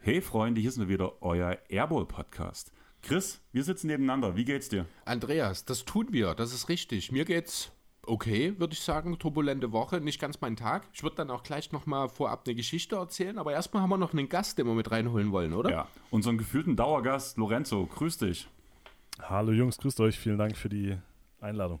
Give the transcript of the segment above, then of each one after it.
Hey Freunde, hier sind wir wieder, euer Airball Podcast. Chris, wir sitzen nebeneinander. Wie geht's dir? Andreas, das tun wir, das ist richtig. Mir geht's okay, würde ich sagen. Turbulente Woche, nicht ganz mein Tag. Ich würde dann auch gleich nochmal vorab eine Geschichte erzählen, aber erstmal haben wir noch einen Gast, den wir mit reinholen wollen, oder? Ja, unseren gefühlten Dauergast Lorenzo. Grüß dich. Hallo Jungs, grüßt euch. Vielen Dank für die Einladung.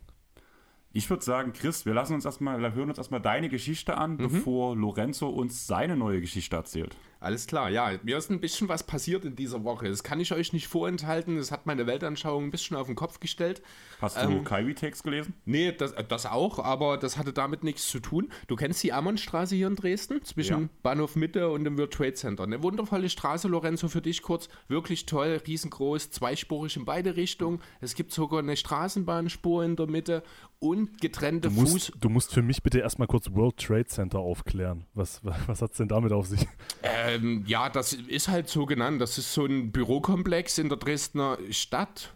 Ich würde sagen, Chris, wir lassen uns erstmal, wir hören uns erstmal deine Geschichte an, mhm. bevor Lorenzo uns seine neue Geschichte erzählt. Alles klar, ja, mir ist ein bisschen was passiert in dieser Woche. Das kann ich euch nicht vorenthalten. Das hat meine Weltanschauung ein bisschen auf den Kopf gestellt. Hast du ähm, Kaiwi-Text gelesen? Nee, das, das auch, aber das hatte damit nichts zu tun. Du kennst die Ammonstraße hier in Dresden, zwischen ja. Bahnhof Mitte und dem World Trade Center. Eine wundervolle Straße, Lorenzo, für dich kurz. Wirklich toll, riesengroß, zweispurig in beide Richtungen. Es gibt sogar eine Straßenbahnspur in der Mitte und getrennte du musst, Fuß. Du musst für mich bitte erstmal kurz World Trade Center aufklären. Was, was hat es denn damit auf sich? Äh, ähm, ja, das ist halt so genannt. Das ist so ein Bürokomplex in der Dresdner Stadt.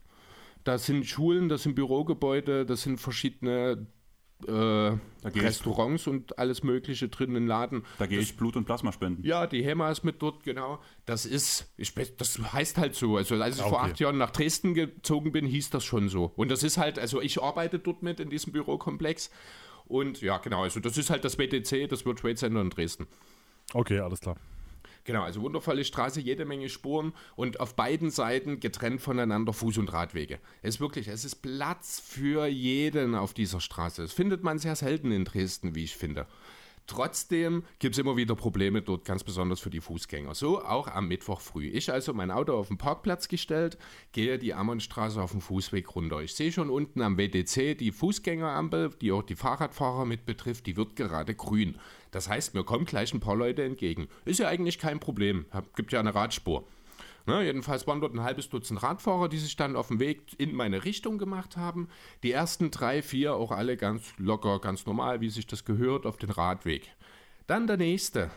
Da sind Schulen, das sind Bürogebäude, das sind verschiedene äh, Restaurants und alles Mögliche drin im Laden. Da gehe ich Blut- und Plasma spenden. Ja, die HEMA ist mit dort, genau. Das ist, ich, das heißt halt so. Also als ich okay. vor acht Jahren nach Dresden gezogen bin, hieß das schon so. Und das ist halt, also ich arbeite dort mit in diesem Bürokomplex. Und ja, genau, also das ist halt das WTC, das World Trade Center in Dresden. Okay, alles klar. Genau, also wundervolle Straße, jede Menge Spuren und auf beiden Seiten getrennt voneinander Fuß- und Radwege. Es ist wirklich, es ist Platz für jeden auf dieser Straße. Das findet man sehr selten in Dresden, wie ich finde. Trotzdem gibt es immer wieder Probleme dort, ganz besonders für die Fußgänger. So auch am Mittwoch früh. Ich also mein Auto auf den Parkplatz gestellt, gehe die Ammonstraße auf dem Fußweg runter. Ich sehe schon unten am WDC die Fußgängerampel, die auch die Fahrradfahrer mit betrifft, die wird gerade grün. Das heißt, mir kommen gleich ein paar Leute entgegen. Ist ja eigentlich kein Problem. Gibt ja eine Radspur. Ne, jedenfalls waren dort ein halbes Dutzend Radfahrer, die sich dann auf dem Weg in meine Richtung gemacht haben. Die ersten drei, vier auch alle ganz locker, ganz normal, wie sich das gehört, auf den Radweg. Dann der nächste.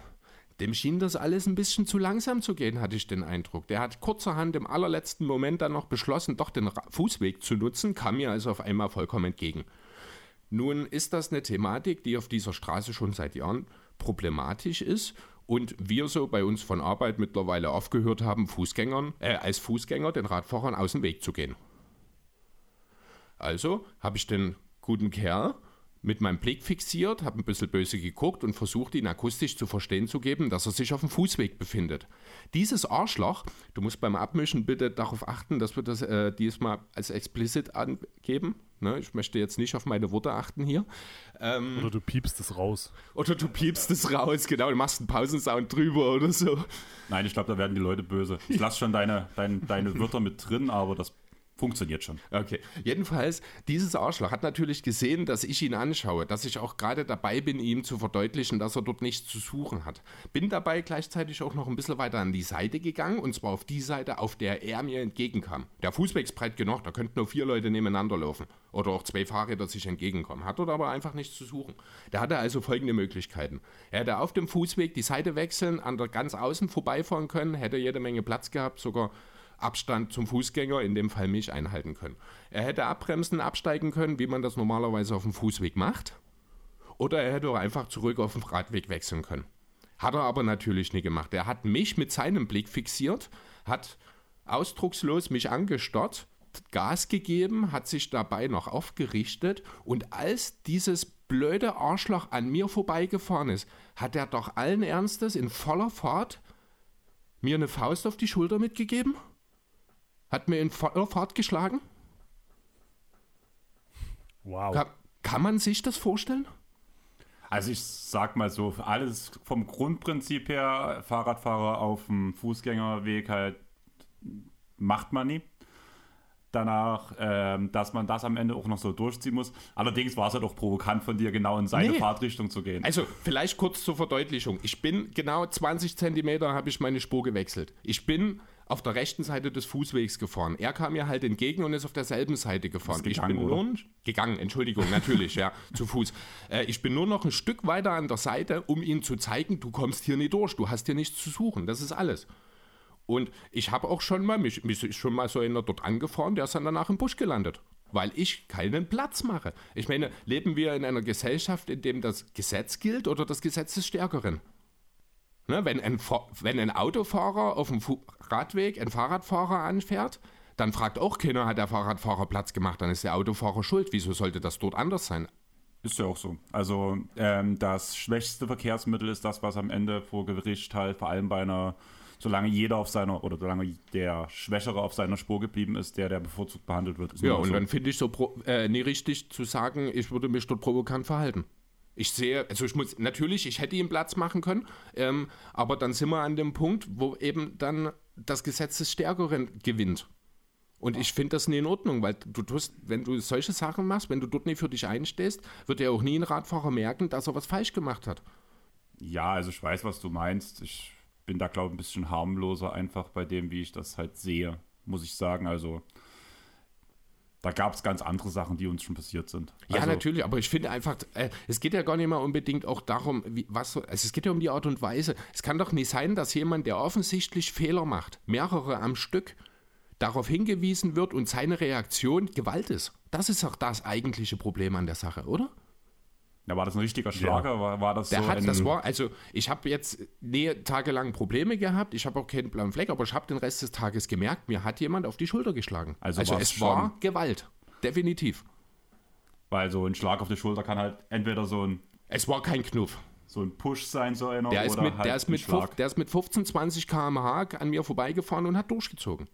Dem schien das alles ein bisschen zu langsam zu gehen, hatte ich den Eindruck. Der hat kurzerhand im allerletzten Moment dann noch beschlossen, doch den Fußweg zu nutzen, kam mir also auf einmal vollkommen entgegen. Nun ist das eine Thematik, die auf dieser Straße schon seit Jahren problematisch ist und wir so bei uns von Arbeit mittlerweile aufgehört haben, Fußgängern, äh, als Fußgänger den Radfahrern aus dem Weg zu gehen. Also habe ich den guten Kerl mit meinem Blick fixiert, habe ein bisschen böse geguckt und versucht, ihn akustisch zu verstehen zu geben, dass er sich auf dem Fußweg befindet. Dieses Arschloch, du musst beim Abmischen bitte darauf achten, dass wir das äh, diesmal als explicit angeben. Ne? Ich möchte jetzt nicht auf meine Worte achten hier. Ähm, oder du piepst es raus. Oder du piepst es raus, genau. Du machst einen Pausensound drüber oder so. Nein, ich glaube, da werden die Leute böse. Ich lasse schon deine, dein, deine Wörter mit drin, aber das Funktioniert schon. Okay. Jedenfalls, dieses Arschloch hat natürlich gesehen, dass ich ihn anschaue, dass ich auch gerade dabei bin, ihm zu verdeutlichen, dass er dort nichts zu suchen hat. Bin dabei gleichzeitig auch noch ein bisschen weiter an die Seite gegangen und zwar auf die Seite, auf der er mir entgegenkam. Der Fußweg ist breit genug, da könnten nur vier Leute nebeneinander laufen oder auch zwei Fahrräder sich entgegenkommen. Hat dort aber einfach nichts zu suchen. Der hatte also folgende Möglichkeiten. Er hätte auf dem Fußweg die Seite wechseln, an der ganz außen vorbeifahren können, hätte jede Menge Platz gehabt, sogar Abstand zum Fußgänger, in dem Fall mich, einhalten können. Er hätte abbremsen, absteigen können, wie man das normalerweise auf dem Fußweg macht. Oder er hätte auch einfach zurück auf den Radweg wechseln können. Hat er aber natürlich nie gemacht. Er hat mich mit seinem Blick fixiert, hat ausdruckslos mich angestarrt, Gas gegeben, hat sich dabei noch aufgerichtet und als dieses blöde Arschloch an mir vorbeigefahren ist, hat er doch allen Ernstes in voller Fahrt mir eine Faust auf die Schulter mitgegeben? Hat mir in Fahrt geschlagen. Wow. Kann, kann man sich das vorstellen? Also ich sag mal so, alles vom Grundprinzip her, Fahrradfahrer auf dem Fußgängerweg halt macht man nie. Danach, ähm, dass man das am Ende auch noch so durchziehen muss. Allerdings war es halt auch provokant von dir, genau in seine nee. Fahrtrichtung zu gehen. Also vielleicht kurz zur Verdeutlichung. Ich bin genau 20 Zentimeter habe ich meine Spur gewechselt. Ich bin auf der rechten Seite des Fußwegs gefahren. Er kam mir halt entgegen und ist auf derselben Seite gefahren. Gegangen, ich bin oder? nur gegangen, Entschuldigung, natürlich, ja, zu Fuß. Äh, ich bin nur noch ein Stück weiter an der Seite, um ihm zu zeigen, du kommst hier nicht durch, du hast hier nichts zu suchen. Das ist alles. Und ich habe auch schon mal, mich, mich ist schon mal so einer dort angefahren, der ist dann danach im Busch gelandet. Weil ich keinen Platz mache. Ich meine, leben wir in einer Gesellschaft, in dem das Gesetz gilt oder das Gesetz des Stärkeren? Ne, wenn, ein, wenn ein Autofahrer auf dem Radweg einen Fahrradfahrer anfährt, dann fragt auch keiner, hat der Fahrradfahrer Platz gemacht, dann ist der Autofahrer schuld. Wieso sollte das dort anders sein? Ist ja auch so. Also ähm, das schwächste Verkehrsmittel ist das, was am Ende vor Gericht halt vor allem bei einer solange jeder auf seiner oder solange der Schwächere auf seiner Spur geblieben ist, der der bevorzugt behandelt wird. ja, und so. dann finde ich so äh, nie richtig zu sagen, ich würde mich dort provokant verhalten. Ich sehe, also ich muss, natürlich, ich hätte ihm Platz machen können, ähm, aber dann sind wir an dem Punkt, wo eben dann das Gesetz des Stärkeren gewinnt. Und ich finde das nie in Ordnung, weil du tust, wenn du solche Sachen machst, wenn du dort nicht für dich einstehst, wird ja auch nie ein Radfahrer merken, dass er was falsch gemacht hat. Ja, also ich weiß, was du meinst. Ich bin da, glaube ich, ein bisschen harmloser einfach bei dem, wie ich das halt sehe, muss ich sagen. Also da gab es ganz andere Sachen, die uns schon passiert sind. Ja, also, natürlich, aber ich finde einfach, äh, es geht ja gar nicht mal unbedingt auch darum, wie, was, also es geht ja um die Art und Weise. Es kann doch nicht sein, dass jemand, der offensichtlich Fehler macht, mehrere am Stück, darauf hingewiesen wird und seine Reaktion Gewalt ist. Das ist auch das eigentliche Problem an der Sache, oder? Ja, war das ein richtiger Schlager? Ja. War, war das der so hat, das war, also ich habe jetzt nee, tagelang Probleme gehabt, ich habe auch keinen blauen Fleck, aber ich habe den Rest des Tages gemerkt, mir hat jemand auf die Schulter geschlagen. Also, also es war Gewalt, definitiv. Weil so ein Schlag auf die Schulter kann halt entweder so ein... Es war kein Knuff. So ein Push sein, so einer, der ist mit, halt der, ist mit 5, der ist mit 15, 20 km/h an mir vorbeigefahren und hat durchgezogen.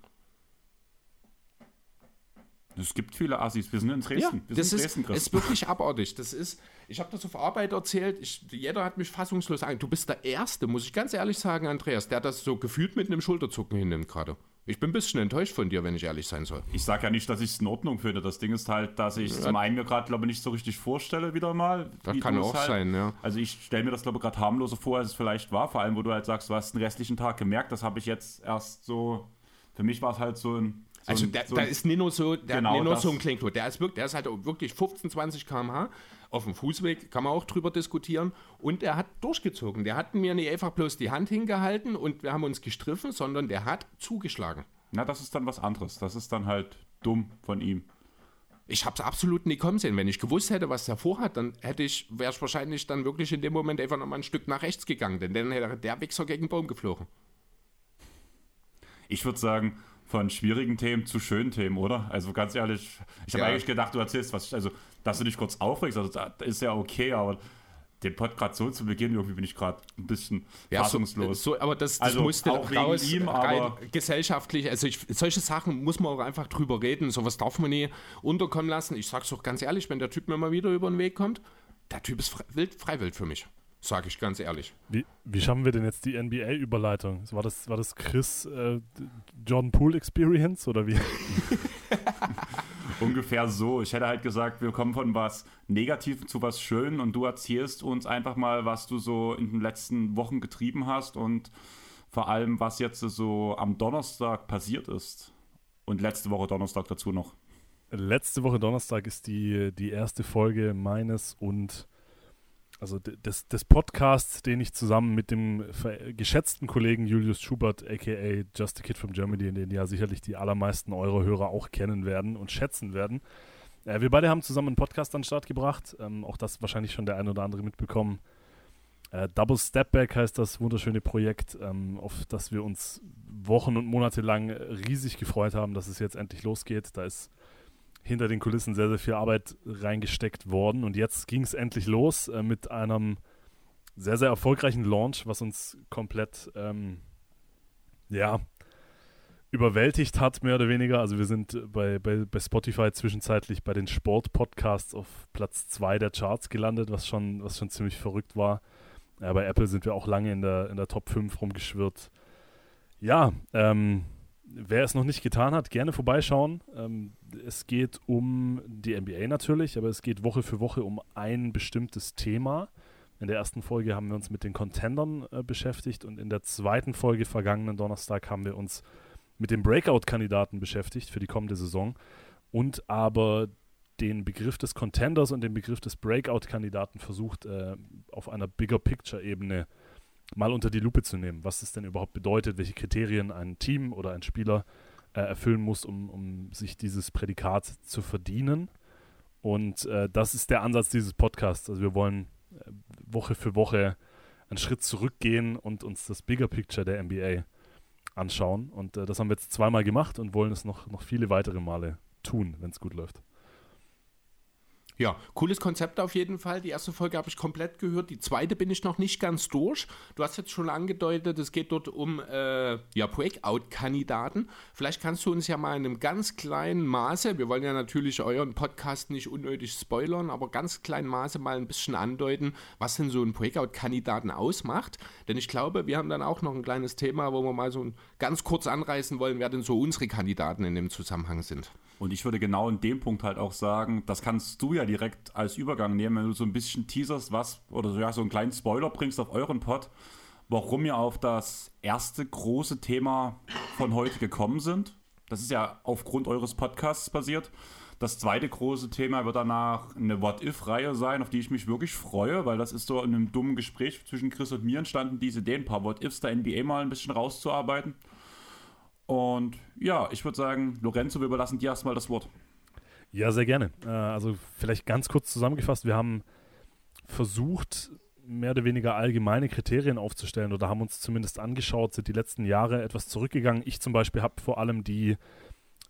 Es gibt viele Assis. Wir sind in Dresden. Ja, das ist, ist, wirklich abartig. Das ist, ich habe das auf Arbeit erzählt. Ich, jeder hat mich fassungslos an. Du bist der Erste, muss ich ganz ehrlich sagen, Andreas, der das so gefühlt mit einem Schulterzucken hinnimmt gerade. Ich bin ein bisschen enttäuscht von dir, wenn ich ehrlich sein soll. Ich sage ja nicht, dass ich es in Ordnung finde. Das Ding ist halt, dass ich ja. zum einen mir gerade, glaube ich, nicht so richtig vorstelle, wieder mal. Das kann auch halt, sein, ja. Also ich stelle mir das, glaube ich, gerade harmloser vor, als es vielleicht war. Vor allem, wo du halt sagst, du hast den restlichen Tag gemerkt. Das habe ich jetzt erst so. Für mich war es halt so ein so also der, so da ist Nino so, der genau Nino so ein Klinktot. Der ist wirklich, der ist halt wirklich 15, 20 km/h. Auf dem Fußweg kann man auch drüber diskutieren. Und er hat durchgezogen. Der hat mir nicht einfach bloß die Hand hingehalten und wir haben uns gestriffen, sondern der hat zugeschlagen. Na, das ist dann was anderes. Das ist dann halt dumm von ihm. Ich habe es absolut nie kommen sehen. Wenn ich gewusst hätte, was er vorhat, dann hätte ich, wäre ich wahrscheinlich dann wirklich in dem Moment einfach nochmal ein Stück nach rechts gegangen, denn dann hätte der Wichser gegen den Baum geflogen. Ich würde sagen, von schwierigen Themen zu schönen Themen, oder? Also ganz ehrlich, ich habe ja. eigentlich gedacht, du erzählst was, also dass du dich kurz aufregst, also das ist ja okay, aber den Podcast so zu Beginn, irgendwie bin ich gerade ein bisschen ja, fassungslos. So, so, aber das, das also musste auch raus, ihm, aber gesellschaftlich, also ich, solche Sachen muss man auch einfach drüber reden, sowas darf man nie unterkommen lassen. Ich sag's doch ganz ehrlich, wenn der Typ mir mal wieder über den Weg kommt, der Typ ist frei, wild, freiwild für mich. Sag ich ganz ehrlich. Wie, wie schaffen wir denn jetzt die NBA-Überleitung? War das, war das Chris äh, Jordan Poole Experience oder wie? Ungefähr so. Ich hätte halt gesagt, wir kommen von was Negativem zu was Schönem und du erzählst uns einfach mal, was du so in den letzten Wochen getrieben hast und vor allem, was jetzt so am Donnerstag passiert ist. Und letzte Woche Donnerstag dazu noch. Letzte Woche Donnerstag ist die, die erste Folge meines und also des, des Podcasts, den ich zusammen mit dem geschätzten Kollegen Julius Schubert, aka Just a Kid from Germany, den ja sicherlich die allermeisten eurer Hörer auch kennen werden und schätzen werden. Äh, wir beide haben zusammen einen Podcast an den Start gebracht, ähm, auch das wahrscheinlich schon der ein oder andere mitbekommen. Äh, Double Step Back heißt das wunderschöne Projekt, ähm, auf das wir uns Wochen und Monate lang riesig gefreut haben, dass es jetzt endlich losgeht. Da ist hinter den Kulissen sehr, sehr viel Arbeit reingesteckt worden. Und jetzt ging es endlich los äh, mit einem sehr, sehr erfolgreichen Launch, was uns komplett, ähm, ja, überwältigt hat, mehr oder weniger. Also wir sind bei, bei, bei Spotify zwischenzeitlich bei den Sport-Podcasts auf Platz 2 der Charts gelandet, was schon, was schon ziemlich verrückt war. Ja, bei Apple sind wir auch lange in der, in der Top 5 rumgeschwirrt. Ja, ähm, wer es noch nicht getan hat, gerne vorbeischauen. Ähm, es geht um die NBA natürlich, aber es geht Woche für Woche um ein bestimmtes Thema. In der ersten Folge haben wir uns mit den Contendern äh, beschäftigt und in der zweiten Folge vergangenen Donnerstag haben wir uns mit den Breakout-Kandidaten beschäftigt für die kommende Saison und aber den Begriff des Contenders und den Begriff des Breakout-Kandidaten versucht, äh, auf einer Bigger Picture-Ebene mal unter die Lupe zu nehmen, was es denn überhaupt bedeutet, welche Kriterien ein Team oder ein Spieler äh, erfüllen muss, um, um sich dieses Prädikat zu verdienen. Und äh, das ist der Ansatz dieses Podcasts. Also wir wollen äh, Woche für Woche einen Schritt zurückgehen und uns das Bigger Picture der NBA anschauen. Und äh, das haben wir jetzt zweimal gemacht und wollen es noch, noch viele weitere Male tun, wenn es gut läuft. Ja, cooles Konzept auf jeden Fall. Die erste Folge habe ich komplett gehört. Die zweite bin ich noch nicht ganz durch. Du hast jetzt schon angedeutet, es geht dort um äh, ja, Breakout-Kandidaten. Vielleicht kannst du uns ja mal in einem ganz kleinen Maße, wir wollen ja natürlich euren Podcast nicht unnötig spoilern, aber ganz kleinen Maße mal ein bisschen andeuten, was denn so ein Breakout-Kandidaten ausmacht. Denn ich glaube, wir haben dann auch noch ein kleines Thema, wo wir mal so ganz kurz anreißen wollen, wer denn so unsere Kandidaten in dem Zusammenhang sind. Und ich würde genau in dem Punkt halt auch sagen, das kannst du ja direkt als Übergang nehmen, wenn du so ein bisschen teaserst, was, oder so, ja, so einen kleinen Spoiler bringst auf euren Pod, warum ihr auf das erste große Thema von heute gekommen sind. Das ist ja aufgrund eures Podcasts basiert. Das zweite große Thema wird danach eine What-If-Reihe sein, auf die ich mich wirklich freue, weil das ist so in einem dummen Gespräch zwischen Chris und mir entstanden, diese Idee, ein paar What-Ifs der NBA mal ein bisschen rauszuarbeiten. Und ja, ich würde sagen, Lorenzo, wir überlassen dir erstmal das Wort. Ja, sehr gerne. Äh, also vielleicht ganz kurz zusammengefasst, wir haben versucht, mehr oder weniger allgemeine Kriterien aufzustellen oder haben uns zumindest angeschaut, sind die letzten Jahre etwas zurückgegangen. Ich zum Beispiel habe vor allem die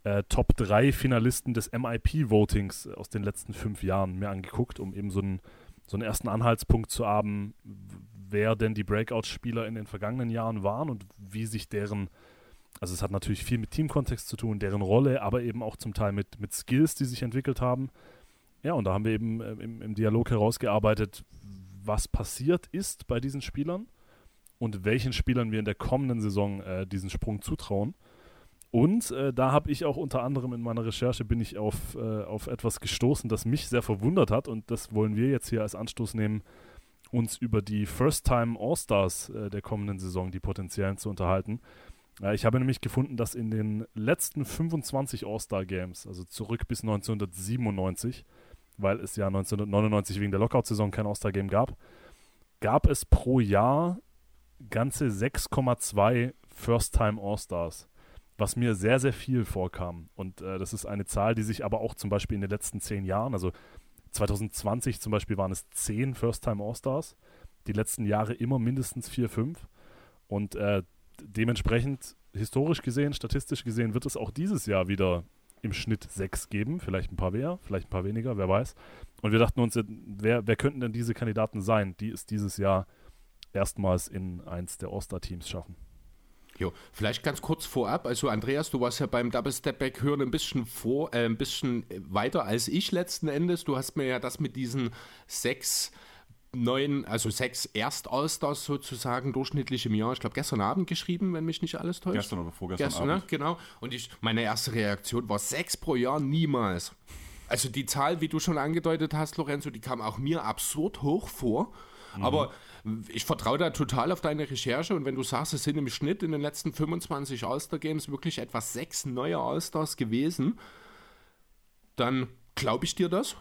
äh, Top 3 Finalisten des MIP-Votings aus den letzten fünf Jahren mir angeguckt, um eben so einen, so einen ersten Anhaltspunkt zu haben, wer denn die Breakout-Spieler in den vergangenen Jahren waren und wie sich deren also es hat natürlich viel mit Teamkontext zu tun, deren Rolle, aber eben auch zum Teil mit, mit Skills, die sich entwickelt haben. Ja, und da haben wir eben äh, im, im Dialog herausgearbeitet, was passiert ist bei diesen Spielern und welchen Spielern wir in der kommenden Saison äh, diesen Sprung zutrauen. Und äh, da habe ich auch unter anderem in meiner Recherche bin ich auf, äh, auf etwas gestoßen, das mich sehr verwundert hat und das wollen wir jetzt hier als Anstoß nehmen, uns über die First-Time All-Stars äh, der kommenden Saison, die potenziellen, zu unterhalten. Ja, ich habe nämlich gefunden, dass in den letzten 25 All-Star-Games, also zurück bis 1997, weil es ja 1999 wegen der Lockout-Saison kein All-Star-Game gab, gab es pro Jahr ganze 6,2 First-Time All-Stars, was mir sehr, sehr viel vorkam. Und äh, das ist eine Zahl, die sich aber auch zum Beispiel in den letzten zehn Jahren, also 2020 zum Beispiel waren es 10 First-Time All-Stars, die letzten Jahre immer mindestens 4, 5. Und äh, dementsprechend, historisch gesehen, statistisch gesehen, wird es auch dieses Jahr wieder im Schnitt sechs geben. Vielleicht ein paar mehr, vielleicht ein paar weniger, wer weiß. Und wir dachten uns, wer, wer könnten denn diese Kandidaten sein, die es dieses Jahr erstmals in eins der All-Star-Teams schaffen? Jo, vielleicht ganz kurz vorab. Also Andreas, du warst ja beim Double Step Back hören ein bisschen vor, äh, ein bisschen weiter als ich letzten Endes. Du hast mir ja das mit diesen sechs neun, also sechs Erst-Allstars sozusagen durchschnittlich im Jahr, ich glaube gestern Abend geschrieben, wenn mich nicht alles täuscht. Gestern oder vorgestern gestern, Abend. Ne? Genau. Und ich, meine erste Reaktion war sechs pro Jahr niemals. Also die Zahl, wie du schon angedeutet hast, Lorenzo, die kam auch mir absurd hoch vor. Mhm. Aber ich vertraue da total auf deine Recherche und wenn du sagst, es sind im Schnitt in den letzten 25 All-Star-Games wirklich etwa sechs neue All-Stars gewesen, dann glaube ich dir das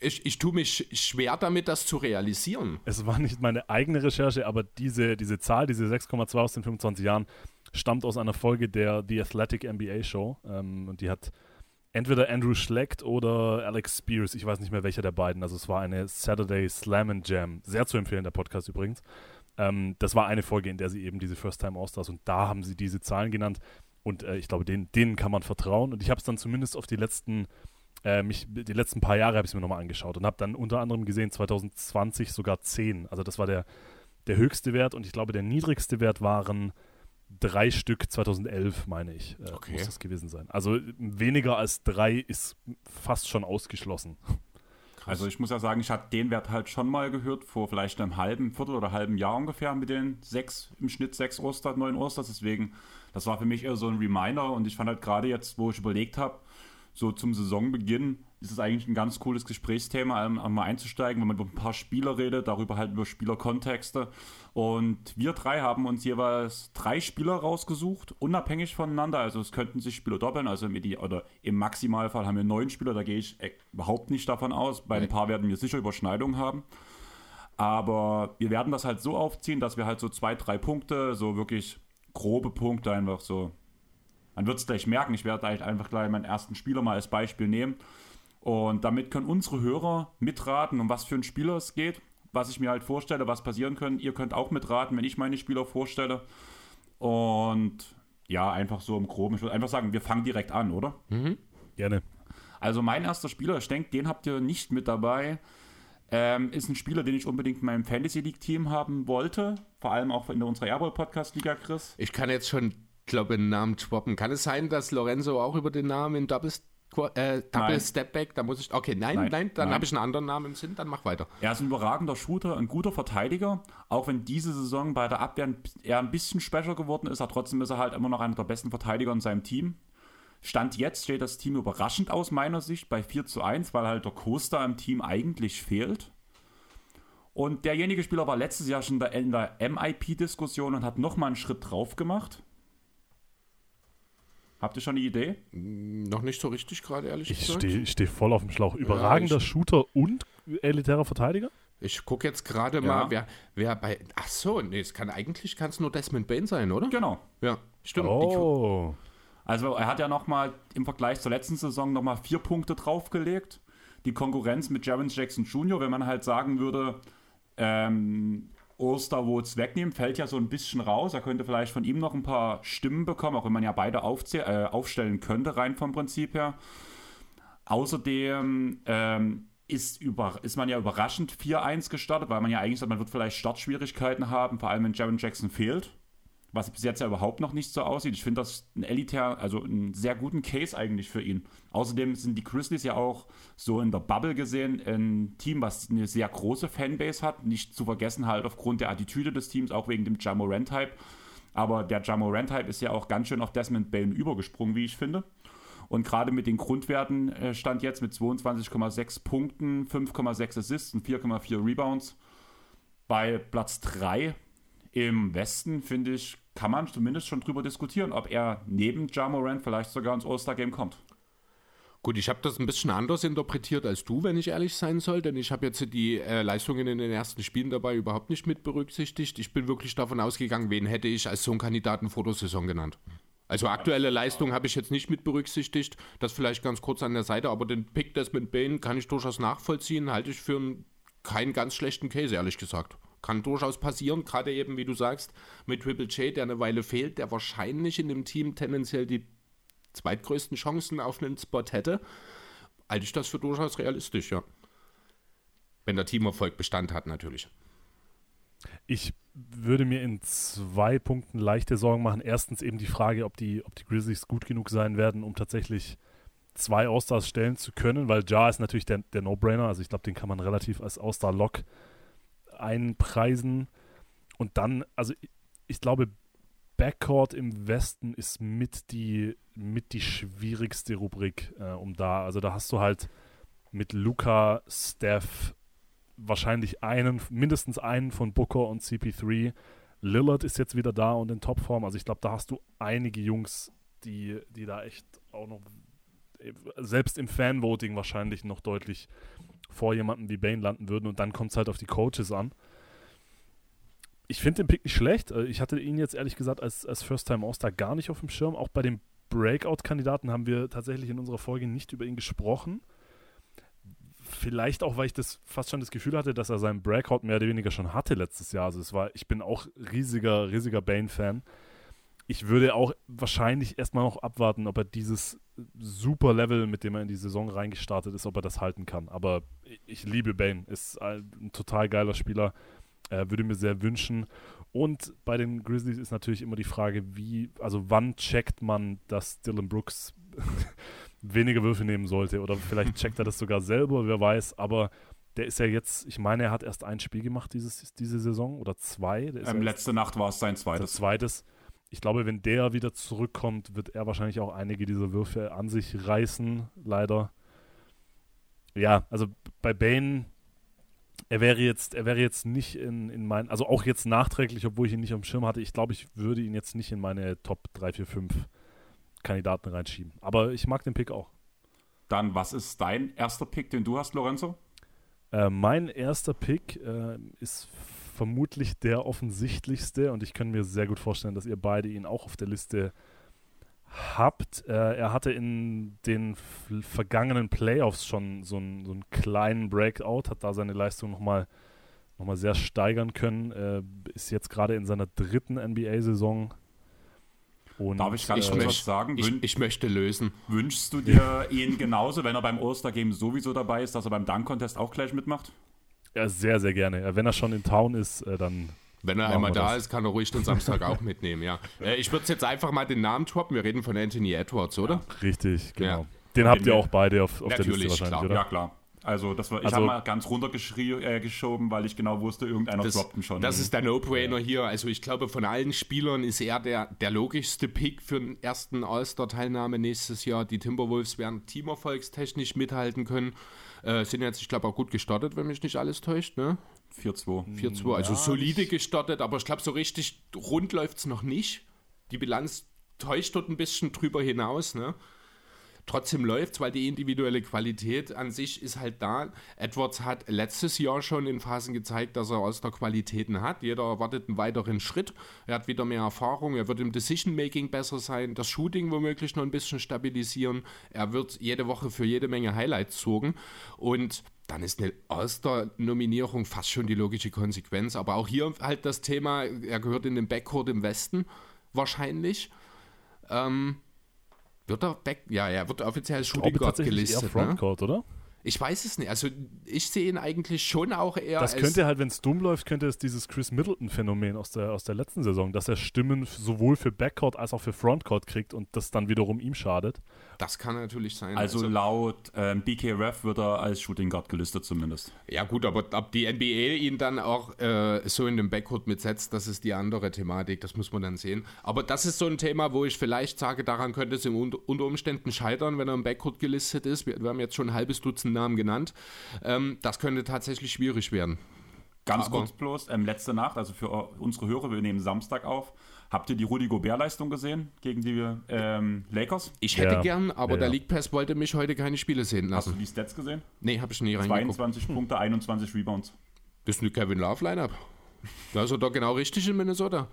ich, ich tue mich schwer damit, das zu realisieren. Es war nicht meine eigene Recherche, aber diese, diese Zahl, diese 6,2 aus den 25 Jahren, stammt aus einer Folge der The Athletic NBA Show. Ähm, und die hat entweder Andrew Schlecht oder Alex Spears, ich weiß nicht mehr welcher der beiden. Also es war eine Saturday Slam and Jam. Sehr zu empfehlen, der Podcast übrigens. Ähm, das war eine Folge, in der sie eben diese First-Time All-Stars und da haben sie diese Zahlen genannt. Und äh, ich glaube, denen, denen kann man vertrauen. Und ich habe es dann zumindest auf die letzten äh, mich, die letzten paar Jahre habe ich es mir nochmal angeschaut und habe dann unter anderem gesehen 2020 sogar 10. Also das war der, der höchste Wert und ich glaube, der niedrigste Wert waren drei Stück 2011, meine ich, äh, okay. muss das gewesen sein. Also weniger als drei ist fast schon ausgeschlossen. Also ich muss ja sagen, ich hatte den Wert halt schon mal gehört, vor vielleicht einem halben, Viertel oder halben Jahr ungefähr mit den sechs, im Schnitt sechs Oster, neun Osters. Deswegen, das war für mich eher so ein Reminder und ich fand halt gerade jetzt, wo ich überlegt habe, so zum Saisonbeginn ist es eigentlich ein ganz cooles Gesprächsthema, um, mal einzusteigen, wenn man über ein paar Spieler redet, darüber halt über Spielerkontexte. Und wir drei haben uns jeweils drei Spieler rausgesucht, unabhängig voneinander. Also es könnten sich Spieler doppeln, also im, oder im Maximalfall haben wir neun Spieler, da gehe ich überhaupt nicht davon aus. Bei ein paar werden wir sicher Überschneidungen haben. Aber wir werden das halt so aufziehen, dass wir halt so zwei, drei Punkte, so wirklich grobe Punkte einfach so. Man wird es gleich merken, ich werde halt einfach gleich meinen ersten Spieler mal als Beispiel nehmen. Und damit können unsere Hörer mitraten, um was für einen Spieler es geht, was ich mir halt vorstelle, was passieren könnte. Ihr könnt auch mitraten, wenn ich meine Spieler vorstelle. Und ja, einfach so im Groben. Ich würde einfach sagen, wir fangen direkt an, oder? Mhm. Gerne. Also mein erster Spieler, ich denke, den habt ihr nicht mit dabei. Ähm, ist ein Spieler, den ich unbedingt in meinem Fantasy League Team haben wollte. Vor allem auch in unserer Airball Podcast Liga, Chris. Ich kann jetzt schon, glaube ich, einen Namen swappen. Kann es sein, dass Lorenzo auch über den Namen in Double, äh, Double Step Back, da muss ich, okay, nein, nein, nein dann habe ich einen anderen Namen im Sinn, dann mach weiter. Er ist ein überragender Shooter, ein guter Verteidiger. Auch wenn diese Saison bei der Abwehr eher ein bisschen schwächer geworden ist, aber trotzdem ist er halt immer noch einer der besten Verteidiger in seinem Team. Stand jetzt steht das Team überraschend aus meiner Sicht bei 4 zu 1, weil halt der Coaster im Team eigentlich fehlt. Und derjenige Spieler war letztes Jahr schon in der MIP-Diskussion und hat nochmal einen Schritt drauf gemacht. Habt ihr schon eine Idee? Hm, noch nicht so richtig gerade, ehrlich ich gesagt. ich stehe voll auf dem Schlauch. Überragender ja, Shooter und elitärer Verteidiger? Ich gucke jetzt gerade ja. mal, wer, wer bei. Ach so, nee, es kann eigentlich kann es nur Desmond Bain sein, oder? Genau. Ja, stimmt. Oh. Also er hat ja nochmal im Vergleich zur letzten Saison nochmal vier Punkte draufgelegt. Die Konkurrenz mit Jaron Jackson Jr., wenn man halt sagen würde, ähm, Osterwoods wegnehmen, fällt ja so ein bisschen raus. Er könnte vielleicht von ihm noch ein paar Stimmen bekommen, auch wenn man ja beide äh, aufstellen könnte, rein vom Prinzip her. Außerdem ähm, ist, über, ist man ja überraschend 4-1 gestartet, weil man ja eigentlich sagt, man wird vielleicht Startschwierigkeiten haben, vor allem wenn Jaron Jackson fehlt was bis jetzt ja überhaupt noch nicht so aussieht. Ich finde das ein elitär, also einen sehr guten Case eigentlich für ihn. Außerdem sind die Grizzlies ja auch so in der Bubble gesehen ein Team, was eine sehr große Fanbase hat. Nicht zu vergessen halt aufgrund der Attitüde des Teams, auch wegen dem Jamorant-Hype. Aber der Jamorant-Hype ist ja auch ganz schön auf Desmond Bain übergesprungen, wie ich finde. Und gerade mit den Grundwerten äh, stand jetzt mit 22,6 Punkten, 5,6 Assists und 4,4 Rebounds bei Platz 3 im Westen, finde ich, kann man zumindest schon drüber diskutieren, ob er neben Jamoran vielleicht sogar ins All-Star-Game kommt. Gut, ich habe das ein bisschen anders interpretiert als du, wenn ich ehrlich sein soll, denn ich habe jetzt die äh, Leistungen in den ersten Spielen dabei überhaupt nicht mit berücksichtigt. Ich bin wirklich davon ausgegangen, wen hätte ich als so einen Kandidaten vor der Saison genannt. Also aktuelle Leistung habe ich jetzt nicht mit berücksichtigt, das vielleicht ganz kurz an der Seite, aber den Pick Desmond Bain kann ich durchaus nachvollziehen, halte ich für einen, keinen ganz schlechten Case, ehrlich gesagt. Kann durchaus passieren, gerade eben, wie du sagst, mit Triple J, der eine Weile fehlt, der wahrscheinlich in dem Team tendenziell die zweitgrößten Chancen auf einen Spot hätte. Halte ich das für durchaus realistisch, ja. Wenn der Teamerfolg Bestand hat, natürlich. Ich würde mir in zwei Punkten leichte Sorgen machen. Erstens eben die Frage, ob die, ob die Grizzlies gut genug sein werden, um tatsächlich zwei All-Stars stellen zu können, weil Ja ist natürlich der, der No-Brainer. Also ich glaube, den kann man relativ als All-Star-Lock einpreisen. Und dann, also ich, ich glaube, Backcourt im Westen ist mit die, mit die schwierigste Rubrik, äh, um da, also da hast du halt mit Luca, Steph, wahrscheinlich einen, mindestens einen von Booker und CP3. Lillard ist jetzt wieder da und in Topform. Also ich glaube, da hast du einige Jungs, die, die da echt auch noch, selbst im Fanvoting wahrscheinlich noch deutlich vor jemandem wie Bane landen würden und dann kommt es halt auf die Coaches an. Ich finde den Pick nicht schlecht. Äh, ich hatte ihn jetzt ehrlich gesagt als, als First-Time All-Star gar nicht auf dem Schirm. Auch bei den Breakout-Kandidaten haben wir tatsächlich in unserer Folge nicht über ihn gesprochen. Vielleicht auch, weil ich das fast schon das Gefühl hatte, dass er seinen Breakout mehr oder weniger schon hatte letztes Jahr. Also es war, ich bin auch riesiger, riesiger Bane-Fan. Ich würde auch wahrscheinlich erstmal noch abwarten, ob er dieses super Level, mit dem er in die Saison reingestartet ist, ob er das halten kann. Aber ich liebe Bane, ist ein total geiler Spieler, äh, würde mir sehr wünschen. Und bei den Grizzlies ist natürlich immer die Frage, wie, also wann checkt man, dass Dylan Brooks weniger Würfe nehmen sollte oder vielleicht checkt er das sogar selber, wer weiß, aber der ist ja jetzt, ich meine, er hat erst ein Spiel gemacht dieses, diese Saison oder zwei. Ähm, letzte Nacht war es sein zweites. zweites ich glaube, wenn der wieder zurückkommt, wird er wahrscheinlich auch einige dieser Würfe an sich reißen, leider. Ja, also bei Bane, er wäre jetzt, er wäre jetzt nicht in, in mein, also auch jetzt nachträglich, obwohl ich ihn nicht am Schirm hatte, ich glaube, ich würde ihn jetzt nicht in meine Top 3, 4, 5 Kandidaten reinschieben. Aber ich mag den Pick auch. Dann, was ist dein erster Pick, den du hast, Lorenzo? Äh, mein erster Pick äh, ist vermutlich der offensichtlichste und ich kann mir sehr gut vorstellen, dass ihr beide ihn auch auf der Liste habt. Äh, er hatte in den vergangenen Playoffs schon so, ein, so einen kleinen Breakout, hat da seine Leistung nochmal noch mal sehr steigern können, äh, ist jetzt gerade in seiner dritten NBA-Saison. Darf ich ganz kurz was sagen? Ich, ich, möchte lösen. Wünschst du dir ihn genauso, wenn er beim All-Star-Game sowieso dabei ist, dass er beim Dunk-Contest auch gleich mitmacht? Ja, sehr, sehr gerne. Wenn er schon in Town ist, äh, dann wenn er einmal da ist, kann er ruhig den Samstag auch mitnehmen, ja. Äh, ich würde jetzt einfach mal den Namen droppen. Wir reden von Anthony Edwards, oder? Ja, richtig, genau. Ja. Den habt ihr auch beide auf, auf der Liste wahrscheinlich, klar. oder? Ja, klar. Also, das war, ich also, habe mal ganz runtergeschoben, äh, weil ich genau wusste, irgendeiner das, droppt ihn schon. Das ist der No-Brainer ja. hier. Also, ich glaube, von allen Spielern ist er der, der logischste Pick für den ersten All-Star-Teilnahme nächstes Jahr. Die Timberwolves werden teamerfolgstechnisch mithalten können. Äh, sind jetzt, ich glaube, auch gut gestartet, wenn mich nicht alles täuscht, ne? 4-2. 4-2, also ja, solide gestartet, aber ich glaube, so richtig rund läuft es noch nicht. Die Bilanz täuscht dort ein bisschen drüber hinaus, ne? Trotzdem läuft es, weil die individuelle Qualität an sich ist halt da. Edwards hat letztes Jahr schon in Phasen gezeigt, dass er aus der Qualitäten hat. Jeder erwartet einen weiteren Schritt. Er hat wieder mehr Erfahrung. Er wird im Decision-Making besser sein. Das Shooting womöglich noch ein bisschen stabilisieren. Er wird jede Woche für jede Menge Highlights sorgen. Und dann ist eine All-Star-Nominierung fast schon die logische Konsequenz. Aber auch hier halt das Thema, er gehört in den Backcourt im Westen wahrscheinlich. Ähm, wird er Back, ja, er wird offiziell als Shooting Guard gelistet. Eher ne? Frontcourt, ne? oder? Ich weiß es nicht. Also ich sehe ihn eigentlich schon auch eher. Das könnte halt, wenn es dumm läuft, könnte es dieses Chris Middleton-Phänomen aus der, aus der letzten Saison, dass er Stimmen sowohl für Backcourt als auch für Frontcourt kriegt und das dann wiederum ihm schadet. Das kann natürlich sein. Also, also laut ähm, BKRF wird er als Shooting Guard gelistet zumindest. Ja gut, aber ob die NBA ihn dann auch äh, so in den Backcourt mitsetzt, das ist die andere Thematik, das muss man dann sehen. Aber das ist so ein Thema, wo ich vielleicht sage, daran könnte es unter Umständen scheitern, wenn er im Backcourt gelistet ist. Wir, wir haben jetzt schon ein halbes Dutzend Namen genannt. Ähm, das könnte tatsächlich schwierig werden. Ganz aber kurz bloß, ähm, letzte Nacht, also für unsere Hörer, wir nehmen Samstag auf. Habt ihr die Rudi Gobert-Leistung gesehen gegen die ähm, Lakers? Ich hätte ja. gern, aber ja, der League Pass wollte mich heute keine Spiele sehen lassen. Hast du die Stats gesehen? Nee, habe ich nie reingeguckt. 22 hm. Punkte, 21 Rebounds. Das ist eine Kevin Love Lineup. Da ist er doch genau richtig in Minnesota.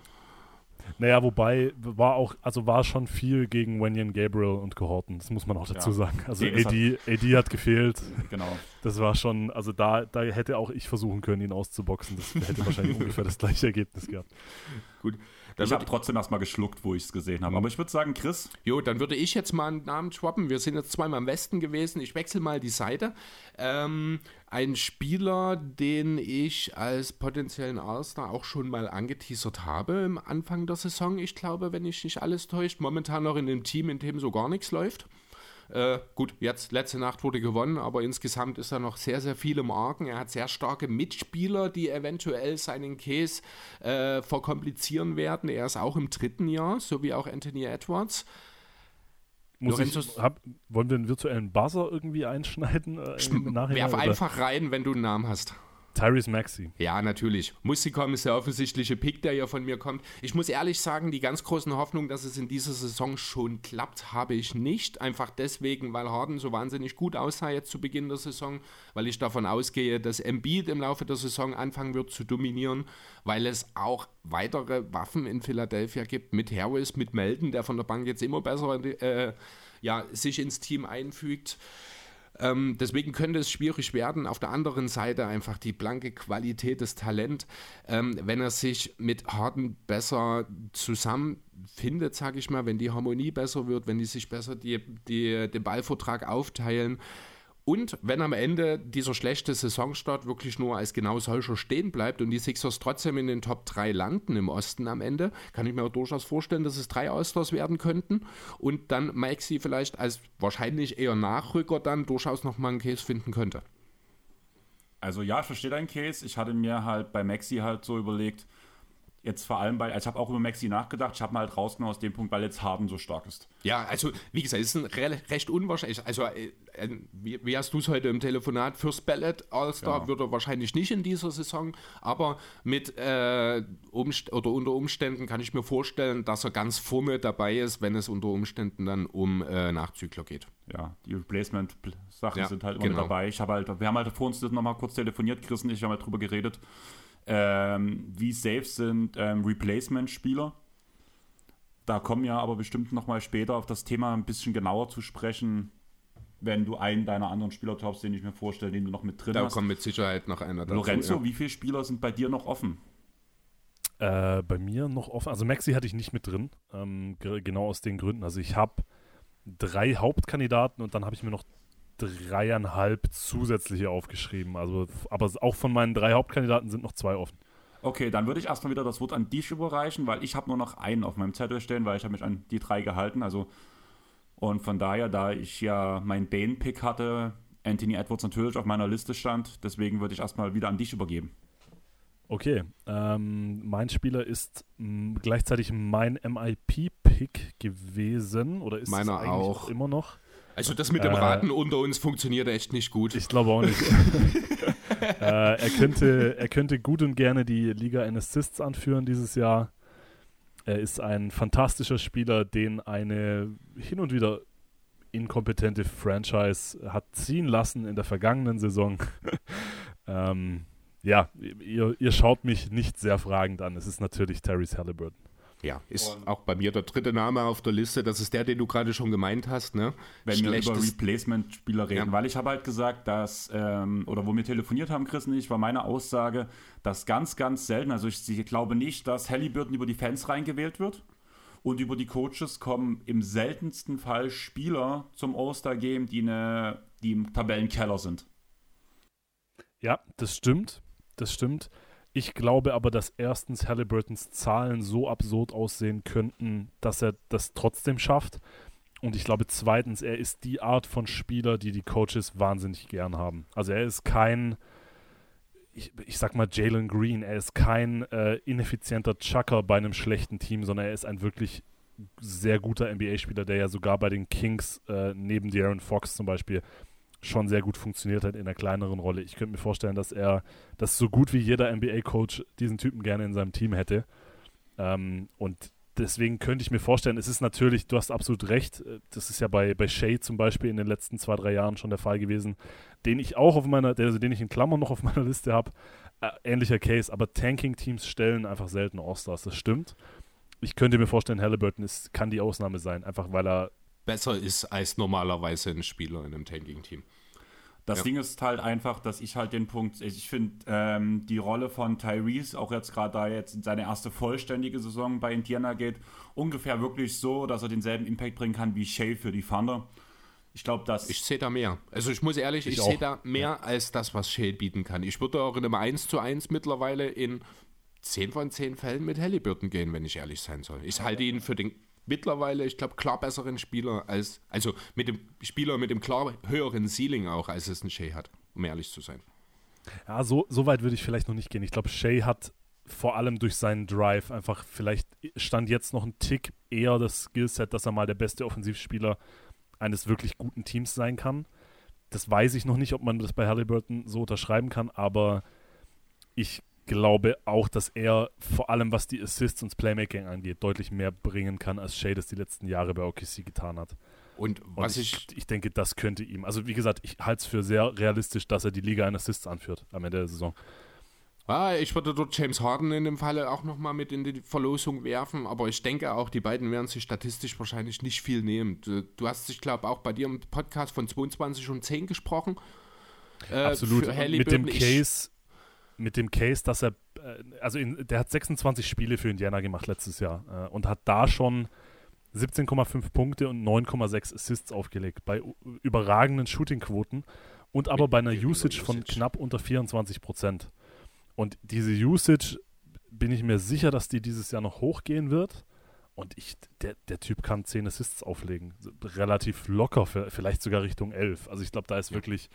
Naja, wobei war auch, also war schon viel gegen Wenyan Gabriel und Gehorten, das muss man auch dazu ja. sagen. Also AD, hat, AD hat gefehlt. Genau. Das war schon, also da, da hätte auch ich versuchen können, ihn auszuboxen. Das hätte wahrscheinlich ungefähr das gleiche Ergebnis gehabt. Gut. Dann ich habe trotzdem erstmal geschluckt, wo ich es gesehen habe. Aber ich würde sagen, Chris. Jo, dann würde ich jetzt mal einen Namen swappen. Wir sind jetzt zweimal im Westen gewesen. Ich wechsle mal die Seite. Ähm, ein Spieler, den ich als potenziellen All-Star auch schon mal angeteasert habe im Anfang der Saison. Ich glaube, wenn ich nicht alles täuscht, momentan noch in dem Team, in dem so gar nichts läuft. Äh, gut, jetzt letzte Nacht wurde gewonnen, aber insgesamt ist er noch sehr, sehr viel im Argen. Er hat sehr starke Mitspieler, die eventuell seinen Case äh, verkomplizieren werden. Er ist auch im dritten Jahr, so wie auch Anthony Edwards. Muss ich, hab, wollen wir einen virtuellen Buzzer irgendwie einschneiden? Äh, werf einfach rein, wenn du einen Namen hast. Tyrese Maxi. Ja, natürlich. Muss sie kommen, ist der offensichtliche Pick, der ja von mir kommt. Ich muss ehrlich sagen, die ganz großen Hoffnungen, dass es in dieser Saison schon klappt, habe ich nicht. Einfach deswegen, weil Harden so wahnsinnig gut aussah jetzt zu Beginn der Saison, weil ich davon ausgehe, dass Embiid im Laufe der Saison anfangen wird zu dominieren, weil es auch weitere Waffen in Philadelphia gibt, mit Harris, mit Melden, der von der Bank jetzt immer besser äh, ja, sich ins Team einfügt. Ähm, deswegen könnte es schwierig werden. Auf der anderen Seite einfach die blanke Qualität des Talent, ähm, wenn er sich mit Harden besser zusammenfindet, sage ich mal, wenn die Harmonie besser wird, wenn die sich besser die, die, den Ballvertrag aufteilen und wenn am Ende dieser schlechte Saisonstart wirklich nur als genau solcher stehen bleibt und die Sixers trotzdem in den Top 3 landen im Osten am Ende, kann ich mir durchaus vorstellen, dass es drei Austauschs werden könnten und dann Maxi vielleicht als wahrscheinlich eher Nachrücker dann durchaus nochmal einen Case finden könnte. Also ja, ich verstehe deinen Case. Ich hatte mir halt bei Maxi halt so überlegt, Jetzt vor allem bei, also ich habe auch über Maxi nachgedacht, ich habe mal halt rausgenommen aus dem Punkt, weil jetzt Harden so stark ist. Ja, also wie gesagt, es ist ein re recht unwahrscheinlich. Also, äh, wie, wie, hast du es heute im Telefonat? First Ballot All-Star ja. wird er wahrscheinlich nicht in dieser Saison, aber mit äh, Umst oder unter Umständen kann ich mir vorstellen, dass er ganz vorne dabei ist, wenn es unter Umständen dann um äh, Nachzügler geht. Ja, die Replacement-Sachen ja, sind halt immer genau. dabei. Ich habe halt, wir haben halt vor uns das nochmal kurz telefoniert, Chris und ich haben halt drüber geredet ähm, wie safe sind ähm, Replacement-Spieler? Da kommen wir aber bestimmt nochmal später auf das Thema ein bisschen genauer zu sprechen, wenn du einen deiner anderen Spieler taubst, den ich mir vorstelle, den du noch mit drin da hast. Da kommt mit Sicherheit noch einer dazu. Lorenzo, ja. wie viele Spieler sind bei dir noch offen? Äh, bei mir noch offen. Also Maxi hatte ich nicht mit drin, ähm, genau aus den Gründen. Also ich habe drei Hauptkandidaten und dann habe ich mir noch dreieinhalb zusätzliche aufgeschrieben. Also, aber auch von meinen drei Hauptkandidaten sind noch zwei offen. Okay, dann würde ich erstmal wieder das Wort an dich überreichen, weil ich habe nur noch einen auf meinem Zettel stehen, weil ich habe mich an die drei gehalten. Also und von daher, da ich ja meinen Bane-Pick hatte, Anthony Edwards natürlich auf meiner Liste stand, deswegen würde ich erstmal wieder an dich übergeben. Okay, ähm, mein Spieler ist m, gleichzeitig mein MIP-Pick gewesen oder ist Meiner eigentlich auch. immer noch. Also das mit dem äh, Raten unter uns funktioniert echt nicht gut. Ich glaube auch nicht. äh, er, könnte, er könnte gut und gerne die Liga in Assists anführen dieses Jahr. Er ist ein fantastischer Spieler, den eine hin und wieder inkompetente Franchise hat ziehen lassen in der vergangenen Saison. ähm, ja, ihr, ihr schaut mich nicht sehr fragend an. Es ist natürlich Terry's Halliburton. Ja, ist und auch bei mir der dritte Name auf der Liste. Das ist der, den du gerade schon gemeint hast. Ne? Wenn Schlechtes. wir über Replacement-Spieler reden. Ja. Weil ich habe halt gesagt, dass, ähm, oder wo wir telefoniert haben, Chris und ich, war meine Aussage, dass ganz, ganz selten, also ich, ich glaube nicht, dass Halliburton über die Fans reingewählt wird. Und über die Coaches kommen im seltensten Fall Spieler zum All-Star-Game, die, die im Tabellenkeller sind. Ja, das stimmt. Das stimmt. Ich glaube aber, dass erstens Halliburtons Zahlen so absurd aussehen könnten, dass er das trotzdem schafft. Und ich glaube zweitens, er ist die Art von Spieler, die die Coaches wahnsinnig gern haben. Also er ist kein, ich, ich sag mal Jalen Green, er ist kein äh, ineffizienter Chucker bei einem schlechten Team, sondern er ist ein wirklich sehr guter NBA-Spieler, der ja sogar bei den Kings äh, neben De'Aaron Fox zum Beispiel schon sehr gut funktioniert hat in einer kleineren Rolle. Ich könnte mir vorstellen, dass er das so gut wie jeder NBA-Coach diesen Typen gerne in seinem Team hätte. Ähm, und deswegen könnte ich mir vorstellen, es ist natürlich, du hast absolut recht, äh, das ist ja bei, bei Shea zum Beispiel in den letzten zwei, drei Jahren schon der Fall gewesen, den ich auch auf meiner, also den ich in Klammern noch auf meiner Liste habe. Äh, ähnlicher Case, aber Tanking-Teams stellen einfach selten All-Stars, das stimmt. Ich könnte mir vorstellen, Halliburton ist, kann die Ausnahme sein, einfach weil er besser ist als normalerweise ein Spieler in einem Tanking-Team. Das ja. Ding ist halt einfach, dass ich halt den Punkt, ich finde ähm, die Rolle von Tyrese, auch jetzt gerade da jetzt in seine erste vollständige Saison bei Indiana geht, ungefähr wirklich so, dass er denselben Impact bringen kann wie Shea für die Thunder. Ich glaube, dass. Ich sehe da mehr. Also ich muss ehrlich, ich, ich sehe da mehr ja. als das, was Shea bieten kann. Ich würde auch in einem 1 zu 1 mittlerweile in 10 von 10 Fällen mit Halliburton gehen, wenn ich ehrlich sein soll. Ich halte ihn für den mittlerweile, ich glaube, klar besseren Spieler als, also mit dem Spieler mit dem klar höheren Ceiling auch, als es ein Shea hat, um ehrlich zu sein. Ja, so, so weit würde ich vielleicht noch nicht gehen. Ich glaube, Shea hat vor allem durch seinen Drive einfach vielleicht stand jetzt noch ein Tick eher das Skillset, dass er mal der beste Offensivspieler eines wirklich guten Teams sein kann. Das weiß ich noch nicht, ob man das bei Halliburton so unterschreiben kann, aber ich glaube auch, dass er vor allem, was die Assists und das Playmaking angeht, deutlich mehr bringen kann, als Shay das die letzten Jahre bei OKC getan hat. Und was und ich, ich, ich denke, das könnte ihm, also wie gesagt, ich halte es für sehr realistisch, dass er die Liga in Assists anführt am Ende der Saison. Ah, ich würde dort James Harden in dem Falle auch nochmal mit in die Verlosung werfen, aber ich denke auch, die beiden werden sich statistisch wahrscheinlich nicht viel nehmen. Du, du hast, ich glaube, auch bei dir im Podcast von 22 und 10 gesprochen. Äh, Absolut. mit dem Case, mit dem Case, dass er, äh, also in, der hat 26 Spiele für Indiana gemacht letztes Jahr äh, und hat da schon 17,5 Punkte und 9,6 Assists aufgelegt bei überragenden Shootingquoten und aber bei einer Usage von knapp unter 24 Prozent. Und diese Usage bin ich mir sicher, dass die dieses Jahr noch hochgehen wird. Und ich, der, der Typ kann 10 Assists auflegen. Relativ locker, vielleicht sogar Richtung 11. Also ich glaube, da ist wirklich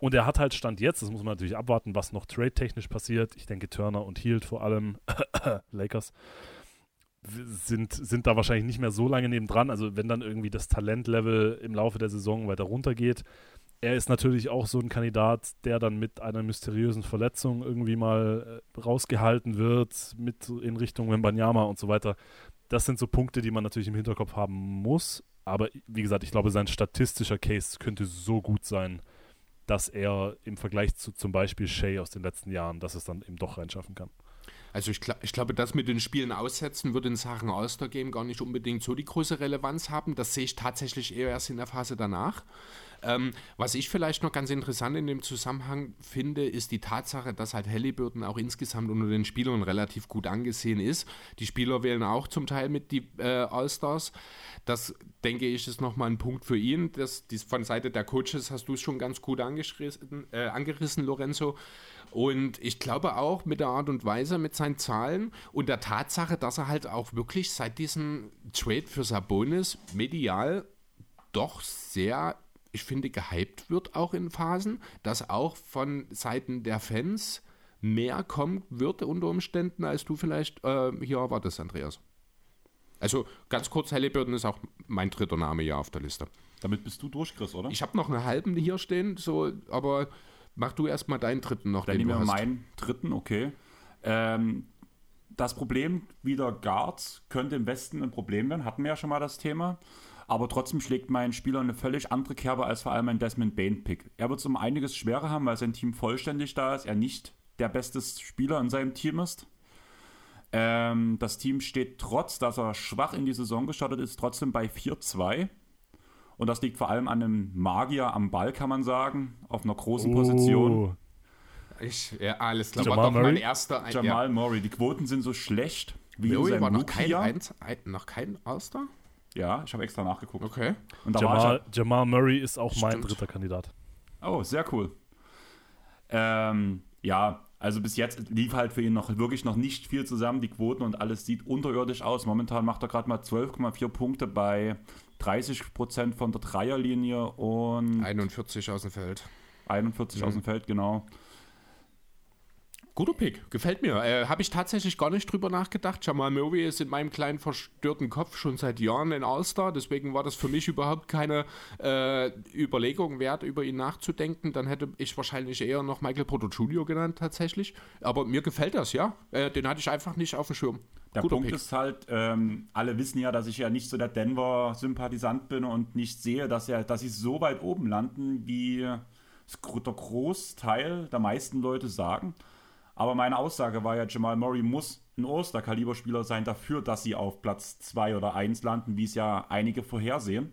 Und er hat halt Stand jetzt, das muss man natürlich abwarten, was noch trade-technisch passiert. Ich denke, Turner und Hield vor allem, Lakers, sind, sind da wahrscheinlich nicht mehr so lange nebendran. Also wenn dann irgendwie das Talentlevel im Laufe der Saison weiter runtergeht. Er ist natürlich auch so ein Kandidat, der dann mit einer mysteriösen Verletzung irgendwie mal äh, rausgehalten wird, mit in Richtung Wembanyama und so weiter. Das sind so Punkte, die man natürlich im Hinterkopf haben muss. Aber wie gesagt, ich glaube, sein statistischer Case könnte so gut sein, dass er im Vergleich zu zum Beispiel Shea aus den letzten Jahren, dass es dann eben doch reinschaffen kann. Also ich, ich, glaube, das mit den Spielen aussetzen würde in Sachen All-Star-Game gar nicht unbedingt so die große Relevanz haben. Das sehe ich tatsächlich eher erst in der Phase danach. Ähm, was ich vielleicht noch ganz interessant in dem Zusammenhang finde, ist die Tatsache, dass halt Halliburton auch insgesamt unter den Spielern relativ gut angesehen ist. Die Spieler wählen auch zum Teil mit die äh, All-Stars. Das, denke ich, ist nochmal ein Punkt für ihn. Das, dies, von Seite der Coaches hast du es schon ganz gut äh, angerissen, Lorenzo. Und ich glaube auch mit der Art und Weise, mit seinen Zahlen und der Tatsache, dass er halt auch wirklich seit diesem Trade für Sabonis medial doch sehr ich finde, gehypt wird auch in Phasen, dass auch von Seiten der Fans mehr kommen wird unter Umständen, als du vielleicht äh, hier erwartest, Andreas. Also ganz kurz, Halliburton ist auch mein dritter Name hier auf der Liste. Damit bist du durch, Chris, oder? Ich habe noch einen halben hier stehen, so, aber mach du erstmal deinen dritten noch. Dann nehmen wir meinen dritten, okay. Ähm, das Problem wieder Guards könnte im Westen ein Problem werden, hatten wir ja schon mal das Thema aber trotzdem schlägt mein Spieler eine völlig andere Kerbe als vor allem ein Desmond Bain-Pick. Er wird es um einiges schwerer haben, weil sein Team vollständig da ist, er nicht der beste Spieler in seinem Team ist. Ähm, das Team steht trotz, dass er schwach in die Saison gestartet ist, trotzdem bei 4-2. Und das liegt vor allem an einem Magier am Ball, kann man sagen, auf einer großen oh. Position. Ich, ja, alles klar. Jamal war doch mein erster. Ein, Jamal ja. Murray. Die Quoten sind so schlecht wie Murray in war noch kein, ein, noch kein All-Star? Ja, ich habe extra nachgeguckt. Okay. Jamal, Jamal, Murray ist auch Stimmt. mein dritter Kandidat. Oh, sehr cool. Ähm, ja, also bis jetzt lief halt für ihn noch wirklich noch nicht viel zusammen. Die Quoten und alles sieht unterirdisch aus. Momentan macht er gerade mal 12,4 Punkte bei 30 Prozent von der Dreierlinie und 41 aus dem Feld. 41 mhm. aus dem Feld, genau. Guter Pick, gefällt mir. Äh, Habe ich tatsächlich gar nicht drüber nachgedacht. Jamal Murray ist in meinem kleinen verstörten Kopf schon seit Jahren ein All-Star, deswegen war das für mich überhaupt keine äh, Überlegung wert, über ihn nachzudenken. Dann hätte ich wahrscheinlich eher noch Michael Porter Jr. genannt, tatsächlich. Aber mir gefällt das, ja. Äh, den hatte ich einfach nicht auf dem Schirm. Der Guter Punkt Pick. ist halt, ähm, alle wissen ja, dass ich ja nicht so der Denver-Sympathisant bin und nicht sehe, dass, er, dass sie so weit oben landen, wie der Großteil der meisten Leute sagen. Aber meine Aussage war ja, Jamal Murray muss ein Oster-Kaliber-Spieler sein dafür, dass sie auf Platz 2 oder 1 landen, wie es ja einige vorhersehen.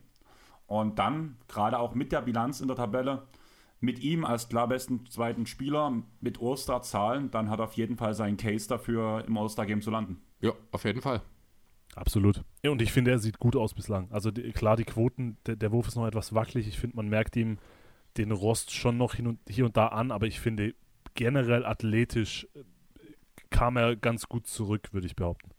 Und dann, gerade auch mit der Bilanz in der Tabelle, mit ihm als klar besten zweiten Spieler mit All-Star-Zahlen, dann hat er auf jeden Fall seinen Case dafür, im All-Star-Game zu landen. Ja, auf jeden Fall. Absolut. Ja, und ich finde, er sieht gut aus bislang. Also die, klar, die Quoten, der, der, Wurf ist noch etwas wackelig. Ich finde, man merkt ihm den Rost schon noch hin und, hier und da an, aber ich finde, generell athletisch äh, kam er ganz gut zurück, würde ich behaupten.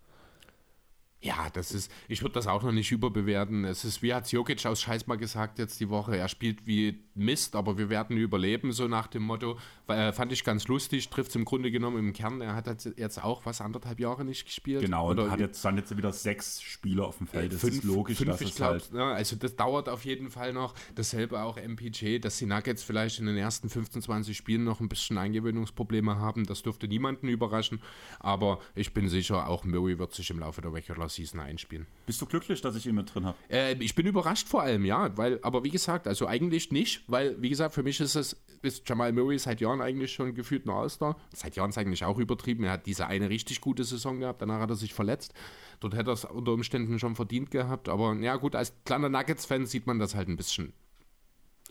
Ja, das ist, ich würde das auch noch nicht überbewerten. Es ist, wie hat Jokic aus Scheiß mal gesagt jetzt die Woche, er spielt wie Mist, aber wir werden überleben, so nach dem Motto. Äh, fand ich ganz lustig, trifft es im Grunde genommen im Kern. Er hat jetzt auch was anderthalb Jahre nicht gespielt. Genau, und hat jetzt dann jetzt wieder sechs Spieler auf dem Feld. Das fünf, ist logisch, fünf, dass ich glaub, halt ja, Also das dauert auf jeden Fall noch. Dasselbe auch MPJ, dass die Nuggets vielleicht in den ersten 15, 20 Spielen noch ein bisschen Eingewöhnungsprobleme haben. Das dürfte niemanden überraschen. Aber ich bin sicher, auch Murray wird sich im Laufe der Regular Season einspielen. Bist du glücklich, dass ich ihn mit drin habe? Äh, ich bin überrascht vor allem, ja. Weil, aber wie gesagt, also eigentlich nicht, weil, wie gesagt, für mich ist es, ist Jamal Murray seit Jahren eigentlich schon gefühlt ein All-Star. Seit Jahren ist eigentlich auch übertrieben. Er hat diese eine richtig gute Saison gehabt, danach hat er sich verletzt. Dort hätte er es unter Umständen schon verdient gehabt. Aber ja, gut, als kleiner Nuggets-Fan sieht man das halt ein bisschen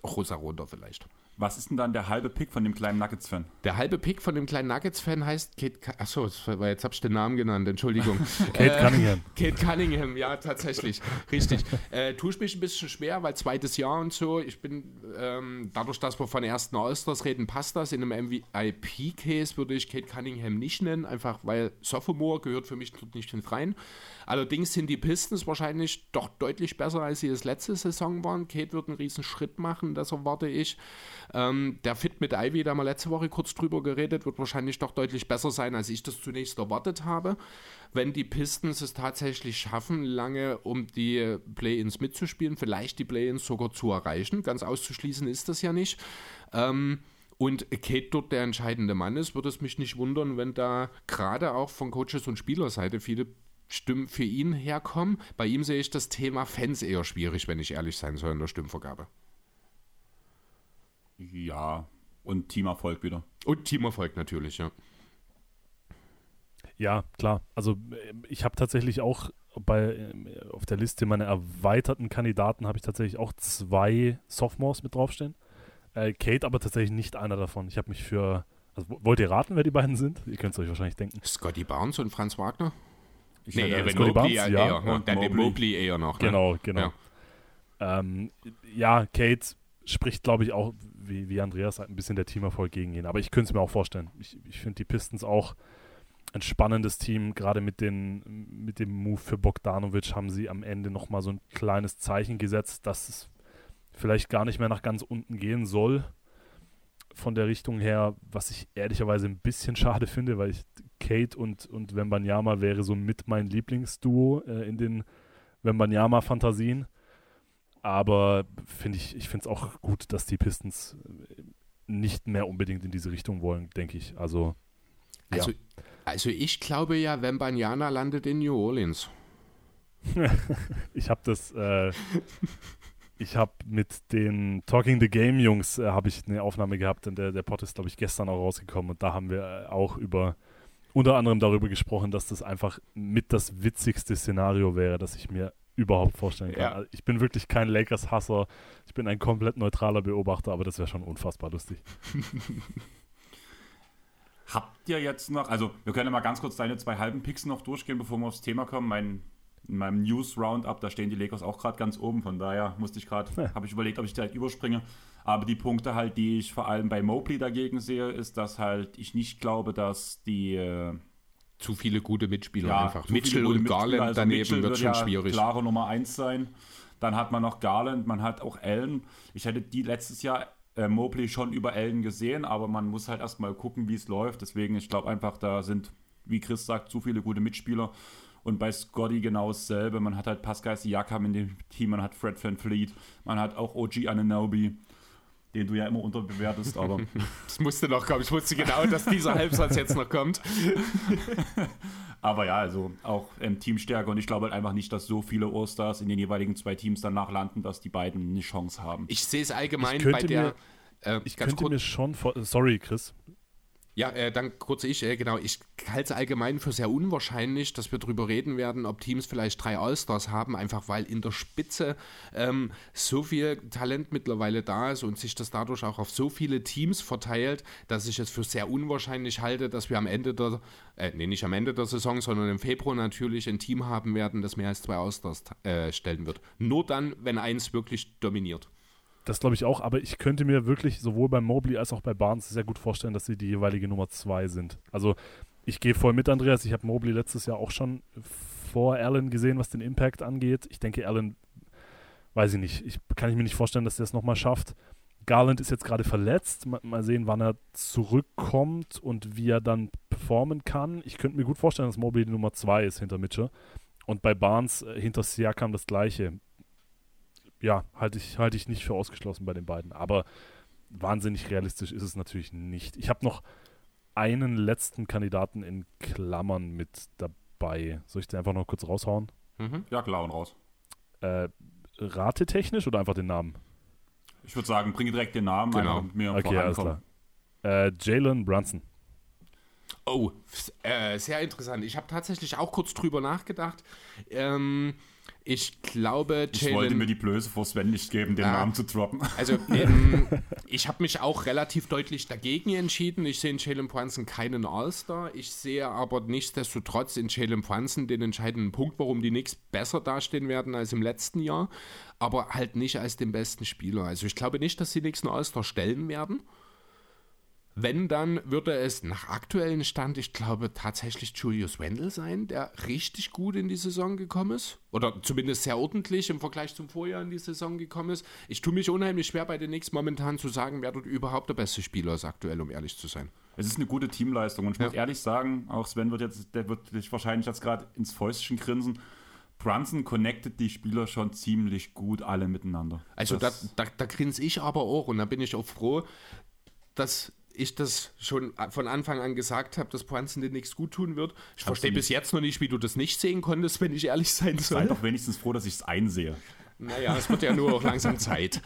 rosa runter vielleicht. Was ist denn dann der halbe Pick von dem kleinen Nuggets-Fan? Der halbe Pick von dem kleinen Nuggets-Fan heißt Kate. Achso, jetzt habe ich den Namen genannt, Entschuldigung. Kate äh, Cunningham. Kate Cunningham, ja, tatsächlich. Richtig. Äh, tue ich mich ein bisschen schwer, weil zweites Jahr und so. Ich bin, ähm, dadurch, dass wir von ersten All-Stars reden, passt das. In einem MVP-Case würde ich Kate Cunningham nicht nennen, einfach weil Sophomore gehört für mich dort nicht hin rein. Allerdings sind die Pistons wahrscheinlich doch deutlich besser, als sie das letzte Saison waren. Kate wird einen riesen Schritt machen, das erwarte ich. Ähm, der Fit mit Ivy, da haben wir letzte Woche kurz drüber geredet, wird wahrscheinlich doch deutlich besser sein, als ich das zunächst erwartet habe. Wenn die Pistons es tatsächlich schaffen, lange um die Play-Ins mitzuspielen, vielleicht die Play-Ins sogar zu erreichen, ganz auszuschließen ist das ja nicht. Ähm, und Kate dort der entscheidende Mann ist, würde es mich nicht wundern, wenn da gerade auch von Coaches und Spielerseite viele Stimmen für ihn herkommen. Bei ihm sehe ich das Thema Fans eher schwierig, wenn ich ehrlich sein soll in der Stimmvergabe. Ja, und Teamerfolg wieder. Und Teamerfolg natürlich, ja. Ja, klar. Also äh, ich habe tatsächlich auch bei äh, auf der Liste meiner erweiterten Kandidaten habe ich tatsächlich auch zwei Sophomores mit draufstehen. Äh, Kate aber tatsächlich nicht einer davon. Ich habe mich für. Also, wollt ihr raten, wer die beiden sind? Ihr könnt es euch wahrscheinlich denken. Scotty Barnes und Franz Wagner? Ich nee, Evan Mobley eher, ja. ne? Und dann den Mobley. Mobley eher noch. Ne? Genau, genau. Ja. Ähm, ja Kate spricht, glaube ich, auch, wie, wie Andreas sagt, ein bisschen der Teamerfolg gegen ihn. Aber ich könnte es mir auch vorstellen. Ich, ich finde die Pistons auch ein spannendes Team. Gerade mit, den, mit dem Move für Bogdanovic haben sie am Ende nochmal so ein kleines Zeichen gesetzt, dass es vielleicht gar nicht mehr nach ganz unten gehen soll. Von der Richtung her, was ich ehrlicherweise ein bisschen schade finde, weil ich Kate und, und Wembanyama wäre so mit mein Lieblingsduo äh, in den Wembanyama-Fantasien. Aber finde ich, ich finde es auch gut, dass die Pistons äh, nicht mehr unbedingt in diese Richtung wollen, denke ich. Also, ja. Also, also ich glaube ja, Wembanyama landet in New Orleans. ich habe das, äh, ich habe mit den Talking the Game Jungs äh, habe ich eine Aufnahme gehabt, und der, der Pod ist, glaube ich, gestern auch rausgekommen und da haben wir äh, auch über, unter anderem darüber gesprochen, dass das einfach mit das witzigste Szenario wäre, das ich mir überhaupt vorstellen kann. Ja. Also ich bin wirklich kein Lakers-Hasser, ich bin ein komplett neutraler Beobachter, aber das wäre schon unfassbar lustig. Habt ihr jetzt noch, also wir können ja mal ganz kurz deine zwei halben Picks noch durchgehen, bevor wir aufs Thema kommen. Mein, in meinem News Roundup, da stehen die Lakers auch gerade ganz oben, von daher musste ich gerade, Ja. habe ich überlegt, ob ich direkt überspringe. Aber die Punkte halt, die ich vor allem bei Mobley dagegen sehe, ist, dass halt ich nicht glaube, dass die äh, Zu viele gute Mitspieler ja, einfach. Mitchell und Mitspieler. Garland Also daneben Mitchell wird schon ja schwierig. klare Nummer 1 sein. Dann hat man noch Garland, man hat auch Allen. Ich hätte die letztes Jahr äh, Mobley schon über Allen gesehen, aber man muss halt erstmal gucken, wie es läuft. Deswegen, ich glaube einfach, da sind, wie Chris sagt, zu viele gute Mitspieler. Und bei Scotty genau dasselbe. Man hat halt Pascal Siakam in dem Team, man hat Fred Van Fleet, man hat auch OG Ananobi, den du ja immer unterbewertest, aber Das musste noch kommen. Ich wusste genau, dass dieser Halbsatz jetzt noch kommt. Aber ja, also auch ähm, Teamstärke und ich glaube halt einfach nicht, dass so viele All-Stars in den jeweiligen zwei Teams danach landen, dass die beiden eine Chance haben. Ich sehe es allgemein Ich bei der. mir- äh, Ich ganz könnte kurz, mir schon vor sorry, Chris. Ja, äh, dann kurz ich, äh, genau. Ich halte es allgemein für sehr unwahrscheinlich, dass wir darüber reden werden, ob Teams vielleicht drei All-Stars haben, einfach weil in der Spitze ähm, so viel Talent mittlerweile da ist und sich das dadurch auch auf so viele Teams verteilt, dass ich es für sehr unwahrscheinlich halte, dass wir am Ende der, äh, nee, nicht am Ende der Saison, sondern im Februar natürlich ein Team haben werden, das mehr als zwei All-Stars äh, stellen wird. Nur dann, wenn eins wirklich dominiert. Das glaube ich auch, aber ich könnte mir wirklich sowohl bei Mobley als auch bei Barnes sehr gut vorstellen, dass sie die jeweilige Nummer zwei sind. Also ich gehe voll mit, Andreas. Ich habe Mobley letztes Jahr auch schon vor Allen gesehen, was den Impact angeht. Ich denke, Allen, weiß ich nicht, ich kann ich mir nicht vorstellen, dass der es nochmal schafft. Garland ist jetzt gerade verletzt. Mal, mal sehen, wann er zurückkommt und wie er dann performen kann. Ich könnte mir gut vorstellen, dass Mobley die Nummer zwei ist hinter Mitchell. Und bei Barnes äh, hinter Siakam das gleiche ja, halte ich, halte ich nicht für ausgeschlossen bei den beiden. Aber wahnsinnig realistisch ist es natürlich nicht. Ich habe noch einen letzten Kandidaten in Klammern mit dabei. Soll ich den einfach noch kurz raushauen? Mhm. Ja, klar und raus. Äh, ratetechnisch oder einfach den Namen? Ich würde sagen, bring direkt den Namen Genau. mit mir Okay, alles klar. Äh, Jalen Brunson. Oh, äh, sehr interessant. Ich habe tatsächlich auch kurz drüber nachgedacht. Ähm, ich glaube, Ich wollte mir Jalen. die Blöße vor Sven nicht geben, den Ah. Namen zu droppen. Also, ähm, ich habe mich auch relativ deutlich dagegen entschieden. Ich sehe in Jalen Brunson keinen All-Star. Ich sehe aber nichtsdestotrotz in Jalen Brunson den entscheidenden Punkt, warum die Knicks besser dastehen werden als im letzten Jahr, aber halt nicht als den besten Spieler. Also, ich glaube nicht, dass die Knicks einen All-Star stellen werden. Wenn, dann würde es nach aktuellem Stand, ich glaube, tatsächlich Julius Wendel sein, der richtig gut in die Saison gekommen ist. Oder zumindest sehr ordentlich im Vergleich zum Vorjahr in die Saison gekommen ist. Ich tue mich unheimlich schwer bei den Knicks momentan zu sagen, wer dort überhaupt der beste Spieler ist aktuell, um ehrlich zu sein. Es ist eine gute Teamleistung. Und ich ja. muss ehrlich sagen, auch Sven wird jetzt, der wird sich wahrscheinlich jetzt gerade ins Fäustchen grinsen. Brunson connectet die Spieler schon ziemlich gut alle miteinander. Also da, da, da grinse ich aber auch und da bin ich auch froh, dass ich das schon von Anfang an gesagt habe, dass Brunson dir nichts gut tun wird. Ich verstehe bis jetzt noch nicht, wie du das nicht sehen konntest, wenn ich ehrlich sein soll. Sei doch wenigstens froh, dass ich es einsehe. Naja, es wird ja nur auch langsam Zeit.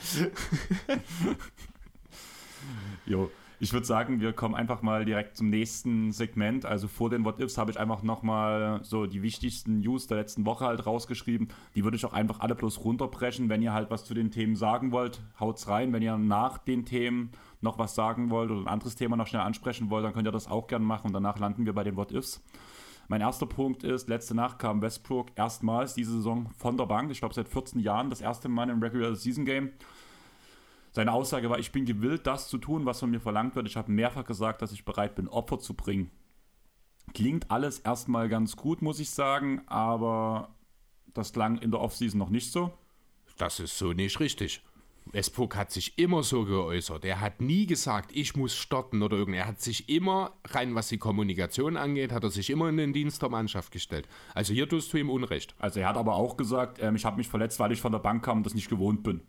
jo. Ich würde sagen, wir kommen einfach mal direkt zum nächsten Segment. Also vor den What-Ifs habe ich einfach nochmal so die wichtigsten News der letzten Woche halt rausgeschrieben. Die würde ich auch einfach alle bloß runterbrechen. Wenn ihr halt was zu den Themen sagen wollt, haut's rein. Wenn ihr nach den Themen noch was sagen wollt oder ein anderes Thema noch schnell ansprechen wollt, dann könnt ihr das auch gerne machen und danach landen wir bei den What-Ifs. Mein erster Punkt ist, letzte Nacht kam Westbrook erstmals diese Saison von der Bank. Ich glaube seit 14 Jahren das erste Mal im Regular Season Game. Seine Aussage war, ich bin gewillt, das zu tun, was von mir verlangt wird. Ich habe mehrfach gesagt, dass ich bereit bin, Opfer zu bringen. Klingt alles erstmal ganz gut, muss ich sagen, aber das klang in der Offseason noch nicht so. Das ist so nicht richtig. Westbrook hat sich immer so geäußert. Er hat nie gesagt, ich muss starten oder irgendwas. Er hat sich immer, rein was die Kommunikation angeht, hat er sich immer in den Dienst der Mannschaft gestellt. Also hier tust du ihm Unrecht. Also er hat aber auch gesagt, ähm, ich habe mich verletzt, weil ich von der Bank kam und das nicht gewohnt bin.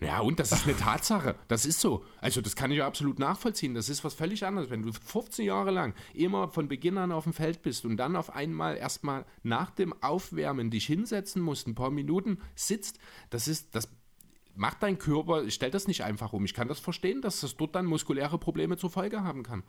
Ja, und das ist eine Tatsache. Das ist so. Also, das kann ich absolut nachvollziehen. Das ist was völlig anderes. Wenn du 15 Jahre lang immer von Beginn an auf dem Feld bist und dann auf einmal erstmal nach dem Aufwärmen dich hinsetzen musst, ein paar Minuten sitzt, das ist, das macht dein Körper, stellt das nicht einfach um. Ich kann das verstehen, dass das dort dann muskuläre Probleme zur Folge haben kann.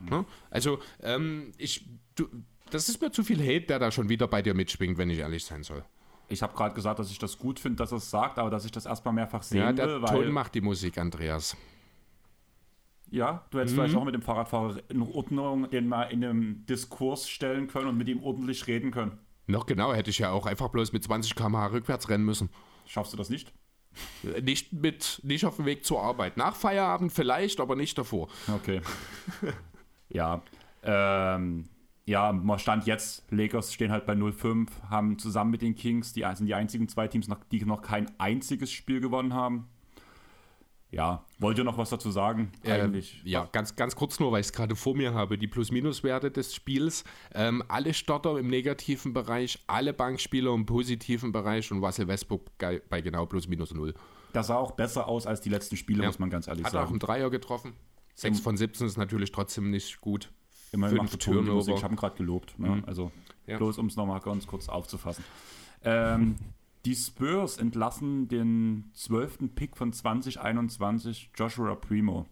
Mhm. Also, ähm, ich, du, das ist mir zu viel Hate, der da schon wieder bei dir mitschwingt, wenn ich ehrlich sein soll. Ich habe gerade gesagt, dass ich das gut finde, dass er es sagt, aber dass ich das erstmal mehrfach sehen ja, der will. Ton macht die Musik, Andreas. Ja, du hättest mhm. vielleicht auch mit dem Fahrradfahrer in Ordnung den mal in einem Diskurs stellen können und mit ihm ordentlich reden können. Noch genau, hätte ich ja auch einfach bloß mit 20 km/h rückwärts rennen müssen. Schaffst du das nicht? Nicht, mit, nicht auf dem Weg zur Arbeit. Nach Feierabend vielleicht, aber nicht davor. Okay. ja. Ähm, ja, man stand jetzt, Lakers stehen halt bei 0-5, haben zusammen mit den Kings, die sind die einzigen zwei Teams, die noch kein einziges Spiel gewonnen haben. Ja, wollt ihr noch was dazu sagen? Eigentlich? Äh, ja, ganz, ganz kurz nur, weil ich es gerade vor mir habe. Die Plus-Minus-Werte des Spiels. Ähm, alle Starter im negativen Bereich, alle Bankspieler im positiven Bereich und Russell Westbrook bei genau Plus-Minus 0. Das sah auch besser aus als die letzten Spiele, ja. muss man ganz ehrlich Hat sagen. Hat auch einen Dreier getroffen. 6 von 17 ist natürlich trotzdem nicht gut. Immerhin macht Turnover. Ich habe ihn gerade gelobt. Ne? Mhm. Also ja. bloß, um es nochmal ganz kurz aufzufassen. Ähm, die Spurs entlassen den 12. Pick von 2021, Joshua Primo.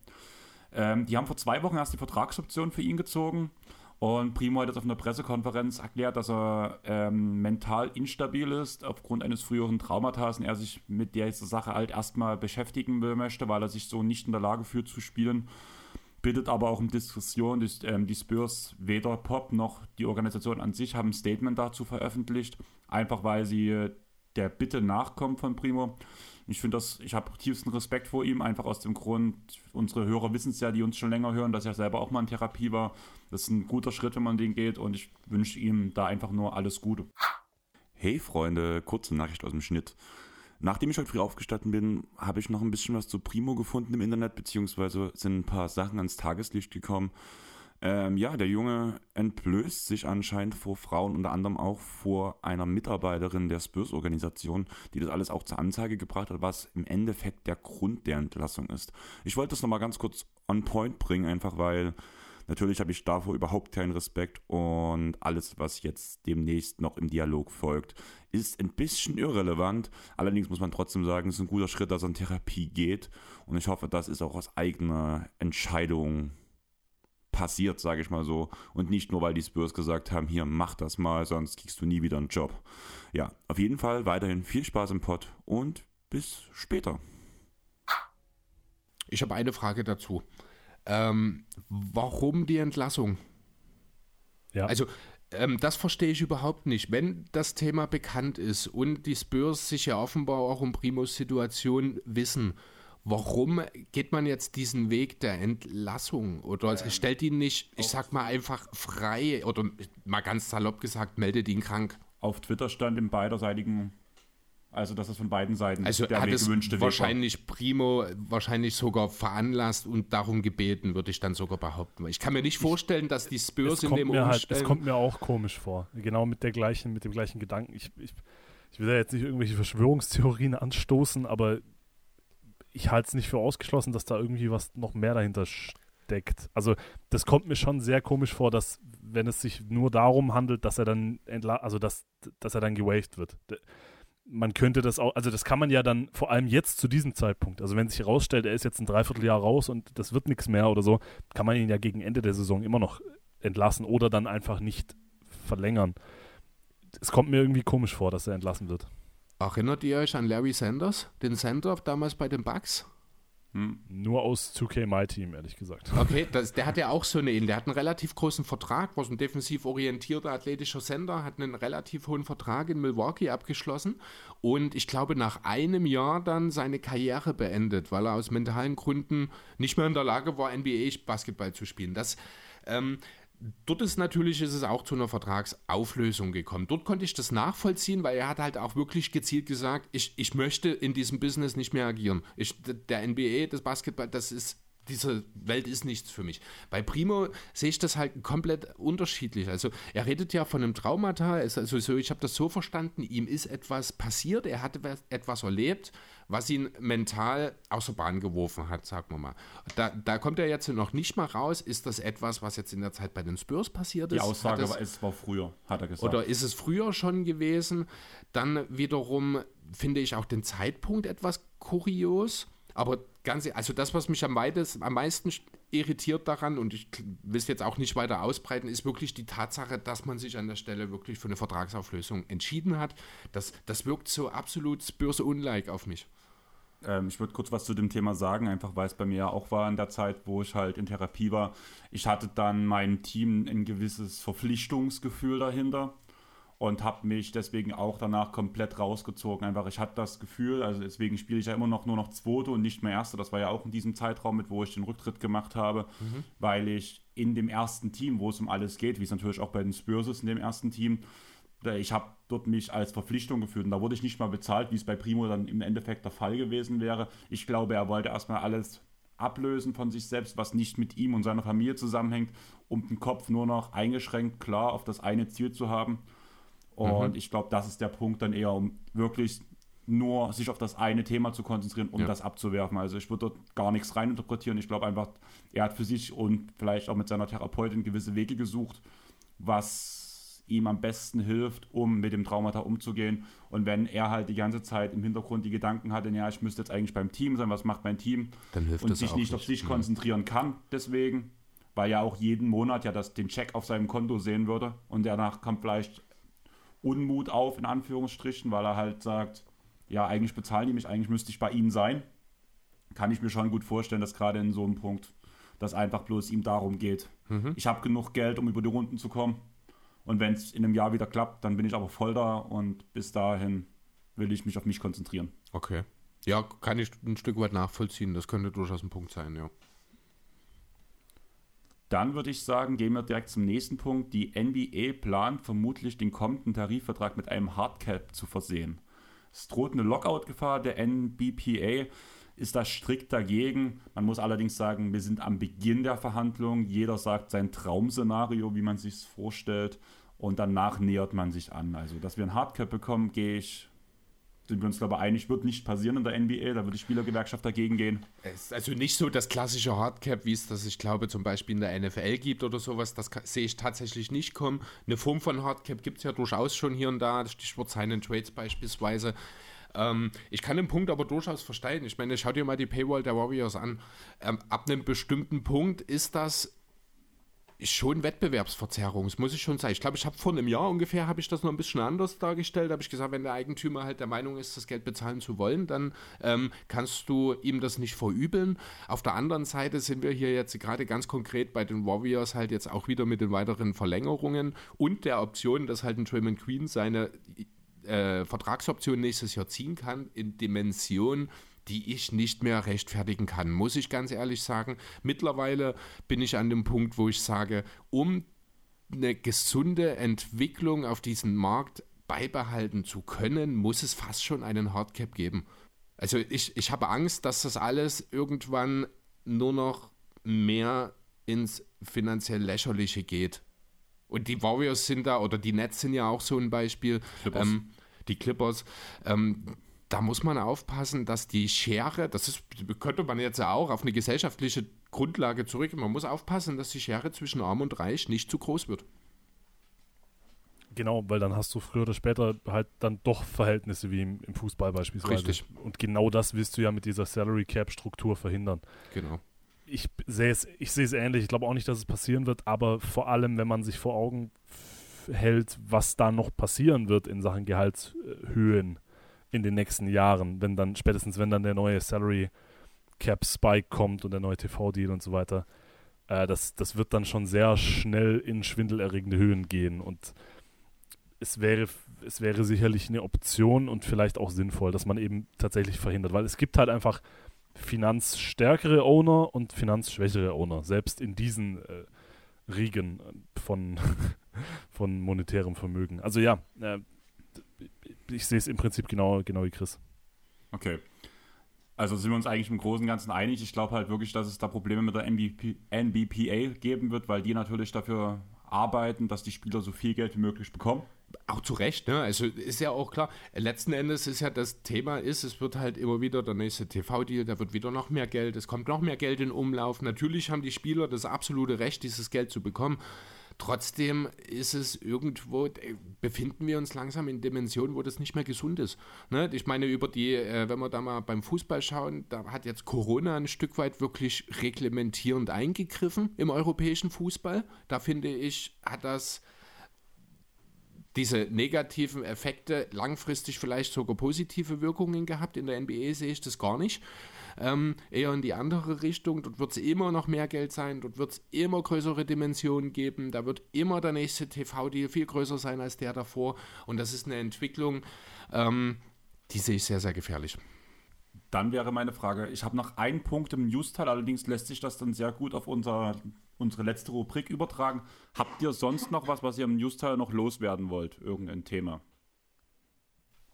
Ähm, die haben vor zwei Wochen erst die Vertragsoption für ihn gezogen. Und Primo hat jetzt auf einer Pressekonferenz erklärt, dass er ähm, mental instabil ist aufgrund eines früheren Traumatas und er sich mit der Sache halt erstmal beschäftigen möchte, weil er sich so nicht in der Lage fühlt zu spielen. Bittet aber auch um Diskussion. Die, ähm, die Spurs, weder Pop noch die Organisation an sich, haben ein Statement dazu veröffentlicht, einfach weil sie der Bitte nachkommt von Primo. Ich finde das, ich habe tiefsten Respekt vor ihm, einfach aus dem Grund, unsere Hörer wissen es ja, die uns schon länger hören, dass er selber auch mal in Therapie war. Das ist ein guter Schritt, wenn man den geht und ich wünsche ihm da einfach nur alles Gute. Hey Freunde, kurze Nachricht aus dem Schnitt. Nachdem ich heute früh aufgestanden bin, habe ich noch ein bisschen was zu Primo gefunden im Internet, beziehungsweise sind ein paar Sachen ans Tageslicht gekommen. Ähm, ja, der Junge entblößt sich anscheinend vor Frauen, unter anderem auch vor einer Mitarbeiterin der Spurs-Organisation, die das alles auch zur Anzeige gebracht hat, was im Endeffekt der Grund der Entlassung ist. Ich wollte das nochmal ganz kurz on point bringen, einfach weil natürlich habe ich davor überhaupt keinen Respekt und alles, was jetzt demnächst noch im Dialog folgt, ist ein bisschen irrelevant. Allerdings muss man trotzdem sagen, es ist ein guter Schritt, dass er in Therapie geht und ich hoffe, das ist auch aus eigener Entscheidung passiert, sage ich mal so. Und nicht nur, weil die Spurs gesagt haben, hier, mach das mal, sonst kriegst du nie wieder einen Job. Ja, auf jeden Fall weiterhin viel Spaß im Pod und bis später. Ich habe eine Frage dazu. Ähm, warum die Entlassung? Ja. Also, ähm, das verstehe ich überhaupt nicht. Wenn das Thema bekannt ist und die Spurs sich ja offenbar auch um Primos Situation wissen, warum geht man jetzt diesen Weg der Entlassung? Oder ähm, stellt ihn nicht, ich sag mal einfach frei oder mal ganz salopp gesagt, meldet ihn krank? Auf Twitter stand im beiderseitigen also, dass es von beiden Seiten also der hat gewünschte wahrscheinlich Weg Primo wahrscheinlich sogar veranlasst und darum gebeten, würde ich dann sogar behaupten. Ich kann mir nicht vorstellen, dass die Spurs in dem halt, Es kommt mir auch komisch vor. Genau mit der gleichen, mit dem gleichen Gedanken. Ich, ich, ich will da jetzt nicht irgendwelche Verschwörungstheorien anstoßen, aber ich halte es nicht für ausgeschlossen, dass da irgendwie was noch mehr dahinter steckt. Also das kommt mir schon sehr komisch vor, dass wenn es sich nur darum handelt, dass er dann also dass, dass er dann gewaved wird man könnte das auch, also das kann man ja dann vor allem jetzt zu diesem Zeitpunkt, also wenn sich herausstellt, er ist jetzt ein Dreivierteljahr raus und das wird nichts mehr oder so, kann man ihn ja gegen Ende der Saison immer noch entlassen oder dann einfach nicht verlängern. Es kommt mir irgendwie komisch vor, dass er entlassen wird. Erinnert ihr euch an Larry Sanders, den Center damals bei den Bucks? Hm. Nur aus 2K My Team, ehrlich gesagt. Okay, das, der hat ja auch so eine Der hat einen relativ großen Vertrag, war so ein defensiv orientierter athletischer Sender, hat einen relativ hohen Vertrag in Milwaukee abgeschlossen und ich glaube nach einem Jahr dann seine Karriere beendet, weil er aus mentalen Gründen nicht mehr in der Lage war, NBA-Basketball zu spielen. Das ähm, Dort ist natürlich ist es auch zu einer Vertragsauflösung gekommen. Dort konnte ich das nachvollziehen, weil er hat halt auch wirklich gezielt gesagt, ich, ich möchte in diesem Business nicht mehr agieren. Ich, der NBA, das Basketball, das ist diese Welt ist nichts für mich. Bei Primo sehe ich das halt komplett unterschiedlich. Also er redet ja von einem Traumata. Also so, ich habe das so verstanden, ihm ist etwas passiert, er hat etwas erlebt, was ihn mental außer Bahn geworfen hat, sagen wir mal. Da, da kommt er jetzt noch nicht mal raus. Ist das etwas, was jetzt in der Zeit bei den Spurs passiert ist? Die Aussage es, war, es war früher, hat er gesagt. Oder ist es früher schon gewesen? Dann wiederum finde ich auch den Zeitpunkt etwas kurios. Aber ganz, also das, was mich am, weitest, am meisten irritiert daran, und ich will es jetzt auch nicht weiter ausbreiten, ist wirklich die Tatsache, dass man sich an der Stelle wirklich für eine Vertragsauflösung entschieden hat. Das, das wirkt so absolut Spurs-unlike auf mich. Ähm, ich würde kurz was zu dem Thema sagen, einfach weil es bei mir ja auch war in der Zeit, wo ich halt in Therapie war. Ich hatte dann meinem Team ein gewisses Verpflichtungsgefühl dahinter und habe mich deswegen auch danach komplett rausgezogen. Einfach, ich hatte das Gefühl, also deswegen spiele ich ja immer noch nur noch Zweite und nicht mehr Erste. Das war ja auch in diesem Zeitraum mit, wo ich den Rücktritt gemacht habe, mhm. weil ich in dem ersten Team, wo es um alles geht, wie es natürlich auch bei den Spurs ist in dem ersten Team, ich habe dort mich als Verpflichtung geführt und da wurde ich nicht mal bezahlt, wie es bei Primo dann im Endeffekt der Fall gewesen wäre. Ich glaube, er wollte erstmal alles ablösen von sich selbst, was nicht mit ihm und seiner Familie zusammenhängt, um den Kopf nur noch eingeschränkt klar auf das eine Ziel zu haben. Und mhm. ich glaube, das ist der Punkt dann eher, um wirklich nur sich auf das eine Thema zu konzentrieren, um ja. das abzuwerfen. Also ich würde dort gar nichts reininterpretieren. Ich glaube einfach, er hat für sich und vielleicht auch mit seiner Therapeutin gewisse Wege gesucht, was ihm am besten hilft, um mit dem Traumata umzugehen. Und wenn er halt die ganze Zeit im Hintergrund die Gedanken hatte, ja, ich müsste jetzt eigentlich beim Team sein, was macht mein Team? Dann hilft und sich nicht auf sich konzentrieren kann, deswegen, weil er auch jeden Monat ja das, den Check auf seinem Konto sehen würde und danach kommt vielleicht Unmut auf, in Anführungsstrichen, weil er halt sagt, ja, eigentlich bezahlen die mich, eigentlich müsste ich bei ihnen sein. Kann ich mir schon gut vorstellen, dass gerade in so einem Punkt das einfach bloß ihm darum geht. Mhm. Ich habe genug Geld, um über die Runden zu kommen. Und wenn es in einem Jahr wieder klappt, dann bin ich aber voll da und bis dahin will ich mich auf mich konzentrieren. Okay. Ja, kann ich ein Stück weit nachvollziehen. Das könnte durchaus ein Punkt sein, ja. Dann würde ich sagen, gehen wir direkt zum nächsten Punkt. Die NBA plant vermutlich den kommenden Tarifvertrag mit einem Hardcap zu versehen. Es droht eine Lockout-Gefahr. Der NBPA ist da strikt dagegen. Man muss allerdings sagen, wir sind am Beginn der Verhandlungen. Jeder sagt sein Traumszenario, wie man sich es vorstellt. Und danach nähert man sich an. Also, dass wir ein Hardcap bekommen, gehe ich sind wir uns, glaube ich, einig, wird nicht passieren in der NBA. Da wird die Spielergewerkschaft dagegen gehen. Es ist also nicht so das klassische Hardcap, wie es das, ich glaube, zum Beispiel in der NFL gibt oder sowas. Das sehe ich tatsächlich nicht kommen. Eine Form von Hardcap gibt es ja durchaus schon hier und da. Stichwort Sign Trades beispielsweise. Ähm, ich kann den Punkt aber durchaus verstehen. Ich meine, schau dir mal die Paywall der Warriors an. Ähm, ab einem bestimmten Punkt ist das ist schon Wettbewerbsverzerrung, das muss ich schon sagen. Ich glaube, ich habe vor einem Jahr ungefähr, habe ich das noch ein bisschen anders dargestellt, habe ich gesagt, wenn der Eigentümer halt der Meinung ist, das Geld bezahlen zu wollen, dann ähm, kannst du ihm das nicht verübeln. Auf der anderen Seite sind wir hier jetzt gerade ganz konkret bei den Warriors halt jetzt auch wieder mit den weiteren Verlängerungen und der Option, dass halt ein Draymond Queen seine äh, Vertragsoption nächstes Jahr ziehen kann in Dimension die ich nicht mehr rechtfertigen kann, muss ich ganz ehrlich sagen. Mittlerweile bin ich an dem Punkt, wo ich sage, um eine gesunde Entwicklung auf diesem Markt beibehalten zu können, muss es fast schon einen Hardcap geben. Also ich, ich habe Angst, dass das alles irgendwann nur noch mehr ins finanziell Lächerliche geht. Und die Warriors sind da, oder die Nets sind ja auch so ein Beispiel. Clippers. Ähm, die Clippers. Ähm, da muss man aufpassen, dass die Schere, das ist, könnte man jetzt ja auch auf eine gesellschaftliche Grundlage zurück, man muss aufpassen, dass die Schere zwischen Arm und Reich nicht zu groß wird. Genau, weil dann hast du früher oder später halt dann doch Verhältnisse wie im, im Fußball beispielsweise. Richtig. Und genau das willst du ja mit dieser Salary Cap Struktur verhindern. Genau. Ich sehe es, ich sehe es ähnlich. Ich glaube auch nicht, dass es passieren wird, aber vor allem, wenn man sich vor Augen hält, was da noch passieren wird in Sachen Gehaltshöhen in den nächsten Jahren, wenn dann spätestens wenn dann der neue Salary Cap Spike kommt und der neue TV-Deal und so weiter, äh, das, das wird dann schon sehr schnell in schwindelerregende Höhen gehen und es wäre, es wäre sicherlich eine Option und vielleicht auch sinnvoll, dass man eben tatsächlich verhindert, weil es gibt halt einfach finanzstärkere Owner und finanzschwächere Owner, selbst in diesen äh, Riegen von, von monetärem Vermögen. Also ja, äh, ich sehe es im Prinzip genau, genau wie Chris. Okay. Also sind wir uns eigentlich im Großen und Ganzen einig. Ich glaube halt wirklich, dass es da Probleme mit der NBP, NBPA geben wird, weil die natürlich dafür arbeiten, dass die Spieler so viel Geld wie möglich bekommen. Auch zu Recht, ne? Also ist ja auch klar, letzten Endes ist ja das Thema ist, es wird halt immer wieder der nächste TV-Deal, da wird wieder noch mehr Geld, es kommt noch mehr Geld in Umlauf. Natürlich haben die Spieler das absolute Recht, dieses Geld zu bekommen. Trotzdem ist es irgendwo, äh, befinden wir uns langsam in Dimensionen, wo das nicht mehr gesund ist. Ne? Ich meine, über die, äh, wenn wir da mal beim Fußball schauen, da hat jetzt Corona ein Stück weit wirklich reglementierend eingegriffen im europäischen Fußball. Da finde ich, hat das diese negativen Effekte langfristig vielleicht sogar positive Wirkungen gehabt. In der NBA sehe ich das gar nicht. Ähm, eher in die andere Richtung. Dort wird es immer noch mehr Geld sein, dort wird es immer größere Dimensionen geben, da wird immer der nächste TV-Deal viel größer sein als der davor. Und das ist eine Entwicklung, ähm, die sehe ich sehr, sehr gefährlich. Dann wäre meine Frage, ich habe noch einen Punkt im News-Teil, allerdings lässt sich das dann sehr gut auf unser, unsere letzte Rubrik übertragen. Habt ihr sonst noch was, was ihr im News-Teil noch loswerden wollt? Irgendein Thema?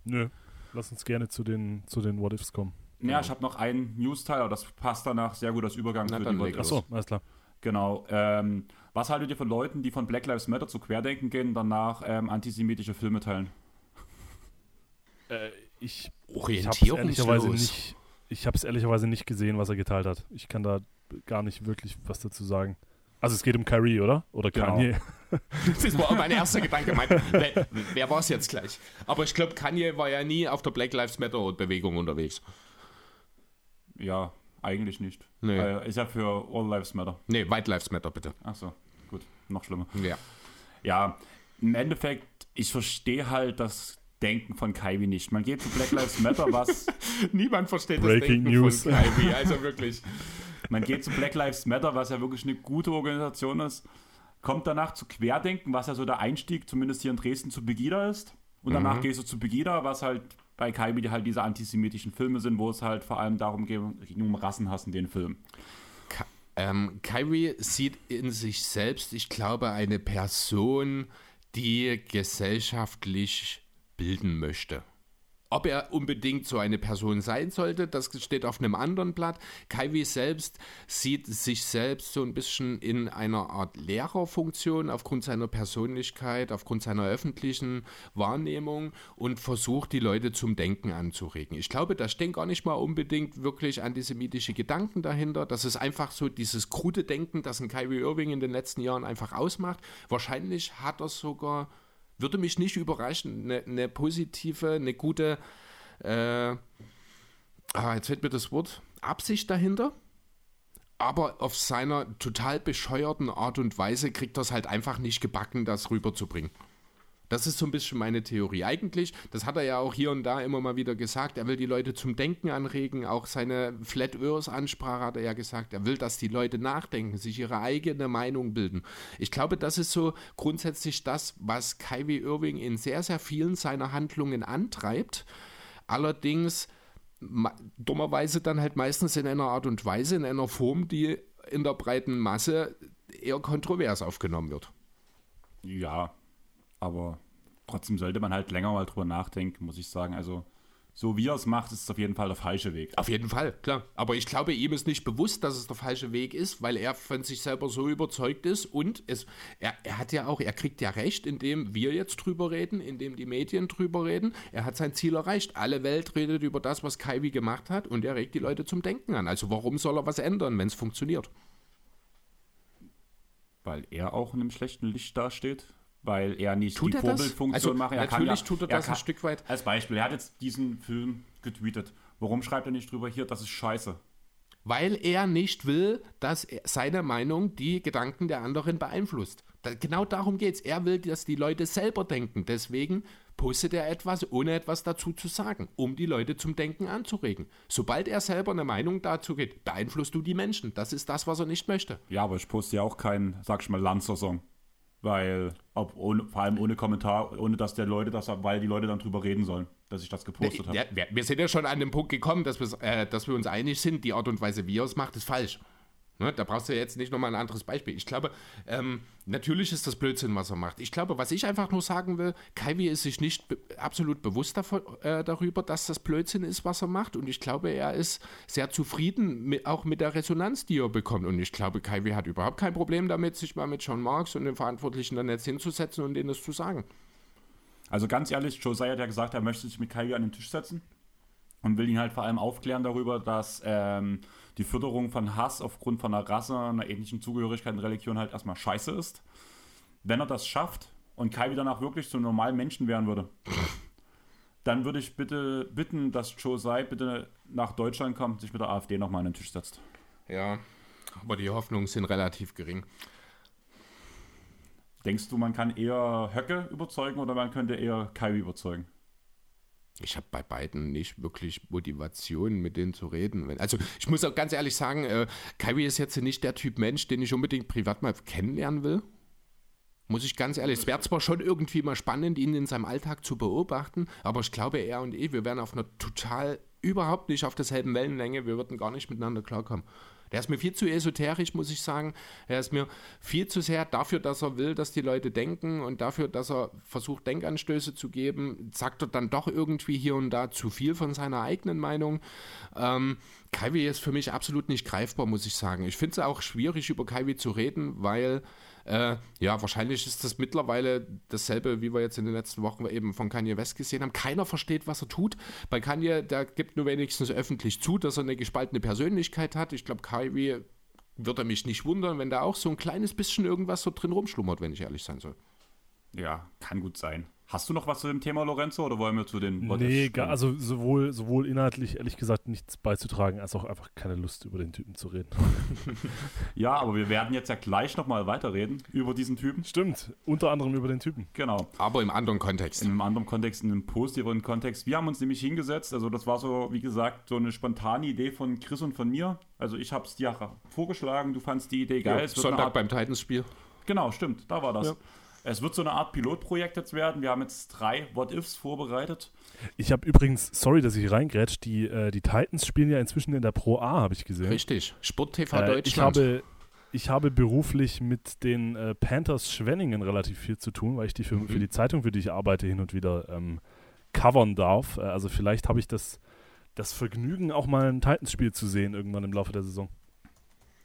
Nö. Lass uns gerne zu den, zu den What-Ifs kommen. Ja, ich habe noch einen News-Teil, aber das passt danach sehr gut als Übergang Na, für dann die What-Ifs. Achso, alles klar. Genau. Ähm, was haltet ihr von Leuten, die von Black Lives Matter zu Querdenken gehen und danach ähm, antisemitische Filme teilen? Äh, ich ich habe es Orientierungslos. ehrlicherweise nicht. Ich habe es ehrlicherweise nicht gesehen, was er geteilt hat. Ich kann da gar nicht wirklich was dazu sagen. Also es geht um Kyrie, oder? Oder Genau. Kanye. Das war mein erster Gedanke. Mein, wer wer war es jetzt gleich? Aber ich glaube, Kanye war ja nie auf der Black Lives Matter Bewegung unterwegs. Ja, eigentlich nicht. Nee. Äh, ist ja für All Lives Matter. Nee, White Lives Matter, bitte. Achso, gut, noch schlimmer. Ja. Ja, im Endeffekt, ich verstehe halt das Denken von Kyrie nicht. Man geht zu Black Lives Matter, was. Niemand versteht Breaking das Denken News. von Kyrie, also wirklich. Man geht zu Black Lives Matter, was ja wirklich eine gute Organisation ist. Kommt danach zu Querdenken, was ja so der Einstieg, zumindest hier in Dresden, zu Begida ist. Und danach gehst du zu Begida, was halt bei Kyrie halt diese antisemitischen Filme sind, wo es halt vor allem darum geht, um Rassenhass in den Filmen. Ka ähm, Kyrie sieht in sich selbst, ich glaube, eine Person, die gesellschaftlich bilden möchte. Ob er unbedingt so eine Person sein sollte, das steht auf einem anderen Blatt. Kyrie selbst sieht sich selbst so ein bisschen in einer Art Lehrerfunktion aufgrund seiner Persönlichkeit, aufgrund seiner öffentlichen Wahrnehmung und versucht, die Leute zum Denken anzuregen. Ich glaube, da stehen gar nicht mal unbedingt wirklich antisemitische Gedanken dahinter. Das ist einfach so dieses krude Denken, das ein Kyrie Irving in den letzten Jahren einfach ausmacht. Wahrscheinlich hat er sogar würde mich nicht überraschen, eine, eine positive, eine gute, äh, ah, jetzt fällt mir das Wort, Absicht dahinter. Aber auf seiner total bescheuerten Art und Weise kriegt es halt einfach nicht gebacken, das rüberzubringen. Das ist so ein bisschen meine Theorie. Eigentlich, das hat er ja auch hier und da immer mal wieder gesagt, er will die Leute zum Denken anregen. Auch seine Flat Earth Ansprache hat er ja gesagt, er will, dass die Leute nachdenken, sich ihre eigene Meinung bilden. Ich glaube, das ist so grundsätzlich das, was Kyrie Irving in sehr, sehr vielen seiner Handlungen antreibt. Allerdings dummerweise dann halt meistens in einer Art und Weise, in einer Form, die in der breiten Masse eher kontrovers aufgenommen wird. Ja, aber trotzdem sollte man halt länger mal drüber nachdenken, muss ich sagen. Also so wie er es macht, ist es auf jeden Fall der falsche Weg. Auf jeden Fall, klar. Aber ich glaube, ihm ist nicht bewusst, dass es der falsche Weg ist, weil er von sich selber so überzeugt ist und es, er, er hat ja auch, er kriegt ja recht, indem wir jetzt drüber reden, indem die Medien drüber reden. Er hat sein Ziel erreicht. Alle Welt redet über das, was Kaiwi gemacht hat und er regt die Leute zum Denken an. Also warum soll er was ändern, wenn es funktioniert? Weil er auch in einem schlechten Licht dasteht weil er nicht tut die Vorbildfunktion also, macht. Er natürlich ja, tut er das er kann, ein Stück weit. Als Beispiel, er hat jetzt diesen Film getweetet. Warum schreibt er nicht drüber hier, das ist scheiße? Weil er nicht will, dass seine Meinung die Gedanken der anderen beeinflusst. Da, genau darum geht es. Er will, dass die Leute selber denken. Deswegen postet er etwas, ohne etwas dazu zu sagen, um die Leute zum Denken anzuregen. Sobald er selber eine Meinung dazu geht, beeinflusst du die Menschen. Das ist das, was er nicht möchte. Ja, aber ich poste ja auch keinen, sag ich mal, Lanzer-Song weil ob ohne, vor allem ohne Kommentar, ohne dass der Leute das, weil die Leute dann drüber reden sollen, dass ich das gepostet habe. Ja, wir sind ja schon an dem Punkt gekommen, dass, äh, dass wir uns einig sind, die Art und Weise, wie er es macht, ist falsch. Ne, da brauchst du jetzt nicht nochmal ein anderes Beispiel. Ich glaube, ähm, natürlich ist das Blödsinn, was er macht. Ich glaube, was ich einfach nur sagen will, Kaiwi ist sich nicht be absolut bewusst davon, äh, darüber, dass das Blödsinn ist, was er macht. Und ich glaube, er ist sehr zufrieden mit, auch mit der Resonanz, die er bekommt. Und ich glaube, Kaiwi hat überhaupt kein Problem damit, sich mal mit John Marks und den Verantwortlichen dann jetzt hinzusetzen und denen das zu sagen. Also ganz ehrlich, Josiah hat ja gesagt, er möchte sich mit Kaiwi an den Tisch setzen und will ihn halt vor allem aufklären darüber, dass ähm, die Förderung von Hass aufgrund von einer Rasse, einer ähnlichen Zugehörigkeit und Religion halt erstmal scheiße ist. Wenn er das schafft und Kai wieder nach wirklich zu einem normalen Menschen werden würde, dann würde ich bitte bitten, dass Josai bitte nach Deutschland kommt, sich mit der AfD nochmal an den Tisch setzt. Ja, aber die Hoffnungen sind relativ gering. Denkst du, man kann eher Höcke überzeugen oder man könnte eher Kai überzeugen? Ich habe bei beiden nicht wirklich Motivation, mit denen zu reden. Also ich muss auch ganz ehrlich sagen, äh, Kyrie ist jetzt nicht der Typ Mensch, den ich unbedingt privat mal kennenlernen will. Muss ich ganz ehrlich, es wäre zwar schon irgendwie mal spannend, ihn in seinem Alltag zu beobachten, aber ich glaube, er und ich, wir wären auf einer total überhaupt nicht auf derselben Wellenlänge, wir würden gar nicht miteinander klarkommen. Der ist mir viel zu esoterisch, muss ich sagen. Er ist mir viel zu sehr dafür, dass er will, dass die Leute denken und dafür, dass er versucht, Denkanstöße zu geben, sagt er dann doch irgendwie hier und da zu viel von seiner eigenen Meinung. Ähm, Kaiwi ist für mich absolut nicht greifbar, muss ich sagen. Ich finde es auch schwierig, über Kaiwi zu reden, weil äh, ja, wahrscheinlich ist das mittlerweile dasselbe, wie wir jetzt in den letzten Wochen eben von Kanye West gesehen haben. Keiner versteht, was er tut. Bei Kanye, der gibt nur wenigstens öffentlich zu, dass er eine gespaltene Persönlichkeit hat. Ich glaube, Kyrie würde mich nicht wundern, wenn da auch so ein kleines bisschen irgendwas so drin rumschlummert, wenn ich ehrlich sein soll. Ja, kann gut sein. Hast du noch was zu dem Thema, Lorenzo, oder wollen wir zu den What Nee, gar, also sowohl, sowohl inhaltlich, ehrlich gesagt, nichts beizutragen, als auch einfach keine Lust, über den Typen zu reden. ja, aber wir werden jetzt ja gleich nochmal weiterreden über diesen Typen. Stimmt, unter anderem über den Typen. Genau. Aber im anderen Kontext. In einem anderen Kontext, in einem positiveren Kontext. Wir haben uns nämlich hingesetzt, also das war so, wie gesagt, so eine spontane Idee von Chris und von mir. Also ich habe es dir vorgeschlagen, du fandst die Idee geil. Ja, Sonntag beim Titans-Spiel. Genau, stimmt, da war das. Ja. Es wird so eine Art Pilotprojekt jetzt werden. Wir haben jetzt drei What-Ifs vorbereitet. Ich habe übrigens, sorry, dass ich reingrätsch, die, äh, die Titans spielen ja inzwischen in der Pro A, habe ich gesehen. Richtig, Sport TV äh, Deutschland. Ich habe, ich habe beruflich mit den äh, Panthers Schwenningen relativ viel zu tun, weil ich die für, mhm. für die Zeitung, für die ich arbeite, hin und wieder ähm, covern darf. Äh, also vielleicht habe ich das, das Vergnügen, auch mal ein Titans-Spiel zu sehen irgendwann im Laufe der Saison.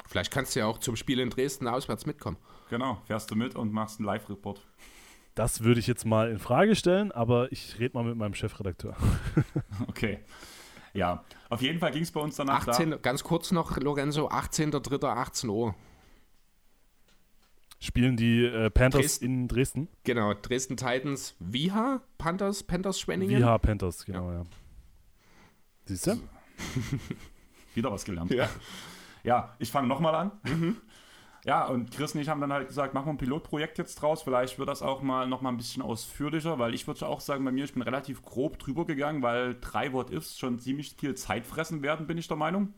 Vielleicht kannst du ja auch zum Spiel in Dresden auswärts mitkommen. Genau, fährst du mit und machst einen Live-Report. Das würde ich jetzt mal in Frage stellen, aber ich rede mal mit meinem Chefredakteur. okay. Ja, auf jeden Fall ging es bei uns danach 18, da. Ganz kurz noch, Lorenzo, 18.03.18 Uhr. Spielen die äh, Panthers Dresden, in Dresden? Genau, Dresden Titans, Viha, Panthers, Panthers Schwenningen. Viha Panthers, genau, ja. ja. Siehst du? Wieder was gelernt. Ja. Ja, ich fange nochmal an. Mhm. Ja, und Chris und ich haben dann halt gesagt, machen wir ein Pilotprojekt jetzt draus. Vielleicht wird das auch mal noch mal ein bisschen ausführlicher, weil ich würde auch sagen, bei mir, ich bin relativ grob drüber gegangen, weil drei What-Ifs schon ziemlich viel Zeit fressen werden, bin ich der Meinung.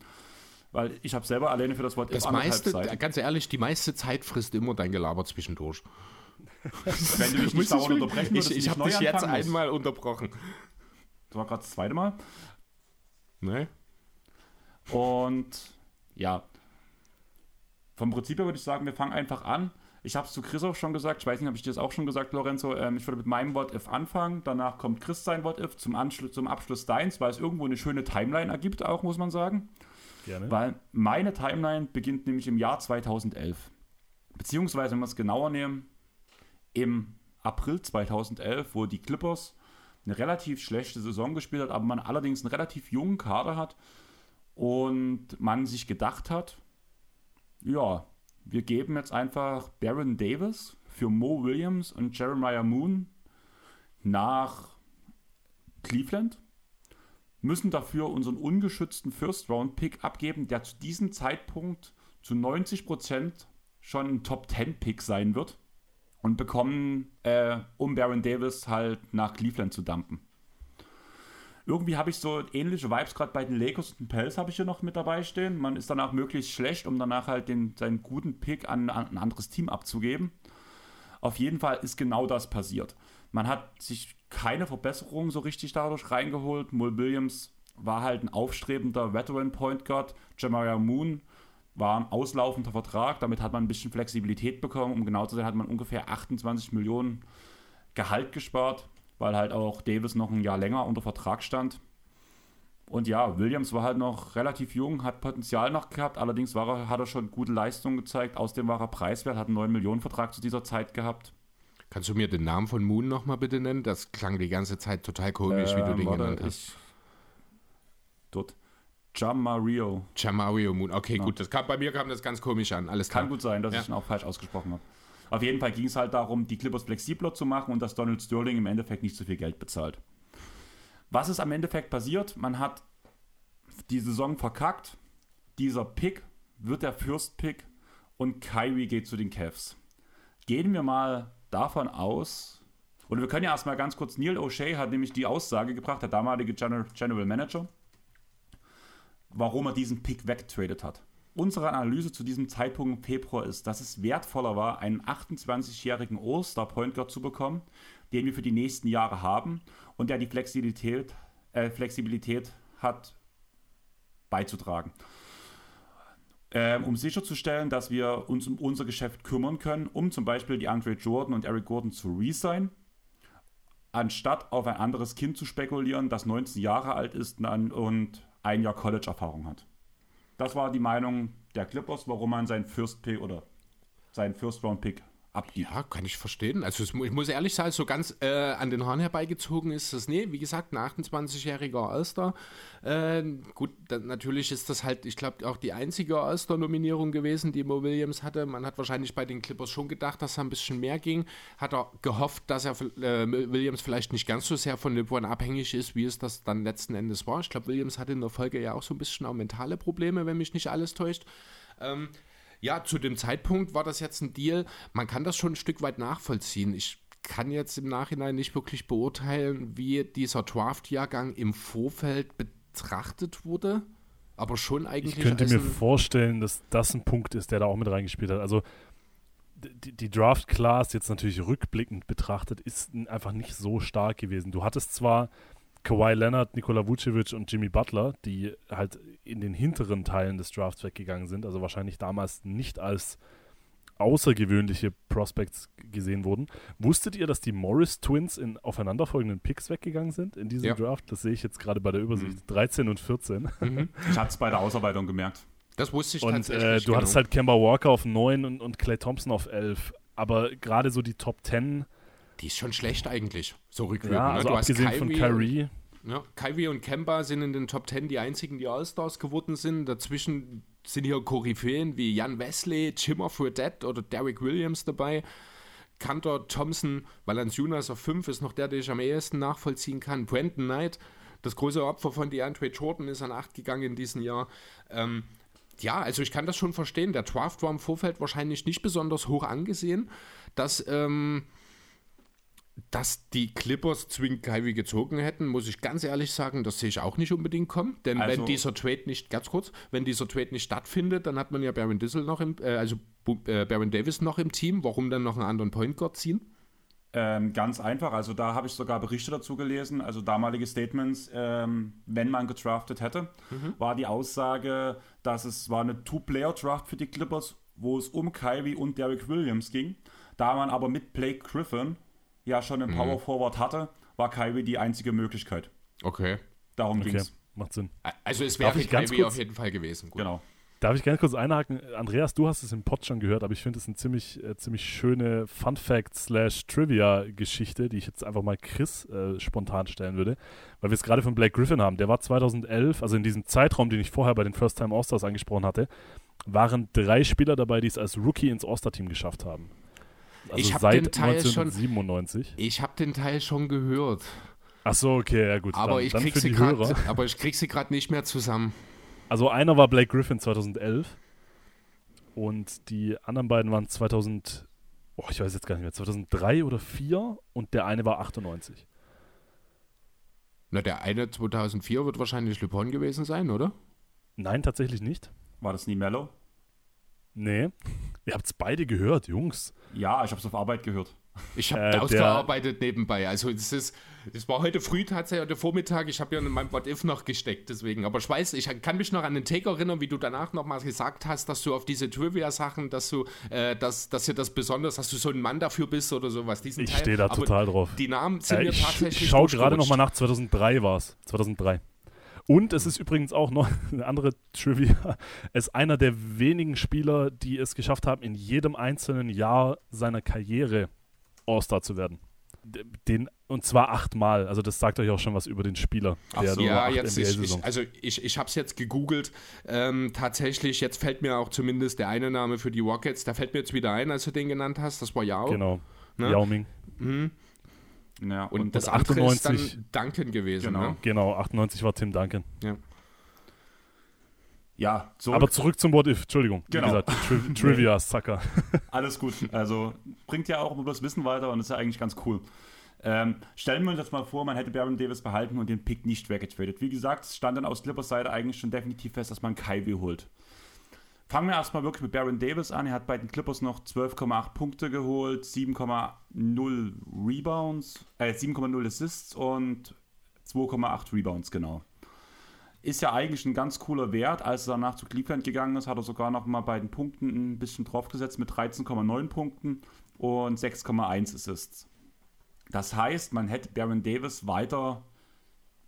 Weil ich habe selber alleine für das What-If das meiste, Zeit. Ganz ehrlich, die meiste Zeit frisst immer dein Gelaber zwischendurch. Wenn du mich nicht dauernd unterbrechen würdest, Ich, ich habe dich jetzt einmal unterbrochen. Das war gerade das zweite Mal. Nee. Und ja, vom Prinzip her würde ich sagen, wir fangen einfach an. Ich habe es zu Chris auch schon gesagt, ich weiß nicht, habe ich dir das auch schon gesagt, Lorenzo. Ähm, ich würde mit meinem What-If anfangen, danach kommt Chris sein What-If, zum, zum Abschluss deins, weil es irgendwo eine schöne Timeline ergibt, auch muss man sagen. Gerne. Weil meine Timeline beginnt nämlich im Jahr 2011. Beziehungsweise, wenn wir es genauer nehmen, im April 2011, wo die Clippers eine relativ schlechte Saison gespielt hat, aber man allerdings einen relativ jungen Kader hat und man sich gedacht hat, ja, wir geben jetzt einfach Baron Davis für Mo Williams und Jeremiah Moon nach Cleveland, müssen dafür unseren ungeschützten First-Round-Pick abgeben, der zu diesem Zeitpunkt zu 90% schon ein Top-10-Pick sein wird und bekommen, äh, um Baron Davis halt nach Cleveland zu dumpen. Irgendwie habe ich so ähnliche Vibes, gerade bei den Lakers und den Pels habe ich hier noch mit dabei stehen. Man ist danach möglichst schlecht, um danach halt den, seinen guten Pick an, an ein anderes Team abzugeben. Auf jeden Fall ist genau das passiert. Man hat sich keine Verbesserung so richtig dadurch reingeholt. Mull Williams war halt ein aufstrebender Veteran Point Guard. Jamaria Moon war ein auslaufender Vertrag. Damit hat man ein bisschen Flexibilität bekommen. Um genau zu sein, hat man ungefähr 28 Millionen Gehalt gespart, weil halt auch Davis noch ein Jahr länger unter Vertrag stand. Und ja, Williams war halt noch relativ jung, hat Potenzial noch gehabt, allerdings war er, hat er schon gute Leistungen gezeigt. Außerdem war er preiswert, hat einen 9 Millionen Vertrag zu dieser Zeit gehabt. Kannst du mir den Namen von Moon nochmal bitte nennen? Das klang die ganze Zeit total komisch, äh, wie du ähm, den genannt hast. Dort. Jamario. Jamario Moon. Okay, ja. gut. Das kam, bei mir kam das ganz komisch an. Alles Kann gut sein, dass ja. ich ihn auch falsch ausgesprochen habe. Auf jeden Fall ging es halt darum, die Clippers flexibler zu machen und dass Donald Sterling im Endeffekt nicht so viel Geld bezahlt. Was ist am Endeffekt passiert? Man hat die Saison verkackt. Dieser Pick wird der First Pick und Kyrie geht zu den Cavs. Gehen wir mal davon aus, und wir können ja erstmal ganz kurz, Neil O'Shea hat nämlich die Aussage gebracht, der damalige General Manager, warum er diesen Pick wegtradet hat. Unsere Analyse zu diesem Zeitpunkt im Februar ist, dass es wertvoller war, einen 28-jährigen All-Star-Point Guard zu bekommen, den wir für die nächsten Jahre haben und der die Flexibilität, äh, Flexibilität hat beizutragen. Ähm, um sicherzustellen, dass wir uns um unser Geschäft kümmern können, um zum Beispiel die Andre Jordan und Eric Gordon zu resignen, anstatt auf ein anderes Kind zu spekulieren, das 19 Jahre alt ist und ein Jahr College-Erfahrung hat. Das war die Meinung der Clippers, warum man seinen First Pick oder seinen First Round Pick abgibt. Ja, kann ich verstehen. Also ich muss ehrlich sagen, so ganz äh, an den Haaren herbeigezogen ist das nee. Wie gesagt, ein 28-jähriger All-Star. Äh, gut, dann, natürlich ist das halt, ich glaube, auch die einzige All-Star-Nominierung gewesen, die Mo Williams hatte. Man hat wahrscheinlich bei den Clippers schon gedacht, dass da ein bisschen mehr ging. Hat er gehofft, dass er äh, Williams vielleicht nicht ganz so sehr von LeBron abhängig ist, wie es das dann letzten Endes war. Ich glaube, Williams hatte in der Folge ja auch so ein bisschen auch mentale Probleme, wenn mich nicht alles täuscht. Ähm, ja, zu dem Zeitpunkt war das jetzt ein Deal. Man kann das schon ein Stück weit nachvollziehen. Ich kann jetzt im Nachhinein nicht wirklich beurteilen, wie dieser Draft-Jahrgang im Vorfeld betrachtet wurde. Aber schon eigentlich. Ich könnte mir vorstellen, dass das ein Punkt ist, der da auch mit reingespielt hat. Also die, die Draft-Class jetzt natürlich rückblickend betrachtet, ist einfach nicht so stark gewesen. Du hattest zwar Kawhi Leonard, Nikola Vucevic und Jimmy Butler, die halt in den hinteren Teilen des Drafts weggegangen sind, also wahrscheinlich damals nicht als außergewöhnliche Prospects gesehen wurden. Wusstet ihr, dass die Morris Twins in aufeinanderfolgenden Picks weggegangen sind in diesem ja. Draft? Das sehe ich jetzt gerade bei der Übersicht. Mhm. 13 und 14. Mhm. Ich habe es bei der Ausarbeitung gemerkt. Das wusste ich und, tatsächlich. Und äh, du genau. hattest halt Kemba Walker auf 9 und, und Clay Thompson auf 11. Aber gerade so die Top 10 die ist schon schlecht eigentlich, so rückwirkend. Ja, ne? also du abgesehen hast Kyrie von Kyrie. Und, ja, Kyrie und Kemba sind in den Top 10 die einzigen, die All-Stars geworden sind. Dazwischen sind hier Koryphäen wie Jan Wesley, Jimmer Fredette oder Derek Williams dabei. Kantor Thompson, Valanciunas auf 5 ist noch der, den ich am ehesten nachvollziehen kann. Brandon Knight, das große Opfer von DeAndre Jordan, ist an 8 gegangen in diesem Jahr. Ähm, ja, also ich kann das schon verstehen. Der Draft war im Vorfeld wahrscheinlich nicht besonders hoch angesehen. Dass ähm, dass die Clippers zwingend Kyrie gezogen hätten, muss ich ganz ehrlich sagen, das sehe ich auch nicht unbedingt kommen. Denn also, wenn dieser Trade nicht, ganz kurz, wenn dieser Trade nicht stattfindet, dann hat man ja Baron Dissel noch im, äh, also äh, Baron Davis noch im Team. Warum dann noch einen anderen Point Guard ziehen? Ähm, ganz einfach, also da habe ich sogar Berichte dazu gelesen, also damalige Statements, ähm, wenn man gedraftet hätte, Mhm. war die Aussage, dass es war eine Two-Player-Draft für die Clippers, wo es um Kyrie und Derrick Williams ging. Da man aber mit Blake Griffin ja schon einen Power Forward hatte, war Kyrie die einzige Möglichkeit. Okay. Darum ging Okay, es. macht Sinn. Also es wäre ganz Kyrie kurz- auf jeden Fall gewesen. Gut. Genau. Darf ich ganz kurz einhaken? Andreas, du hast es im Pod schon gehört, aber ich finde es eine ziemlich, äh, ziemlich schöne Fun Fact slash Trivia-Geschichte, die ich jetzt einfach mal Chris äh, spontan stellen würde, weil wir es gerade von Blake Griffin haben. Der war 2011, also in diesem Zeitraum, den ich vorher bei den First Time All-Stars angesprochen hatte, waren drei Spieler dabei, die es als Rookie ins All-Star-Team geschafft haben. Also Ich hab seit den Teil schon- 1997. Ich habe den Teil schon gehört, Ach so, okay, ja gut. aber dann, ich dann krieg für sie aber ich krieg sie gerade nicht mehr zusammen. Also einer war Blake Griffin 2011 und die anderen beiden waren 2000, oh, ich weiß jetzt gar nicht mehr, 2003 oder 4 und der eine war 98. Na, der eine 2004 wird wahrscheinlich LeBron gewesen sein, oder? Nein, tatsächlich nicht. War das nie Mellow? Nee. Ihr habt es beide gehört, Jungs. Ja, ich habe es auf Arbeit gehört. Ich habe Äh, ausgearbeitet nebenbei. Also es ist, es war heute früh tatsächlich, heute Vormittag, ich habe ja in meinem What If noch gesteckt, deswegen. Aber ich weiß, ich kann mich noch an den Take erinnern, wie du danach nochmal gesagt hast, dass du auf diese Trivia-Sachen, dass du, äh, dass, dass dir das besonders, dass du so ein Mann dafür bist oder sowas. Diesen Ich stehe da Aber total drauf. Die Namen sind Äh, mir ich tatsächlich schaue gerade nochmal nach, 2003 war es. 2003. Und es ist übrigens auch noch eine andere Trivia. Er ist einer der wenigen Spieler, die es geschafft haben, in jedem einzelnen Jahr seiner Karriere All-Star zu werden. Den, und zwar achtmal. Also das sagt euch auch schon was über den Spieler. Nur Ja, jetzt, ich, ich, also ich, ich habe es jetzt gegoogelt. Ähm, tatsächlich, jetzt fällt mir auch zumindest der eine Name für die Rockets, da fällt mir jetzt wieder ein, als du den genannt hast, das war Yao. Genau. Ne? Yao Ming. Ja, Und, das Und ist 98 dann Duncan gewesen. Genau. Ne? Genau, 98 war Tim Duncan. Ja. ja zurück. Aber zurück zum What If, Entschuldigung. Genau. Wie gesagt, Tri Trivia, Sucker. Alles gut. Also bringt ja auch das Wissen weiter und ist ja eigentlich ganz cool. Ähm, stellen wir uns jetzt mal vor, man hätte Baron Davis behalten und den Pick nicht weggetradet. Wie gesagt, es stand dann aus Clippers Seite eigentlich schon definitiv fest, dass man Kyrie holt. Fangen wir erstmal wirklich mit Baron Davis an. Er hat bei den Clippers noch 12,8 Punkte geholt, 7,0 Rebounds, äh, 7,0 Assists und 2,8 Rebounds genau. Ist ja eigentlich ein ganz cooler Wert. Als er danach zu Cleveland gegangen ist, hat er sogar noch mal bei den Punkten ein bisschen draufgesetzt mit 13,9 Punkten und 6,1 Assists. Das heißt, man hätte Baron Davis weiter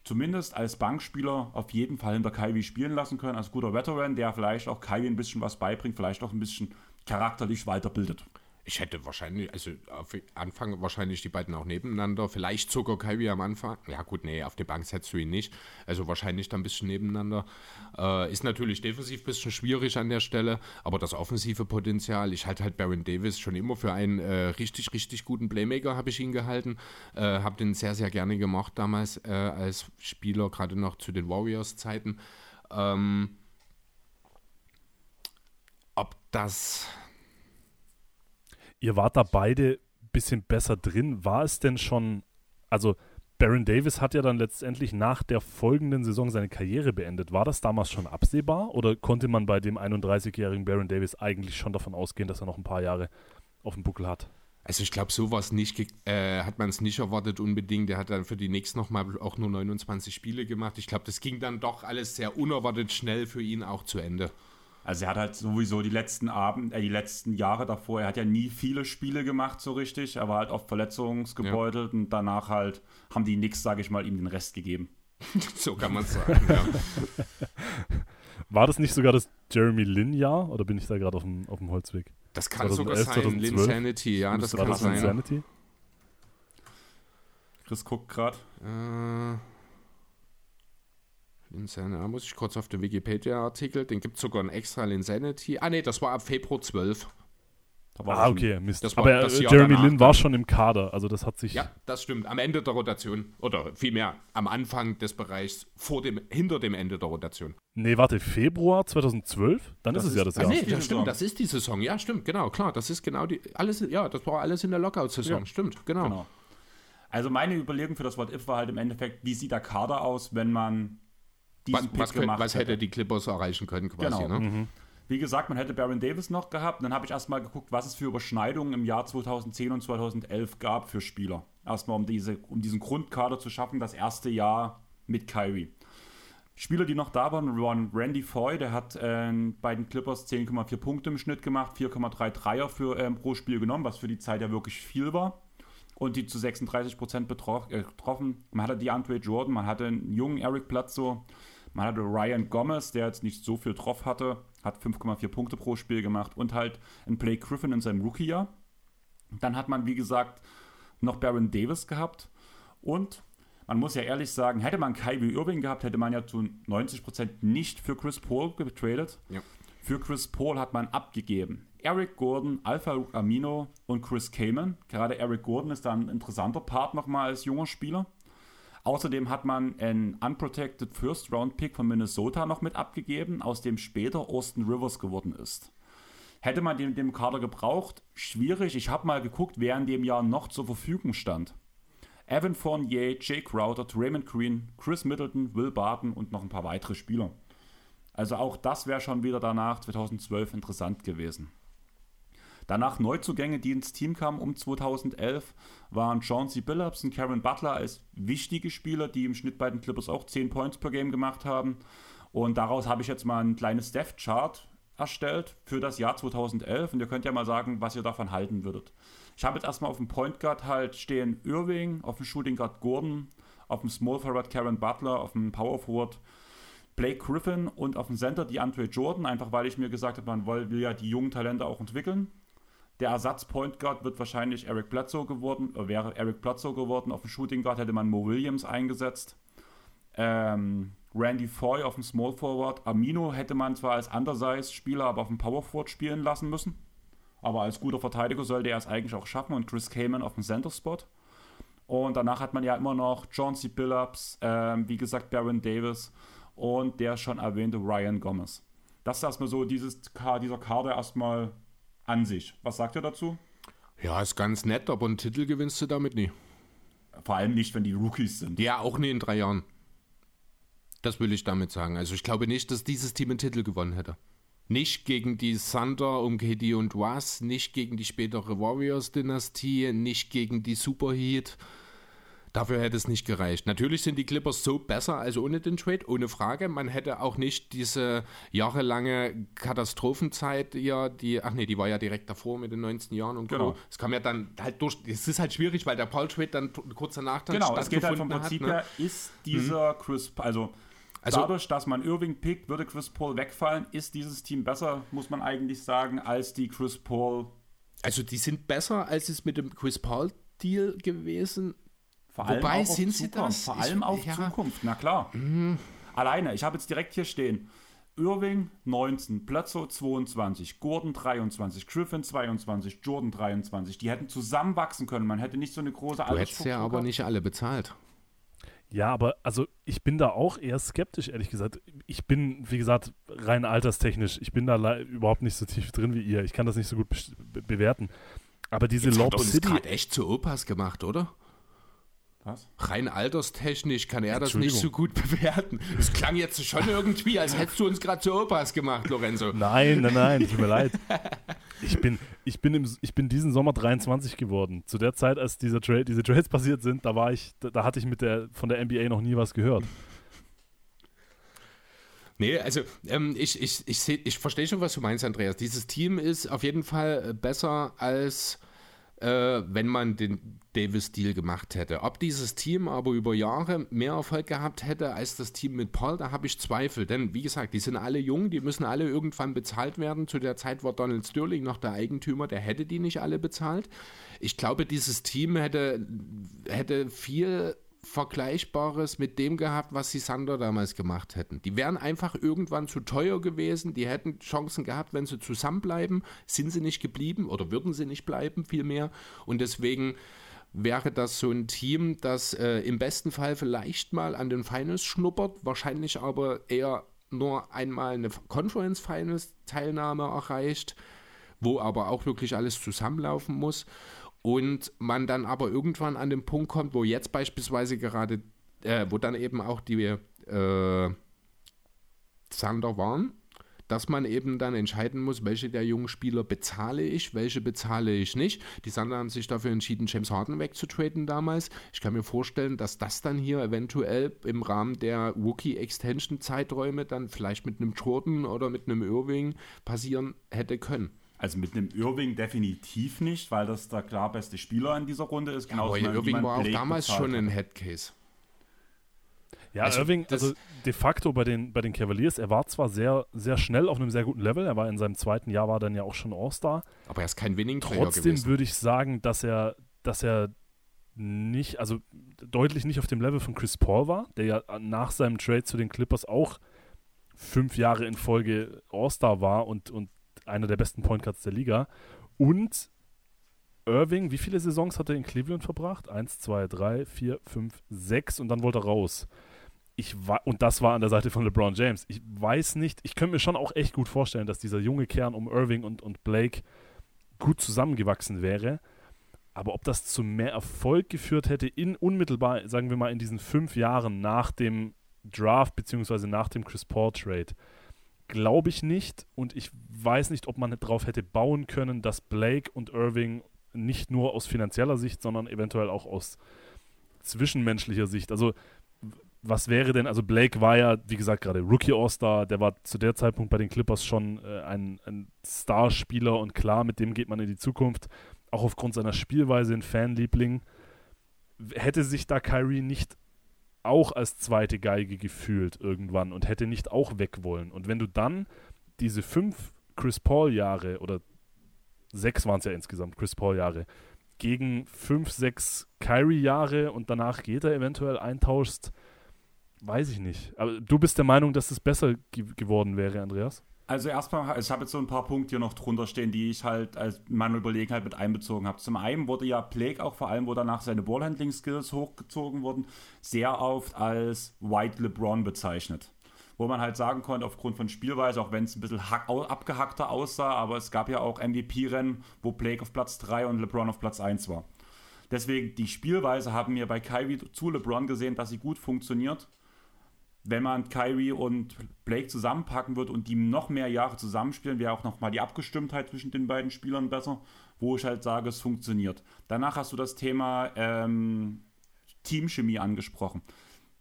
zumindest als Bankspieler auf jeden Fall hinter Kyrie spielen lassen können, als guter Veteran, der vielleicht auch Kyrie ein bisschen was beibringt, vielleicht auch ein bisschen charakterlich weiterbildet. Ich hätte wahrscheinlich, also auf Anfang wahrscheinlich die beiden auch nebeneinander, vielleicht sogar Kyrie am Anfang. Ja gut, nee, auf der Bank setzt du ihn nicht. Also wahrscheinlich dann ein bisschen nebeneinander. Äh, ist natürlich defensiv ein bisschen schwierig an der Stelle, aber das offensive Potenzial, ich halte halt Baron Davis schon immer für einen äh, richtig, richtig guten Playmaker, habe ich ihn gehalten. Äh, habe den sehr, sehr gerne gemacht damals äh, als Spieler, gerade noch zu den Warriors-Zeiten. Ähm, ob das Ihr wart da beide ein bisschen besser drin. War es denn schon, also Baron Davis hat ja dann letztendlich nach der folgenden Saison seine Karriere beendet. War das damals schon absehbar oder konnte man bei dem 31-jährigen Baron Davis eigentlich schon davon ausgehen, dass er noch ein paar Jahre auf dem Buckel hat? Also ich glaube, sowas nicht, äh, hat man es nicht erwartet unbedingt. Der hat dann für die nächsten nochmal auch nur 29 Spiele gemacht. Ich glaube, das ging dann doch alles sehr unerwartet schnell für ihn auch zu Ende. Also er hat halt sowieso die letzten Abend, äh, die letzten Jahre davor, er hat ja nie viele Spiele gemacht so richtig, er war halt oft verletzungsgebeutelt und danach halt haben die nix, sage ich mal, ihm den Rest gegeben. so kann man es sagen. ja. War das nicht sogar das Jeremy Lin-Jahr oder bin ich da gerade auf dem, auf dem Holzweg? Das kann 2011, sogar sein. 2012. Linsanity, ja, das kann sein. Insanity? Chris guckt gerade. Äh, Linsanity, da muss ich kurz auf den Wikipedia-Artikel, den gibt es sogar ein extra Linsanity. Ah ne, das war ab Februar 12. Da war Ah, okay, Mist. Das war Aber das äh, Jeremy danach Lin war schon im Kader, also das hat sich. Ja, das stimmt. Am Ende der Rotation. Oder vielmehr am Anfang des Bereichs, vor dem, hinter dem Ende der Rotation. Nee, warte, Februar 2012? Dann Das ist es ist- ja das Ah, Jahr. nee. das stimmt, das ist die Saison. Ja, stimmt, genau, klar. Das ist genau die, alles, ja, das war alles in der Lockout-Saison. Ja. Stimmt, genau. Genau. Also meine Überlegung für das What If war halt im Endeffekt, wie sieht der Kader aus, wenn man diesen Was, Pick was, gemacht was hätte die Clippers erreichen können quasi, Genau. ne? Wie gesagt, man hätte Baron Davis noch gehabt. dann habe ich erstmal geguckt, was es für Überschneidungen im Jahr 2010 und 2011 gab für Spieler. Erstmal, um, diese, um diesen Grundkader zu schaffen, das erste Jahr mit Kyrie. Spieler, die noch da waren, waren Randy Foy, der hat äh, bei den Clippers 10,4 Punkte im Schnitt gemacht, 4,3 Dreier für, äh, pro Spiel genommen, was für die Zeit ja wirklich viel war. Und die zu 36 Prozent betroffen. Äh, man hatte die Andre Jordan, man hatte einen jungen Eric Bledsoe, man hatte Ryan Gomez, der jetzt nicht so viel drauf hatte, hat 5,4 Punkte pro Spiel gemacht und halt einen Blake Griffin in seinem Rookie-Jahr. Dann hat man, wie gesagt, noch Baron Davis gehabt und man muss ja ehrlich sagen, hätte man Kyrie Irving gehabt, hätte man ja zu 90% nicht für Chris Paul getradet. Ja. Für Chris Paul hat man abgegeben. Eric Gordon, Alpha Amino und Chris Kamen. Gerade Eric Gordon ist da ein interessanter Part nochmal als junger Spieler. Außerdem hat man einen unprotected First Round Pick von Minnesota noch mit abgegeben, aus dem später Austin Rivers geworden ist. Hätte man den, den Kader gebraucht? Schwierig. Ich habe mal geguckt, wer in dem Jahr noch zur Verfügung stand. Evan Fournier, Jake Crowder, Raymond Green, Chris Middleton, Will Barton und noch ein paar weitere Spieler. Also auch das wäre schon wieder danach 2012 interessant gewesen. Danach Neuzugänge, die ins Team kamen um 2011, waren Chauncey Billups und Karen Butler als wichtige Spieler, die im Schnitt bei den Clippers auch 10 Points per Game gemacht haben. Und daraus habe ich jetzt mal ein kleines Death-Chart erstellt für das Jahr 2011 und ihr könnt ja mal sagen, was ihr davon halten würdet. Ich habe jetzt erstmal auf dem Point Guard halt stehen Irving, auf dem Shooting Guard Gordon, auf dem Small Forward Karen Butler, auf dem Power Forward Blake Griffin und auf dem Center die Andre Jordan, einfach weil ich mir gesagt habe, man will ja die jungen Talente auch entwickeln. Der Ersatz Point Guard wird wahrscheinlich Eric Bledsoe geworden, äh, wäre Eric Bledsoe geworden. Auf dem Shooting Guard hätte man Mo Williams eingesetzt. Ähm, Randy Foy auf dem Small Forward. Amino hätte man zwar als Undersize-Spieler, aber auf dem Power Forward spielen lassen müssen. Aber als guter Verteidiger sollte er es eigentlich auch schaffen und Chris Kamen auf dem Center-Spot. Und danach hat man ja immer noch John C. Billups, ähm, wie gesagt Baron Davis und der schon erwähnte Ryan Gomez. Das ist erstmal so dieses, dieser Kader erstmal an sich. Was sagt ihr dazu? Ja, ist ganz nett, aber einen Titel gewinnst du damit nie. Vor allem nicht, wenn die Rookies sind. Ja, auch nie in drei Jahren. Das will ich damit sagen. Also ich glaube nicht, dass dieses Team einen Titel gewonnen hätte. Nicht gegen die Thunder um KD und Was, nicht gegen die spätere Warriors-Dynastie, nicht gegen die Superheat. Dafür hätte es nicht gereicht. Natürlich sind die Clippers so besser als ohne den Trade, ohne Frage. Man hätte auch nicht diese jahrelange Katastrophenzeit, ja, die, ach nee, die war ja direkt davor mit den 19 Jahren und genau. Es kam ja dann halt durch, es ist halt schwierig, weil der Paul-Trade dann kurz danach dann Genau, es geht halt vom Prinzip hat, ne? her, ist dieser mhm. Chris, also also, Dadurch, dass man Irving pickt, würde Chris Paul wegfallen. Ist dieses Team besser, muss man eigentlich sagen, als die Chris Paul. Also die sind besser, als es mit dem Chris Paul Deal gewesen. Vor allem Wobei sind sie das? Vor allem ich, auf ja. Zukunft, na klar. Mhm. Alleine, ich habe jetzt direkt hier stehen. Irving 19, Plötzow 22, Gordon 23, Griffin 22, Jordan 23. Die hätten zusammenwachsen können. Man hätte nicht so eine große Du hättest ja aber nicht alle bezahlt. Ja, aber also ich bin da auch eher skeptisch, ehrlich gesagt. Ich bin, wie gesagt, rein alterstechnisch, ich bin da überhaupt nicht so tief drin wie ihr. Ich kann das nicht so gut be bewerten. Aber diese Jetzt Lob hat uns City. gerade echt zu Opas gemacht, oder? Was? Rein alterstechnisch kann er das nicht so gut bewerten. Es klang jetzt schon irgendwie, als hättest du uns gerade zu Opas gemacht, Lorenzo. Nein, nein, nein, tut mir leid. Ich bin, ich, bin im, ich bin diesen Sommer 23 geworden. Zu der Zeit, als dieser Tra diese Trades passiert sind, da war ich, da, da hatte ich mit der, von der NBA noch nie was gehört. Nee, also ähm, ich, ich, ich, ich verstehe schon, was du meinst, Andreas. Dieses Team ist auf jeden Fall besser als äh, wenn man den Davis-Deal gemacht hätte. Ob dieses Team aber über Jahre mehr Erfolg gehabt hätte als das Team mit Paul, da habe ich Zweifel. Denn wie gesagt, die sind alle jung, die müssen alle irgendwann bezahlt werden. Zu der Zeit war Donald Sterling noch der Eigentümer, der hätte die nicht alle bezahlt. Ich glaube, dieses Team hätte, hätte viel Vergleichbares mit dem gehabt, was die Sander damals gemacht hätten. Die wären einfach irgendwann zu teuer gewesen, die hätten Chancen gehabt, wenn sie zusammenbleiben, sind sie nicht geblieben oder würden sie nicht bleiben, vielmehr. Und deswegen wäre das so ein Team, das äh, im besten Fall vielleicht mal an den Finals schnuppert, wahrscheinlich aber eher nur einmal eine Conference Finals Teilnahme erreicht, wo aber auch wirklich alles zusammenlaufen muss und man dann aber irgendwann an den Punkt kommt, wo jetzt beispielsweise gerade, äh, wo dann eben auch die äh, Thunder waren, dass man eben dann entscheiden muss, welche der jungen Spieler bezahle ich, welche bezahle ich nicht. Die Thunder haben sich dafür entschieden, James Harden wegzutraden damals. Ich kann mir vorstellen, dass das dann hier eventuell im Rahmen der Rookie-Extension-Zeiträume dann vielleicht mit einem Jordan oder mit einem Irving passieren hätte können. Also mit einem Irving definitiv nicht, weil das der klar beste Spieler in dieser Runde ist. Genau aber Irving war auch damals schon ein Headcase. Ja, also Irving, also de facto bei den, bei den Cavaliers, er war zwar sehr, sehr schnell auf einem sehr guten Level, er war in seinem zweiten Jahr, war dann ja auch schon All-Star. Aber er ist kein winning Trotzdem würde ich sagen, dass er, dass er nicht, also deutlich nicht auf dem Level von Chris Paul war, der ja nach seinem Trade zu den Clippers auch fünf Jahre in Folge All-Star war und, und einer der besten Point Guards der Liga. Und Irving, wie viele Saisons hat er in Cleveland verbracht? Eins, zwei, drei, vier, fünf, sechs und dann wollte er raus. Ich und das war an der Seite von LeBron James. Ich weiß nicht, ich könnte mir schon auch echt gut vorstellen, dass dieser junge Kern um Irving und, und Blake gut zusammengewachsen wäre. Aber ob das zu mehr Erfolg geführt hätte, in unmittelbar, sagen wir mal, in diesen fünf Jahren nach dem Draft beziehungsweise nach dem Chris Paul Trade, glaube ich nicht. Und ich weiß nicht, ob man darauf hätte bauen können, dass Blake und Irving nicht nur aus finanzieller Sicht, sondern eventuell auch aus zwischenmenschlicher Sicht. Also was wäre denn, also Blake war ja, wie gesagt, gerade Rookie All-Star, der war zu der Zeitpunkt bei den Clippers schon äh, ein, ein Starspieler und klar, mit dem geht man in die Zukunft, auch aufgrund seiner Spielweise ein Fanliebling. Hätte sich da Kyrie nicht auch als zweite Geige gefühlt irgendwann und hätte nicht auch weg wollen. Und wenn du dann diese fünf Chris Paul-Jahre oder sechs waren es ja insgesamt, Chris Paul-Jahre, gegen fünf, sechs Kyrie-Jahre und danach geht er eventuell eintauschst, weiß ich nicht. Aber du bist der Meinung, dass es besser ge geworden wäre, Andreas? Also erstmal, ich habe jetzt so ein paar Punkte hier noch drunter stehen, die ich halt als meine Überlegenheit mit einbezogen habe. Zum einen wurde ja Blake auch vor allem, wo danach seine Ballhandling-Skills hochgezogen wurden, sehr oft als White LeBron bezeichnet. Wo man halt sagen konnte, aufgrund von Spielweise, auch wenn es ein bisschen abgehackter aussah, aber es gab ja auch MVP-Rennen, wo Blake auf Platz 3 und LeBron auf Platz 1 war. Deswegen, die Spielweise haben wir bei Kyrie zu LeBron gesehen, dass sie gut funktioniert wenn man Kyrie und Blake zusammenpacken wird und die noch mehr Jahre zusammenspielen, wäre auch nochmal die Abgestimmtheit zwischen den beiden Spielern besser, wo ich halt sage, es funktioniert. Danach hast du das Thema ähm, Teamchemie angesprochen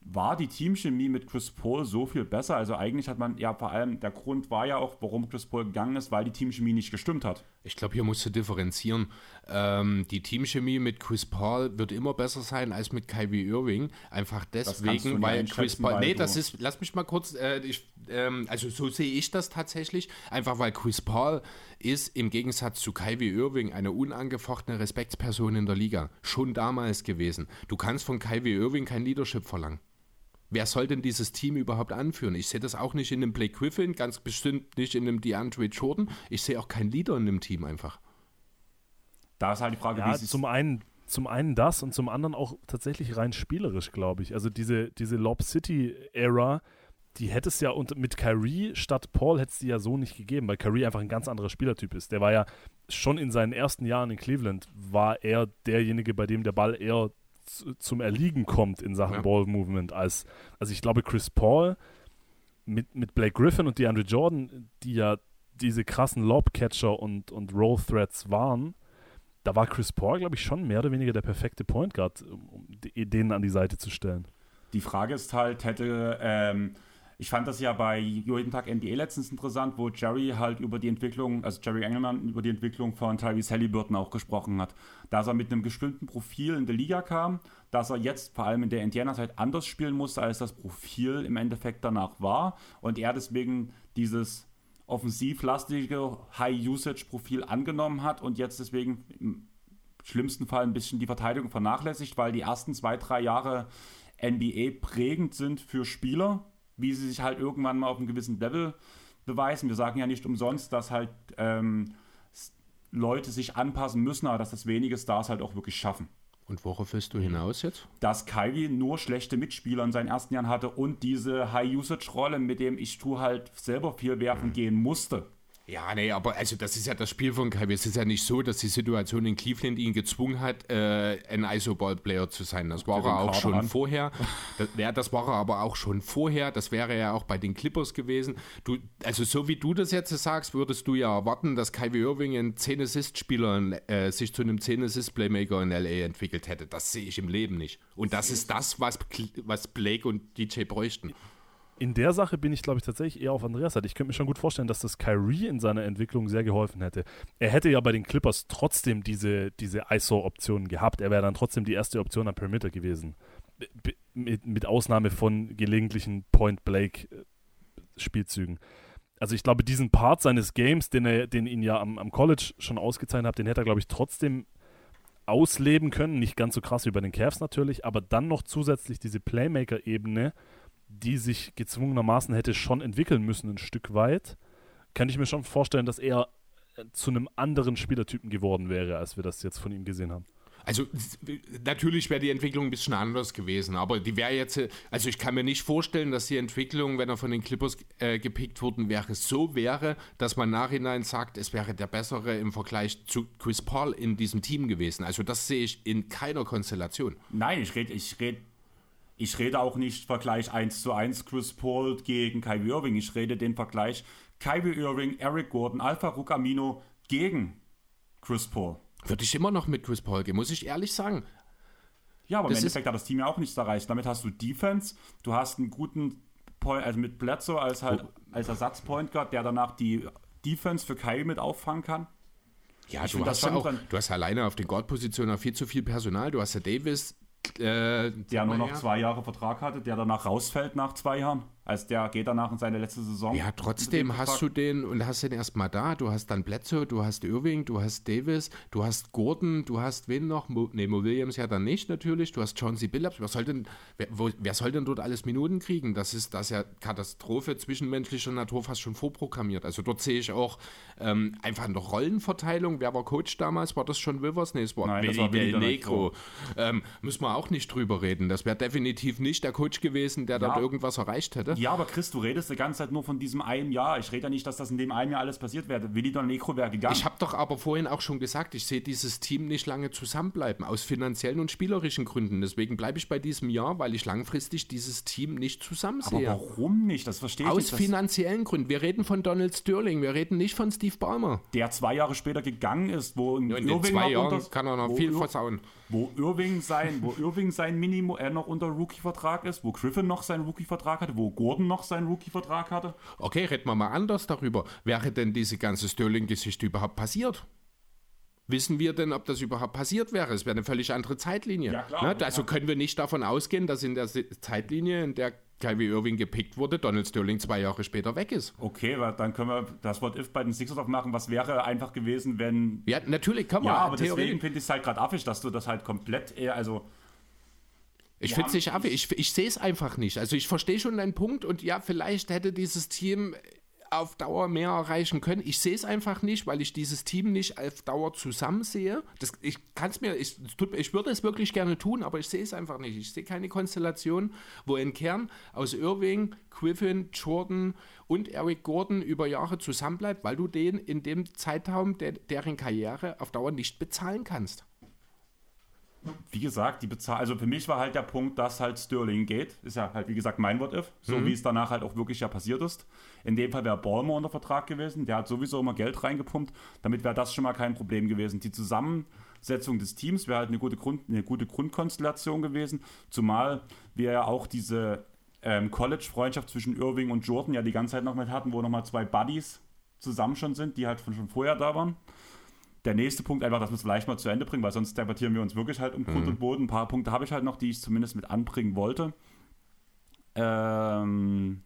war die Teamchemie mit Chris Paul so viel besser. Also eigentlich hat man ja vor allem, der Grund war ja auch, warum Chris Paul gegangen ist, weil die Teamchemie nicht gestimmt hat. Ich glaube, hier musst du differenzieren. Ähm, die Teamchemie mit Chris Paul wird immer besser sein als mit Kyrie Irving. Einfach deswegen, weil Chris Paul. Nee, das ist, lass mich mal kurz, äh, ich, ähm, also so sehe ich das tatsächlich. Einfach weil Chris Paul ist im Gegensatz zu Kyrie Irving eine unangefochtene Respektsperson in der Liga. Schon damals gewesen. Du kannst von Kyrie Irving kein Leadership verlangen. Wer soll denn dieses Team überhaupt anführen? Ich sehe das auch nicht in einem Blake Griffin, ganz bestimmt nicht in einem DeAndre Jordan. Ich sehe auch keinen Leader in dem Team einfach. Da ist halt die Frage, ja, wie sie zum einen zum einen das und zum anderen auch tatsächlich rein spielerisch, glaube ich. Also diese, diese Lob City-Ära, die hätte es ja und mit Kyrie statt Paul hätte es die ja so nicht gegeben, weil Kyrie einfach ein ganz anderer Spielertyp ist. Der war ja schon in seinen ersten Jahren in Cleveland, war er derjenige, bei dem der Ball eher zum Erliegen kommt in Sachen ja. Ball Movement. Als, also ich glaube, Chris Paul mit, mit Blake Griffin und DeAndre Jordan, die ja diese krassen Lobcatcher und, und Roll Threats waren, da war Chris Paul, glaube ich, schon mehr oder weniger der perfekte Point Guard, um denen an die Seite zu stellen. Die Frage ist halt, hätte ähm, ich fand das ja bei jeden Tag NBA letztens interessant, wo Jerry halt über die Entwicklung, also Jerry Engelmann über die Entwicklung von Tyrese Halliburton auch gesprochen hat. Dass er mit einem bestimmten Profil in der Liga kam, dass er jetzt vor allem in der Indiana-Zeit anders spielen musste, als das Profil im Endeffekt danach war. Und er deswegen dieses offensivlastige High-Usage-Profil angenommen hat und jetzt deswegen im schlimmsten Fall ein bisschen die Verteidigung vernachlässigt, weil die ersten zwei, drei Jahre NBA prägend sind für Spieler, wie sie sich halt irgendwann mal auf einem gewissen Level beweisen. Wir sagen ja nicht umsonst, dass halt ähm, Leute sich anpassen müssen, aber dass das wenige Stars halt auch wirklich schaffen. Und worauf willst du hinaus jetzt? Dass Kyrie nur schlechte Mitspieler in seinen ersten Jahren hatte und diese High-Usage-Rolle, mit dem ich tu halt selber viel werfen gehen musste. Ja, nee, aber also das ist ja das Spiel von Kyrie. Es ist ja nicht so, dass die Situation in Cleveland ihn gezwungen hat, äh, ein ISO-Ball-Player zu sein. Das war er auch schon an. vorher. Das, ja, das war er aber auch schon vorher. Das wäre ja auch bei den Clippers gewesen. Du, also so wie du das jetzt sagst, würdest du ja erwarten, dass Kyrie Irving ein 10-Assist-Spieler äh, sich zu einem 10-Assist-Playmaker in LA entwickelt hätte. Das sehe ich im Leben nicht. Und das ist das, was, was Blake und DJ bräuchten in der Sache bin ich, glaube ich, tatsächlich eher auf Andreas Seite. Ich könnte mir schon gut vorstellen, dass das Kyrie in seiner Entwicklung sehr geholfen hätte. Er hätte ja bei den Clippers trotzdem diese, diese ISO-Optionen gehabt. Er wäre dann trotzdem die erste Option am Perimeter gewesen. Mit, mit Ausnahme von gelegentlichen Point-Blake-Spielzügen. Also ich glaube, diesen Part seines Games, den er, den ihn ja am, am College schon ausgezeichnet hat, den hätte er, glaube ich, trotzdem ausleben können. Nicht ganz so krass wie bei den Cavs natürlich, aber dann noch zusätzlich diese Playmaker-Ebene die sich gezwungenermaßen hätte schon entwickeln müssen, ein Stück weit, kann ich mir schon vorstellen, dass er äh, zu einem anderen Spielertypen geworden wäre, als wir das jetzt von ihm gesehen haben. Also natürlich wäre die Entwicklung ein bisschen anders gewesen, aber die wäre jetzt, also ich kann mir nicht vorstellen, dass die Entwicklung, wenn er von den Clippers äh, gepickt worden wäre, so wäre, dass man nachhinein sagt, es wäre der bessere im Vergleich zu Chris Paul in diesem Team gewesen. Also das sehe ich in keiner Konstellation. Nein, ich rede ich red ich rede auch nicht Vergleich 1 zu 1 Chris Paul gegen Kyrie Irving. Ich rede den Vergleich Kyrie Irving, Eric Gordon, Alpha Rucamino gegen Chris Paul. Würde ich immer noch mit Chris Paul gehen, muss ich ehrlich sagen. Ja, aber das im Endeffekt hat das Team ja auch nichts erreicht. Damit hast du Defense, du hast einen guten Point, also mit Bledsoe als halt oh. als Ersatzpoint Guard, der danach die Defense für Kyrie mit auffangen kann. Ja, du hast, ja auch, du hast alleine auf den Guard-Positionen viel zu viel Personal. Du hast ja Davis, äh, der nur noch zwei Jahre Vertrag hatte, der danach rausfällt nach zwei Jahren. Also der geht danach in seine letzte Saison. Ja, trotzdem hast du den und hast den erstmal da. Du hast dann Bledsoe, du hast Irving, du hast Davis, du hast Gordon, du hast wen noch? Mo, nee, Mo Williams ja dann nicht natürlich. Du hast John C. Billups. Wer soll, denn, wer, wo, wer soll denn dort alles Minuten kriegen? Das ist, das ist ja Katastrophe zwischenmenschlicher Natur fast schon vorprogrammiert. Also dort sehe ich auch ähm, einfach eine Rollenverteilung. Wer war Coach damals? War das schon Wilvers? Nee, es war Nein, Willi Del Negro. Ähm, müssen wir auch nicht drüber reden. Das wäre definitiv nicht der Coach gewesen, der ja. dort irgendwas erreicht hätte. Ja, aber Chris, du redest die ganze Zeit nur von diesem einen Jahr. Ich rede ja nicht, dass das in dem einen Jahr alles passiert wäre. Willi Don Negro wäre gegangen. Ich habe doch aber vorhin auch schon gesagt, ich sehe dieses Team nicht lange zusammenbleiben, aus finanziellen und spielerischen Gründen. Deswegen bleibe ich bei diesem Jahr, weil ich langfristig dieses Team nicht zusammen sehe. Aber warum nicht? Das verstehe ich aus nicht. Aus finanziellen Gründen. Wir reden von Donald Sterling, wir reden nicht von Steve Ballmer. Der zwei Jahre später gegangen ist, wo in, ja, in den zwei Jahren kann er noch viel versauen wo Irving sein, wo Irving sein Minimum er noch unter Rookie-Vertrag ist, wo Griffin noch seinen Rookie-Vertrag hatte, wo Gordon noch seinen Rookie-Vertrag hatte. Okay, reden wir mal anders darüber. Wäre denn diese ganze Sterling-Geschichte überhaupt passiert? Wissen wir denn, ob das überhaupt passiert wäre? Es wäre eine völlig andere Zeitlinie. Ja, klar, ne? Also können wir nicht davon ausgehen, dass in der Zeitlinie, in der Kyrie Irving gepickt wurde, Donald Sterling zwei Jahre später weg ist. Okay, dann können wir das Wort if bei den Sixers aufmachen. Was wäre einfach gewesen, wenn. Ja, natürlich kann man. Ja, aber deswegen finde ich es halt gerade affig, dass du das halt komplett eher, also. Ich finde es nicht affig, ich, ich sehe es einfach nicht. Also ich verstehe schon deinen Punkt und ja, vielleicht hätte dieses Team auf Dauer mehr erreichen können. Ich sehe es einfach nicht, weil ich dieses Team nicht auf Dauer zusammen sehe. Das, ich kann es mir, ich, ich würde es wirklich gerne tun, aber ich sehe es einfach nicht. Ich sehe keine Konstellation, wo ein Kern aus Irving, Griffin, Jordan und Eric Gordon über Jahre zusammenbleibt, weil du den in dem Zeitraum der, deren Karriere auf Dauer nicht bezahlen kannst wie gesagt, die Bezahl also für mich war halt der Punkt, dass halt Sterling geht. Ist ja halt, wie gesagt, mein What If, so mhm. wie es danach halt auch wirklich ja passiert ist. In dem Fall wäre Ballmer unter Vertrag gewesen, der hat sowieso immer Geld reingepumpt, damit wäre das schon mal kein Problem gewesen. Die Zusammensetzung des Teams wäre halt eine gute, Grund, eine gute Grundkonstellation gewesen, zumal wir ja auch diese ähm, College-Freundschaft zwischen Irving und Jordan ja die ganze Zeit noch mit hatten, wo nochmal zwei Buddies zusammen schon sind, die halt von schon vorher da waren der nächste Punkt einfach, dass wir es vielleicht mal zu Ende bringen, weil sonst debattieren wir uns wirklich halt um Grund mhm. und Boden. Ein paar Punkte habe ich halt noch, die ich zumindest mit anbringen wollte. Ähm,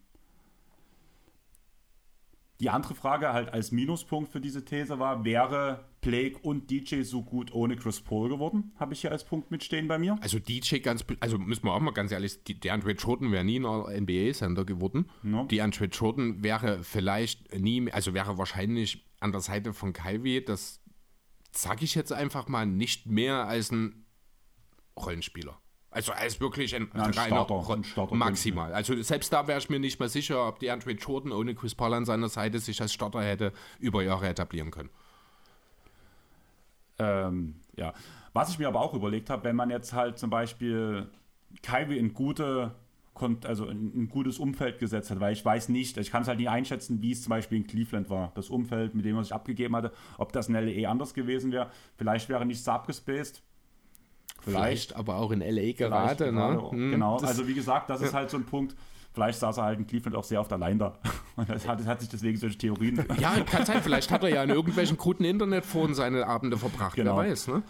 die andere Frage halt als Minuspunkt für diese These war, wäre Blake und DJ so gut ohne Chris Paul geworden? Habe ich hier als Punkt mitstehen bei mir. Also DJ ganz, also müssen wir auch mal ganz ehrlich, die, der Andre Jordan wäre nie ein NBA-Sender geworden. No. Die Andre Jordan wäre vielleicht nie, also wäre wahrscheinlich an der Seite von Kyrie, das sage ich jetzt einfach mal, nicht mehr als ein Rollenspieler. Also ist wirklich ein, Ja, ein reiner Starter, ein Starter maximal. Also selbst da wäre ich mir nicht mehr sicher, ob die Andre Jordan ohne Chris Paul an seiner Seite sich als Starter hätte über Jahre etablieren können. Ähm, ja. Was ich mir aber auch überlegt habe, wenn man jetzt halt zum Beispiel Kyrie in gute also in ein gutes Umfeld gesetzt hat, weil ich weiß nicht, ich kann es halt nicht einschätzen, wie es zum Beispiel in Cleveland war. Das Umfeld, mit dem er sich abgegeben hatte, ob das in LE anders gewesen wäre. Vielleicht wäre nicht so abgespaced. Vielleicht, aber auch in LA gerade. Vielleicht Ne? Hm, Genau, also wie gesagt, das ist halt so ein Punkt. Vielleicht saß er halt in Cleveland auch sehr der Line da. Und das hat, das hat sich deswegen solche Theorien. Ja, kann sein. Vielleicht hat er ja in irgendwelchen kruden Internetforen seine Abende verbracht. Genau. Wer weiß, ne?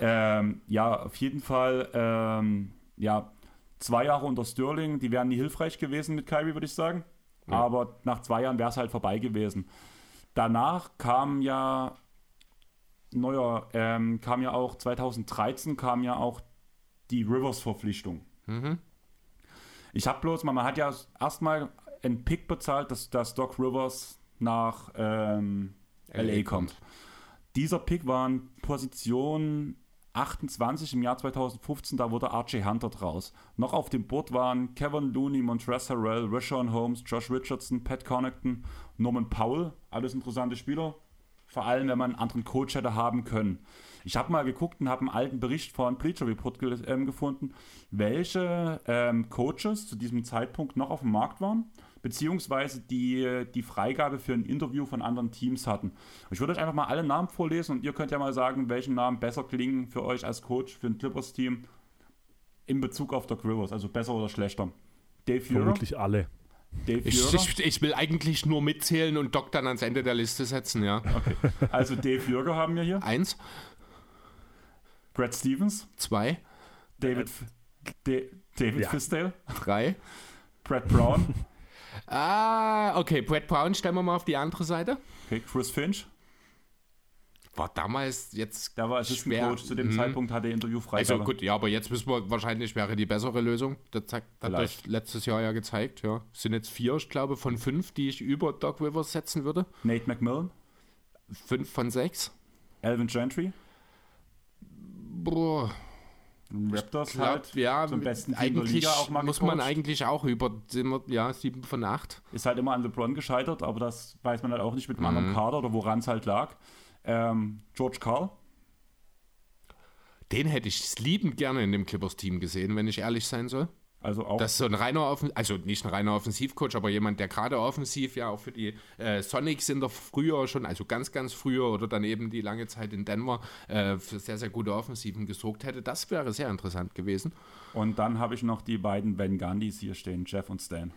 Ähm, ja, auf jeden Fall, ähm, ja, zwei Jahre unter Sterling, die wären nie hilfreich gewesen mit Kyrie, würde ich sagen. Aber nach zwei Jahren wäre es halt vorbei gewesen. Danach kam ja neuer, ähm, kam ja auch 2013 kam ja auch die Rivers-Verpflichtung. Ich habe bloß man hat ja erstmal einen Pick bezahlt, dass, dass Doc Rivers nach ähm, LA kommt. Dieser Pick war in Position 28 im Jahr 2015, da wurde RJ Hunter draus. Noch auf dem Board waren Kevin Looney, Montrezl Harrell, Rashawn Holmes, Josh Richardson, Pat Connaughton, Norman Powell. Alles interessante Spieler. Vor allem, wenn man einen anderen Coach hätte haben können. Ich habe mal geguckt und habe einen alten Bericht von Bleacher Report ähm, gefunden, welche ähm, Coaches zu diesem Zeitpunkt noch auf dem Markt waren, beziehungsweise die die Freigabe für ein Interview von anderen Teams hatten. Ich würde euch einfach mal alle Namen vorlesen und ihr könnt ja mal sagen, welchen Namen besser klingen für euch als Coach für ein Clippers-Team in Bezug auf Doc Rivers, also besser oder schlechter. Dave Führer, Vermutlich alle. Dave Ich, ich, ich will eigentlich nur mitzählen und Doc dann ans Ende der Liste setzen, ja. also Dave Jürger haben wir hier, Eins, Brad Stevens, zwei, David, De, David Ja. Fisdale, drei. Brad Brown, Ah, okay, Brad Brown stellen wir mal auf die andere Seite. okay, Chris Finch, War damals jetzt der war Assistant schwer. Coach, zu dem Mhm. Zeitpunkt hatte Interview frei. Also gut, ja, aber jetzt wissen wir, wahrscheinlich wäre die bessere Lösung. Das hat Vielleicht. euch letztes Jahr ja gezeigt, ja. Es sind jetzt vier, ich glaube, von fünf, die ich über Doc Rivers setzen würde. Nate McMillan, Fünf von sechs. Alvin Gentry, Boah, Raptors glaub, halt, ja, zum besten Team Liga auch mal muss man eigentlich auch über, ja, sieben von acht. ist halt immer an LeBron gescheitert, aber das weiß man halt auch nicht mit einem Mhm. anderen Kader oder woran es halt lag. Ähm, George Carl, Den hätte ich liebend gerne in dem Clippers-Team gesehen, wenn ich ehrlich sein soll. Also auch Das ist so ein reiner Offen also nicht ein reiner Offensivcoach, aber jemand, der gerade offensiv ja auch für die äh, Sonics in der früher schon, also ganz, ganz früher oder dann eben die lange Zeit in Denver äh, für sehr, sehr gute Offensiven gesorgt hätte. Das wäre sehr interessant gewesen. Und dann habe ich noch die beiden Ben Gandhis hier stehen, Jeff und Stan.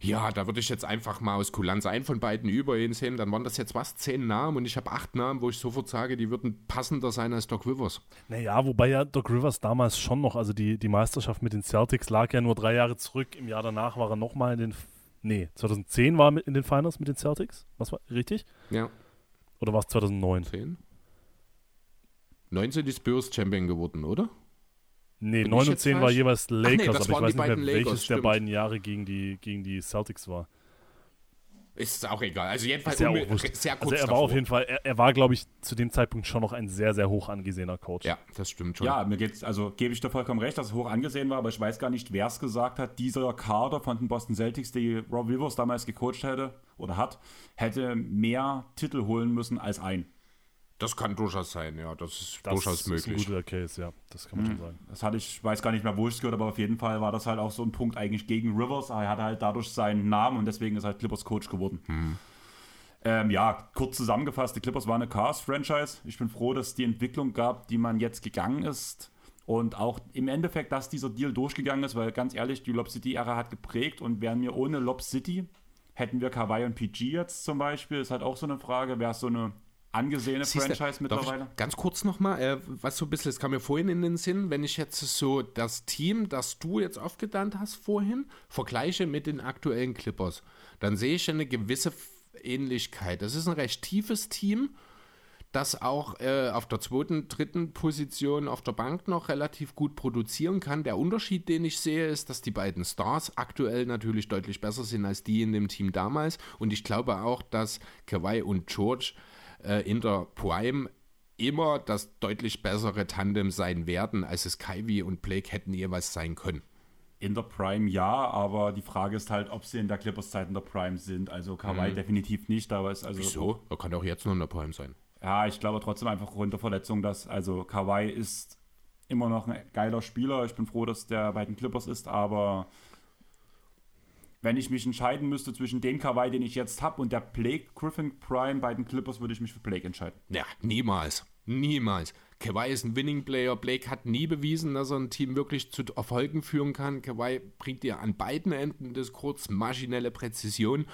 Ja, da würde ich jetzt einfach mal aus Kulanz einen von beiden über ihn sehen. Dann waren das jetzt was? Zehn Namen und ich habe acht Namen, wo ich sofort sage, die würden passender sein als Doc Rivers. Naja, wobei ja Doc Rivers damals schon noch, also die, die Meisterschaft mit den Celtics lag ja nur drei Jahre zurück. Im Jahr danach war er nochmal in den. Nee, 2010 war er in den Finals mit den Celtics. Was war richtig? Ja, Oder war es 2009? zehn. 19 die Spurs Champion geworden, oder? Nee, Bin 9 ich und jetzt 10 war falsch? jeweils nee, Lakers, das aber ich weiß nicht mehr, welches Lakers, der beiden Jahre gegen die, gegen die Celtics war. Ist auch egal. Also jedenfalls wurscht. sehr kurz Also er war davor. auf jeden Fall, er, er war, glaube ich, zu dem Zeitpunkt schon noch ein sehr, sehr hoch angesehener Coach. Ja, das stimmt schon. Ja, mir geht's, also gebe ich dir vollkommen recht, dass es hoch angesehen war, aber ich weiß gar nicht, wer es gesagt hat. Dieser Kader von den Boston Celtics, die Rob Rivers damals gecoacht hätte oder hat, hätte mehr Titel holen müssen als ein. Das kann durchaus sein, ja. Das ist Das durchaus ist ein möglich. guter Case, ja. Das kann man schon sagen. Das hatte ich, weiß gar nicht mehr, wo ich es gehört, aber auf jeden Fall war das halt auch so ein Punkt eigentlich gegen Rivers. Er hatte halt dadurch seinen Namen und deswegen ist er halt Clippers Coach geworden. Ähm, ja, kurz zusammengefasst, die Clippers waren eine Cars-Franchise. Ich bin froh, dass es die Entwicklung gab, die man jetzt gegangen ist. Und auch im Endeffekt, dass dieser Deal durchgegangen ist, weil ganz ehrlich, die Lob City-Ära hat geprägt und wären wir ohne Lob City, hätten wir Kawhi und PG jetzt zum Beispiel, ist halt auch so eine Frage, wäre es so eine angesehene Siehste, Franchise mittlerweile? Ganz kurz nochmal, äh, was so ein bisschen, das kam mir vorhin in den Sinn, wenn ich jetzt so das Team, das du jetzt aufgedannt hast vorhin, vergleiche mit den aktuellen Clippers, dann sehe ich eine gewisse Ähnlichkeit. Das ist ein recht tiefes Team, das auch äh, auf der zweiten, dritten Position auf der Bank noch relativ gut produzieren kann. Der Unterschied, den ich sehe, ist, dass die beiden Stars aktuell natürlich deutlich besser sind als die in dem Team damals. Und ich glaube auch, dass Kawhi und George äh, in der Prime immer das deutlich bessere Tandem sein werden, als es Kyrie und Blake hätten jeweils sein können. In der Prime ja, aber die Frage ist halt, ob sie in der Clippers-Zeit in der Prime sind. Also Kawhi mhm. definitiv nicht, aber es also. Wieso? Er kann auch jetzt noch in der Prime sein. Ja, ich glaube trotzdem einfach unter Verletzung, dass also Kawhi ist immer noch ein geiler Spieler. Ich bin froh, dass der bei den Clippers ist, aber wenn ich mich entscheiden müsste zwischen dem Kawhi, den ich jetzt habe, und der Blake Griffin Prime bei den Clippers, würde ich mich für Blake entscheiden. Ja, niemals. Niemals. Kawhi ist ein Winning Player. Blake hat nie bewiesen, dass er ein Team wirklich zu Erfolgen führen kann. Kawhi bringt dir an beiden Enden des Kurz maschinelle Präzision.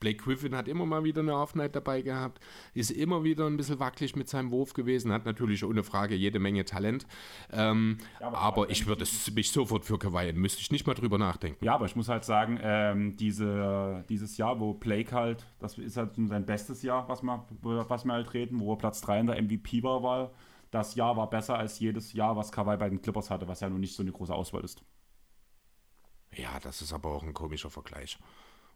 Blake Griffin hat immer mal wieder eine Offenheit dabei gehabt, ist immer wieder ein bisschen wackelig mit seinem Wurf gewesen, hat natürlich ohne Frage jede Menge Talent. Ähm, ja, aber, aber ich würde mich sofort für Kawhi, müsste ich nicht mal drüber nachdenken. Ja, aber ich muss halt sagen, ähm, diese, dieses Jahr, wo Blake halt, das ist halt sein bestes Jahr, was wir, was wir halt reden, wo er Platz 3 in der MVP war, war das Jahr war besser als jedes Jahr, was Kawhi bei den Clippers hatte, was ja nun nicht so eine große Auswahl ist. Ja, das ist aber auch ein komischer Vergleich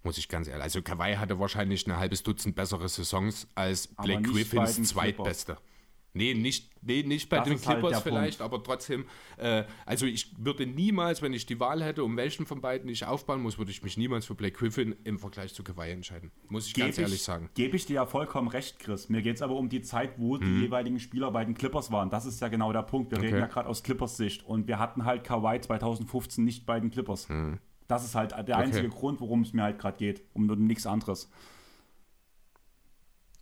muss ich ganz ehrlich. Also Kawhi hatte wahrscheinlich ein halbes Dutzend bessere Saisons als Blake Griffins zweitbeste. Nee, nicht, nee, nicht bei das den halt Clippers halt vielleicht, Punkt. aber trotzdem, äh, also ich würde niemals, wenn ich die Wahl hätte, um welchen von beiden ich aufbauen muss, würde ich mich niemals für Blake Griffin im Vergleich zu Kawhi entscheiden. Muss ich Geb ganz ehrlich ich, sagen. Gebe ich dir ja vollkommen recht, Chris. Mir geht es aber um die Zeit, wo hm. die jeweiligen Spieler bei den Clippers waren. Das ist ja genau der Punkt. Wir okay. reden ja gerade aus Clippers Sicht und wir hatten halt Kawhi 2015 nicht bei den Clippers. Hm. Das ist halt der einzige okay. Grund, worum es mir halt gerade geht. Um, um nichts anderes.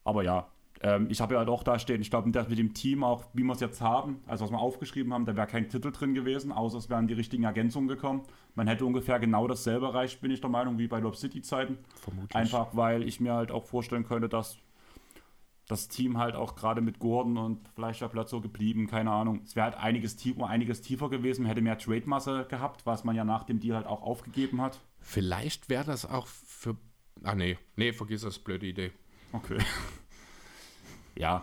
Aber ja, ähm, ich habe ja halt auch da stehen, ich glaube, mit, mit dem Team auch, wie wir es jetzt haben, also was wir aufgeschrieben haben, da wäre kein Titel drin gewesen, außer es wären die richtigen Ergänzungen gekommen. Man hätte ungefähr genau dasselbe erreicht, bin ich der Meinung, wie bei Lob City-Zeiten. Vermutlich. Einfach, weil ich mir halt auch vorstellen könnte, dass das Team halt auch gerade mit Gordon und vielleicht wäre Platz so geblieben, keine Ahnung. Es wäre halt einiges, tief, einiges tiefer gewesen, hätte mehr Trade-Masse gehabt, was man ja nach dem Deal halt auch aufgegeben hat. Vielleicht wäre das auch für. Ah, nee, nee, vergiss das, blöde Idee. Okay. ja.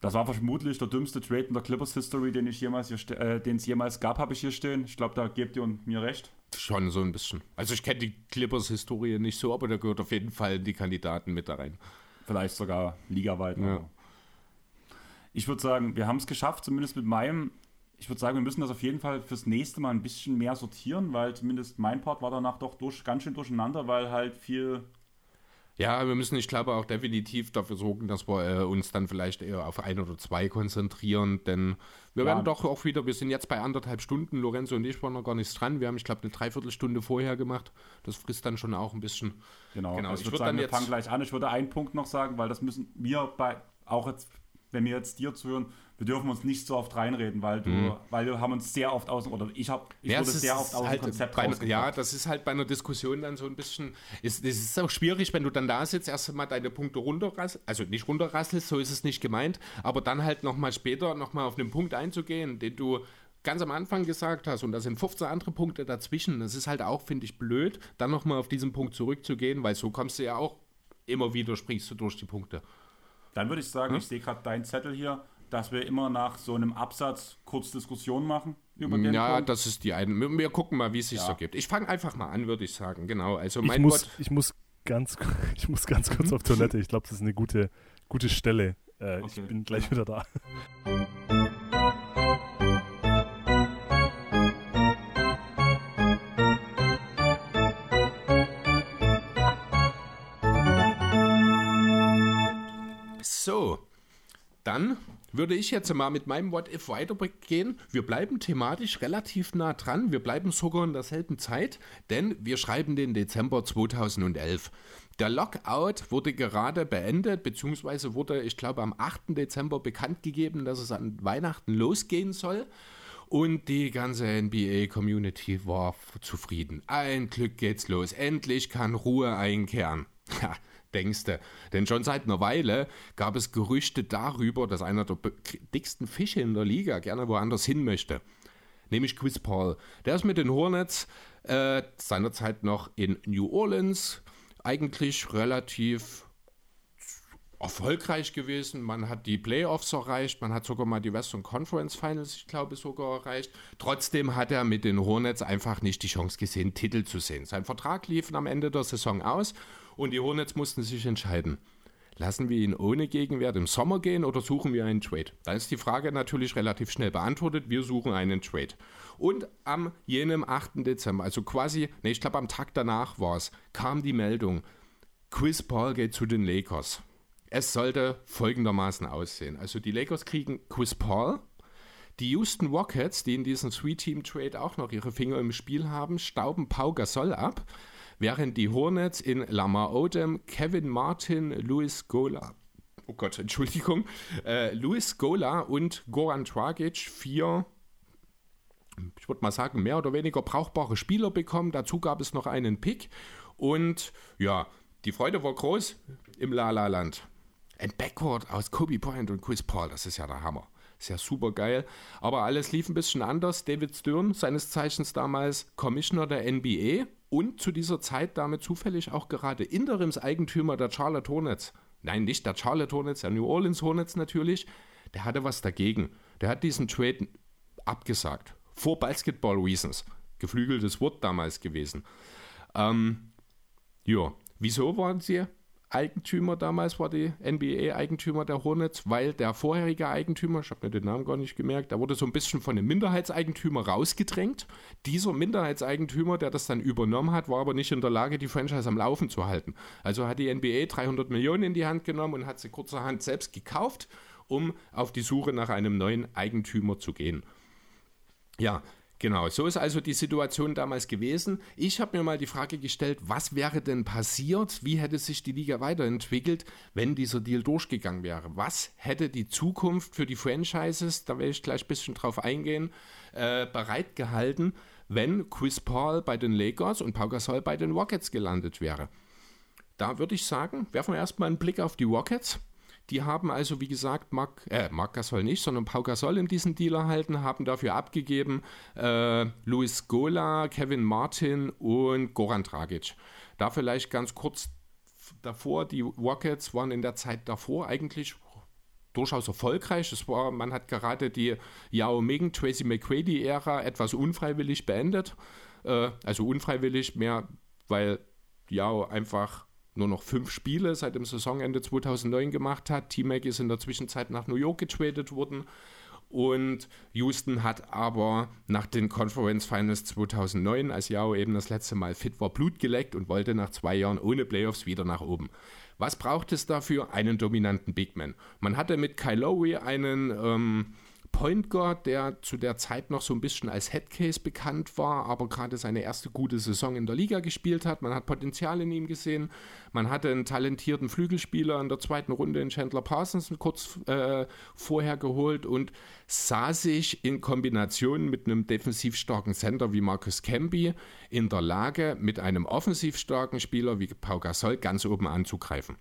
Das war vermutlich der dümmste Trade in der Clippers History, den ich jemals äh, den es jemals gab, habe ich hier stehen. Ich glaube, da gebt ihr mir recht. Schon so ein bisschen. Also ich kenne die Clippers Historie nicht so, aber da gehört auf jeden Fall die Kandidaten mit da rein vielleicht sogar ligaweit. Ja. Ich würde sagen, wir haben es geschafft, zumindest mit meinem. Ich würde sagen, wir müssen das auf jeden Fall fürs nächste Mal ein bisschen mehr sortieren, weil zumindest mein Part war danach doch durch, ganz schön durcheinander, weil halt viel ja, wir müssen, ich glaube, auch definitiv dafür sorgen, dass wir äh, uns dann vielleicht eher auf ein oder zwei konzentrieren, denn wir ja. werden doch auch wieder, wir sind jetzt bei anderthalb Stunden, Lorenzo und ich waren noch gar nichts dran. Wir haben, ich glaube, eine Dreiviertelstunde vorher gemacht. Das frisst dann schon auch ein bisschen. Genau, genau. Also ich würde sagen, wir fangen gleich an. Ich würde einen Punkt noch sagen, weil das müssen wir bei, auch jetzt, wenn wir jetzt dir zuhören, wir dürfen uns nicht so oft reinreden, weil du, mhm. weil wir haben uns sehr oft aus oder ich habe ich ja, wurde sehr oft aus halt dem Konzept bei, Ja, das ist halt bei einer Diskussion dann so ein bisschen, ist, das ist auch schwierig, wenn du dann da sitzt, erst mal deine Punkte runterrasselst, also nicht runterrasselst, so ist es nicht gemeint, aber dann halt nochmal später nochmal auf einen Punkt einzugehen, den du ganz am Anfang gesagt hast, und da sind 15 andere Punkte dazwischen, das ist halt auch, finde ich, blöd, dann nochmal auf diesen Punkt zurückzugehen, weil so kommst du ja auch immer wieder, springst du durch die Punkte. Dann würde ich sagen, hm? ich sehe gerade deinen Zettel hier, dass wir immer nach so einem Absatz kurz Diskussion machen über den Ja, Punkt. das ist die eine. Wir gucken mal, wie es sich ja. so gibt. Ich fange einfach mal an, würde ich sagen. Genau. Also mein ich muss, Gott. Ich muss ganz, ich muss ganz kurz auf Toilette. Ich glaube, das ist eine gute, gute Stelle. Äh, okay. Ich bin gleich wieder da. So, dann würde ich jetzt mal mit meinem What If weitergehen. Wir bleiben thematisch relativ nah dran. Wir bleiben sogar in derselben Zeit, denn wir schreiben den Dezember 2011. Der Lockout wurde gerade beendet, beziehungsweise wurde, ich glaube, am 8. Dezember bekannt gegeben, dass es an Weihnachten losgehen soll. Und die ganze NBA-Community war zufrieden. Ein Glück geht's los. Endlich kann Ruhe einkehren. Denkste. Denn schon seit einer Weile gab es Gerüchte darüber, dass einer der dicksten Fische in der Liga gerne woanders hin möchte. Nämlich Chris Paul. Der ist mit den Hornets äh, seinerzeit noch in New Orleans eigentlich relativ erfolgreich gewesen. Man hat die Playoffs erreicht, man hat sogar mal die Western Conference Finals, ich glaube, sogar erreicht. Trotzdem hat er mit den Hornets einfach nicht die Chance gesehen, Titel zu sehen. Sein Vertrag lief am Ende der Saison aus und die Hornets mussten sich entscheiden. Lassen wir ihn ohne Gegenwert im Sommer gehen oder suchen wir einen Trade? Da ist die Frage natürlich relativ schnell beantwortet. Wir suchen einen Trade. Und am jenem 8. Dezember, also quasi, ne, ich glaube am Tag danach war es, kam die Meldung, Chris Paul geht zu den Lakers. Es sollte folgendermaßen aussehen. Also die Lakers kriegen Chris Paul. Die Houston Rockets, die in diesem Three-Team-Trade auch noch ihre Finger im Spiel haben, stauben Pau Gasol ab während die Hornets in Lamar Odom, Kevin Martin, Luis Gola, oh Gott, Entschuldigung, äh, Luis Gola und Goran Dragic vier ich würde mal sagen, mehr oder weniger brauchbare Spieler bekommen. Dazu gab es noch einen Pick. Und ja, die Freude war groß im La-La-Land. Ein Backcourt aus Kobe Bryant und Chris Paul, das ist ja der Hammer. Ist ja super geil. Aber alles lief ein bisschen anders. David Stern, seines Zeichens damals Commissioner der NBA, und zu dieser Zeit damit zufällig auch gerade Interimseigentümer der Charlotte Hornets. Nein, nicht der Charlotte Hornets, der New Orleans Hornets natürlich. Der hatte was dagegen. Der hat diesen Trade abgesagt. For Basketball Reasons. Geflügeltes Wort damals gewesen. Ähm, ja, wieso waren sie Eigentümer damals war die NBA-Eigentümer der Hornets, weil der vorherige Eigentümer, ich habe mir den Namen gar nicht gemerkt, der wurde so ein bisschen von dem Minderheitseigentümer rausgedrängt. Dieser Minderheitseigentümer, der das dann übernommen hat, war aber nicht in der Lage, die Franchise am Laufen zu halten. Also hat die NBA 300 Millionen in die Hand genommen und hat sie kurzerhand selbst gekauft, um auf die Suche nach einem neuen Eigentümer zu gehen. Ja, Genau, so ist also die Situation damals gewesen. Ich habe mir mal die Frage gestellt, was wäre denn passiert, wie hätte sich die Liga weiterentwickelt, wenn dieser Deal durchgegangen wäre? Was hätte die Zukunft für die Franchises, da werde ich gleich ein bisschen drauf eingehen, äh, bereitgehalten, wenn Chris Paul bei den Lakers und Pau Gasol bei den Rockets gelandet wäre? Da würde ich sagen, werfen wir erstmal einen Blick auf die Rockets. Die haben also, wie gesagt, Marc, äh, Marc Gasol nicht, sondern Pau Gasol in diesen Deal erhalten, haben dafür abgegeben äh, Luis Gola, Kevin Martin und Goran Dragic. Da vielleicht ganz kurz davor, die Rockets waren in der Zeit davor eigentlich durchaus erfolgreich. Es war, man hat gerade die Yao Ming, Tracy McCready-Ära etwas unfreiwillig beendet. Äh, also unfreiwillig mehr, weil Yao einfach nur noch fünf Spiele seit dem Saisonende 2009 gemacht hat. T-Mac ist in der Zwischenzeit nach New York getradet worden. Und Houston hat aber nach den Conference Finals 2009, als Yao eben das letzte Mal fit war, Blut geleckt und wollte nach zwei Jahren ohne Playoffs wieder nach oben. Was braucht es dafür? Einen dominanten Big Man. Man hatte mit Kyle Lowry einen ähm, Point Guard, der zu der Zeit noch so ein bisschen als Headcase bekannt war, aber gerade seine erste gute Saison in der Liga gespielt hat. Man hat Potenzial in ihm gesehen. Man hatte einen talentierten Flügelspieler in der zweiten Runde in Chandler Parsons kurz äh, vorher geholt und sah sich in Kombination mit einem defensiv starken Center wie Marcus Camby in der Lage, mit einem offensiv starken Spieler wie Pau Gasol ganz oben anzugreifen.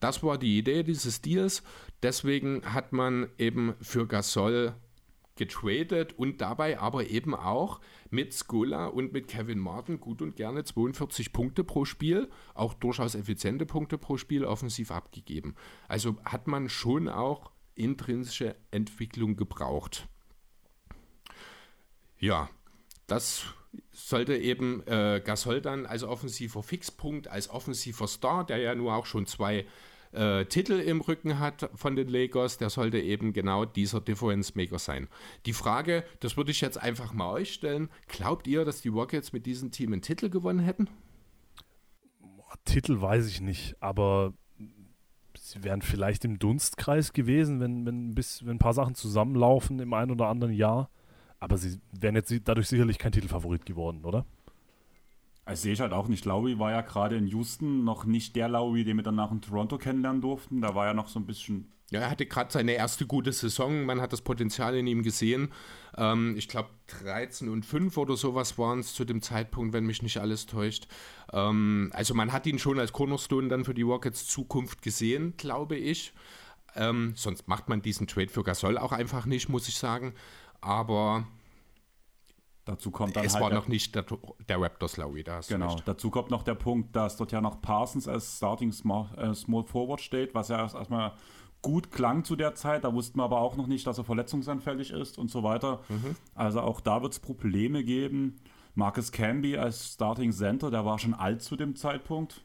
Das war die Idee dieses Deals. Deswegen hat man eben für Gasol getradet und dabei aber eben auch mit Skola und mit Kevin Martin gut und gerne 42 Punkte pro Spiel, auch durchaus effiziente Punkte pro Spiel offensiv abgegeben. Also hat man schon auch intrinsische Entwicklung gebraucht. Ja, das sollte eben äh, Gasol dann als offensiver Fixpunkt, als offensiver Star, der ja nur auch schon zwei äh, Titel im Rücken hat von den Lakers, der sollte eben genau dieser Difference Maker sein. Die Frage, das würde ich jetzt einfach mal euch stellen, glaubt ihr, dass die Rockets mit diesem Team einen Titel gewonnen hätten? Titel weiß ich nicht, aber sie wären vielleicht im Dunstkreis gewesen, wenn, wenn, bis, wenn ein paar Sachen zusammenlaufen im einen oder anderen Jahr. Aber sie wären jetzt dadurch sicherlich kein Titelfavorit geworden, oder? Das sehe ich halt auch nicht. Lowry war ja gerade in Houston noch nicht der Lowry, den wir danach in Toronto kennenlernen durften. Da war ja noch so ein bisschen. Ja, er hatte gerade seine erste gute Saison. Man hat das Potenzial in ihm gesehen. Ähm, ich glaube, 13 und 5 oder sowas waren es zu dem Zeitpunkt, wenn mich nicht alles täuscht. Ähm, also, man hat ihn schon als Cornerstone dann für die Rockets Zukunft gesehen, glaube ich. Ähm, sonst macht man diesen Trade für Gasol auch einfach nicht, muss ich sagen. Aber Dazu kommt dann es halt war noch nicht der, der Raptors Lowry, da Genau, dazu kommt noch der Punkt, dass dort ja noch Parsons als Starting Small, äh, Small Forward steht, was ja erstmal gut klang zu der Zeit. Da wussten wir aber auch noch nicht, dass er verletzungsanfällig ist und so weiter. Mhm. Also auch da wird es Probleme geben. Marcus Camby als Starting Center, der war schon alt zu dem Zeitpunkt.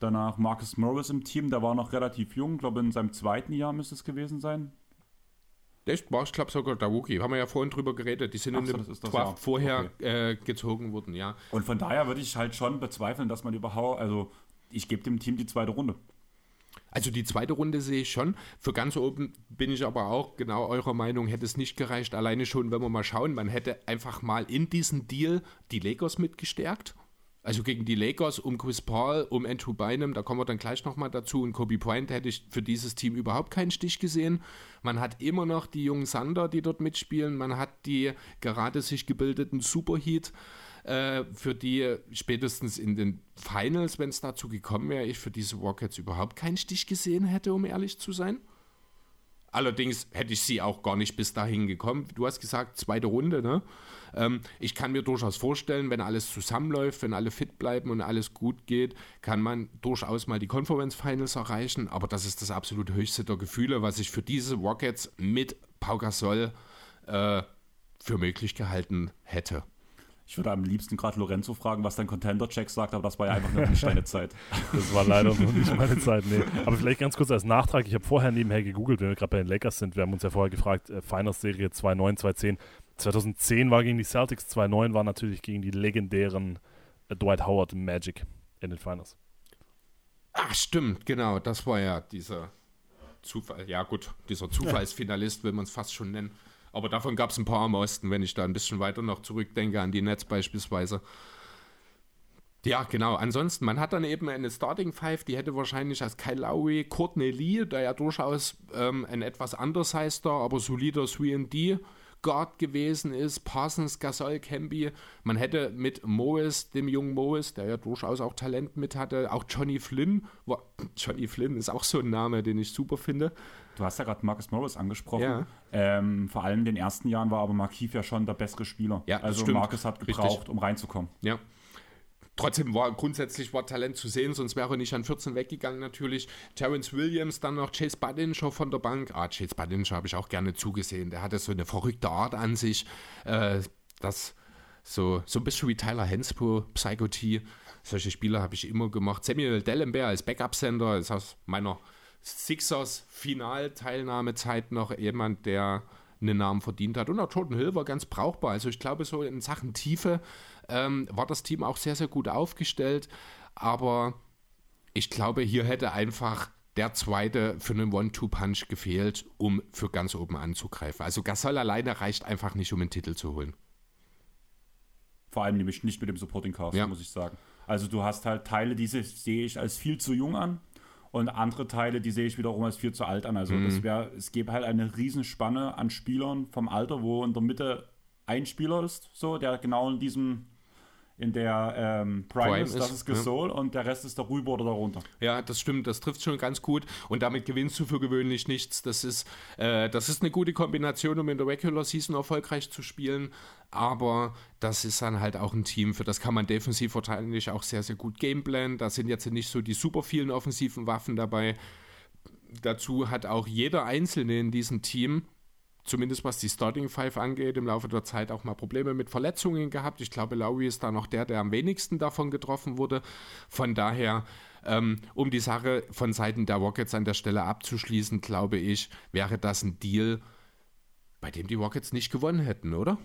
Danach Marcus Morris im Team, der war noch relativ jung, glaube in seinem zweiten Jahr müsste es gewesen sein. Echt? War ich glaube sogar der Wookie. Haben wir ja vorhin drüber geredet. Die sind Ach in so, dem das Jahr. vorher äh, gezogen worden, ja. Und von daher würde ich halt schon bezweifeln, dass man überhaupt, also ich gebe dem Team die zweite Runde. Also die zweite Runde sehe ich schon. Für ganz oben bin ich aber auch genau eurer Meinung, hätte es nicht gereicht. Alleine schon, wenn wir mal schauen, man hätte einfach mal in diesen Deal die Lakers mitgestärkt. Also gegen die Lakers um Chris Paul, um Andrew Bynum, da kommen wir dann gleich nochmal dazu. Und Kobe Bryant hätte ich für dieses Team überhaupt keinen Stich gesehen. Man hat immer noch die jungen Sander, die dort mitspielen. Man hat die gerade sich gebildeten Superheat, äh, für die spätestens in den Finals, wenn es dazu gekommen wäre, ich für diese Rockets überhaupt keinen Stich gesehen hätte, um ehrlich zu sein. Allerdings hätte ich sie auch gar nicht bis dahin gekommen. Du hast gesagt, zweite Runde, ne? Ähm, ich kann mir durchaus vorstellen, wenn alles zusammenläuft, wenn alle fit bleiben und alles gut geht, kann man durchaus mal die Conference Finals erreichen. Aber das ist das absolut höchste der Gefühle, was ich für diese Rockets mit Pau Gasol äh, für möglich gehalten hätte. Ich würde am liebsten gerade Lorenzo fragen, was dein Contender-Check sagt, aber das war ja einfach nur nicht deine Zeit. Das war leider noch nicht meine Zeit, nee. Aber vielleicht ganz kurz als Nachtrag, ich habe vorher nebenher gegoogelt, wenn wir gerade bei den Lakers sind, wir haben uns ja vorher gefragt, äh, Finals-Serie 2-9, 2-10. 2010 war gegen die Celtics, 2-9 war natürlich gegen die legendären äh, Dwight Howard Magic in den Finals. Ach, stimmt, genau, das war ja dieser Zufall, ja gut, dieser Zufallsfinalist will man es fast schon nennen. Aber davon gab es ein paar am Osten, wenn ich da ein bisschen weiter noch zurückdenke, an die Nets beispielsweise. Ja, genau. Ansonsten, man hat dann eben eine Starting Five, die hätte wahrscheinlich als Kyle Lowry, Courtney Lee, der ja durchaus ähm, ein etwas undersizeder, aber solider 3D Guard gewesen ist, Parsons, Gasol, Camby. Man hätte mit Morris, dem jungen Morris, der ja durchaus auch Talent mit hatte, auch Johnny Flynn. War, Johnny Flynn ist auch so ein Name, den ich super finde. Du hast ja gerade Marcus Morris angesprochen. Ja. Ähm, vor allem in den ersten Jahren war aber Markif ja schon der bessere Spieler. Ja, also stimmt. Marcus hat gebraucht, Richtig. um reinzukommen. Ja. Trotzdem war grundsätzlich war Talent zu sehen, sonst wäre er nicht an 14 weggegangen natürlich. Terrence Williams, dann noch Chase Budinger von der Bank. Ah, Chase Budinger habe ich auch gerne zugesehen. Der hatte so eine verrückte Art an sich. Äh, das so, so ein bisschen wie Tyler Henspo, Psycho T. Solche Spieler habe ich immer gemacht. Samuel Dellenberg als Backup-Sender ist aus meiner Sixers-Final-Teilnahmezeit noch jemand, der einen Namen verdient hat. Und auch Jordan Hill war ganz brauchbar. Also ich glaube, so in Sachen Tiefe ähm, war das Team auch sehr, sehr gut aufgestellt. Aber ich glaube, hier hätte einfach der zweite für einen One-Two-Punch gefehlt, um für ganz oben anzugreifen. Also Gasol alleine reicht einfach nicht, um einen Titel zu holen. Vor allem nämlich nicht mit dem Supporting Cast, Ja. muss ich sagen. Also du hast halt Teile, die se- sehe ich als viel zu jung an und andere Teile, die sehe ich wiederum als viel zu alt an. Also Mhm. das wäre, es gäbe halt eine Riesenspanne an Spielern vom Alter, wo in der Mitte ein Spieler ist, so, der genau in diesem in der ähm, Prime, Prime ist, das ist, ist Gasol und der Rest ist darüber oder darunter. Ja, das stimmt, das trifft schon ganz gut und damit gewinnst du für gewöhnlich nichts. Das ist, äh, das ist eine gute Kombination, um in der Regular Season erfolgreich zu spielen, aber das ist dann halt auch ein Team, für das kann man defensiv wahrscheinlich auch sehr, sehr gut gameplanen. Da sind jetzt nicht so die super vielen offensiven Waffen dabei. Dazu hat auch jeder Einzelne in diesem Team zumindest was die Starting Five angeht, im Laufe der Zeit auch mal Probleme mit Verletzungen gehabt. Ich glaube, Lowry ist da noch der, der am wenigsten davon getroffen wurde. Von daher, ähm, um die Sache von Seiten der Rockets an der Stelle abzuschließen, glaube ich, wäre das ein Deal, bei dem die Rockets nicht gewonnen hätten, oder?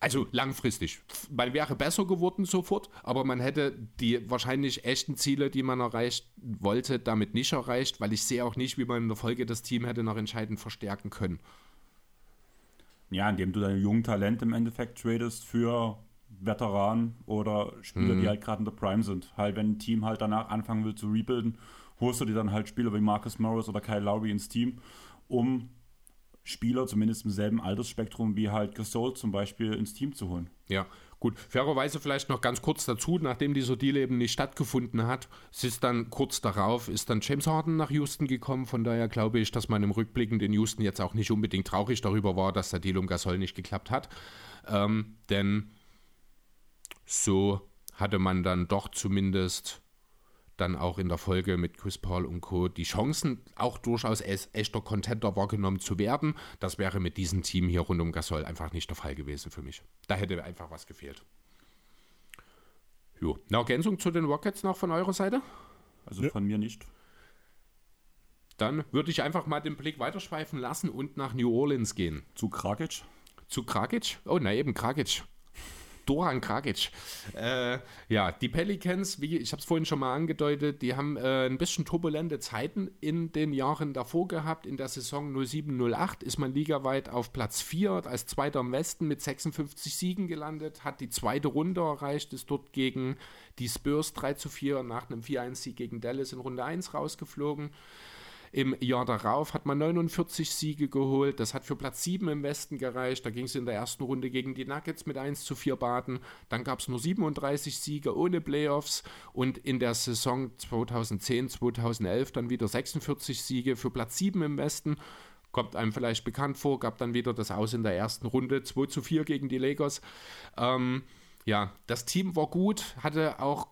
Also langfristig. Man wäre besser geworden sofort, aber man hätte die wahrscheinlich echten Ziele, die man erreicht wollte, damit nicht erreicht, weil ich sehe auch nicht, wie man in der Folge das Team hätte noch entscheidend verstärken können. Ja, indem du deine jungen Talente im Endeffekt tradest für Veteranen oder Spieler, Mhm. die halt gerade in der Prime sind. Halt, wenn ein Team halt danach anfangen will zu rebuilden, holst du dir dann halt Spieler wie Marcus Morris oder Kyle Lowry ins Team, um Spieler zumindest im selben Altersspektrum wie halt Gasol zum Beispiel ins Team zu holen. Ja, gut. Fairerweise vielleicht noch ganz kurz dazu, nachdem dieser Deal eben nicht stattgefunden hat, es ist dann kurz darauf, ist dann James Harden nach Houston gekommen. Von daher glaube ich, dass man im Rückblickend in Houston jetzt auch nicht unbedingt traurig darüber war, dass der Deal um Gasol nicht geklappt hat. Ähm, denn so hatte man dann doch zumindest dann auch in der Folge mit Chris Paul und Co. die Chancen, auch durchaus als echter Contender wahrgenommen zu werden. Das wäre mit diesem Team hier rund um Gasol einfach nicht der Fall gewesen für mich. Da hätte einfach was gefehlt. Jo. Eine Ergänzung zu den Rockets noch von eurer Seite? Also Ja. von mir nicht. Dann würde ich einfach mal den Blick weiterschweifen lassen und nach New Orleans gehen. Zu Krakic. Zu Kragic? Oh, na eben, Kragic. Doran Kragic. Äh, ja, die Pelicans, wie ich habe es vorhin schon mal angedeutet, die haben äh, ein bisschen turbulente Zeiten in den Jahren davor gehabt. In der Saison 07-08 ist man ligaweit auf Platz 4 als Zweiter im Westen mit 56 Siegen gelandet, hat die zweite Runde erreicht, ist dort gegen die Spurs 3 zu 4 nach einem 4-1-Sieg gegen Dallas in Runde 1 rausgeflogen. Im Jahr darauf hat man 49 Siege geholt. Das hat für Platz 7 im Westen gereicht. Da ging es in der ersten Runde gegen die Nuggets mit 1 zu 4 Baden. Dann gab es nur 37 Siege ohne Playoffs. Und in der Saison 2010, 2011 dann wieder 46 Siege für Platz 7 im Westen. Kommt einem vielleicht bekannt vor. Gab dann wieder das Aus in der ersten Runde. 2 zu 4 gegen die Lakers. Ähm, ja, das Team war gut, hatte auch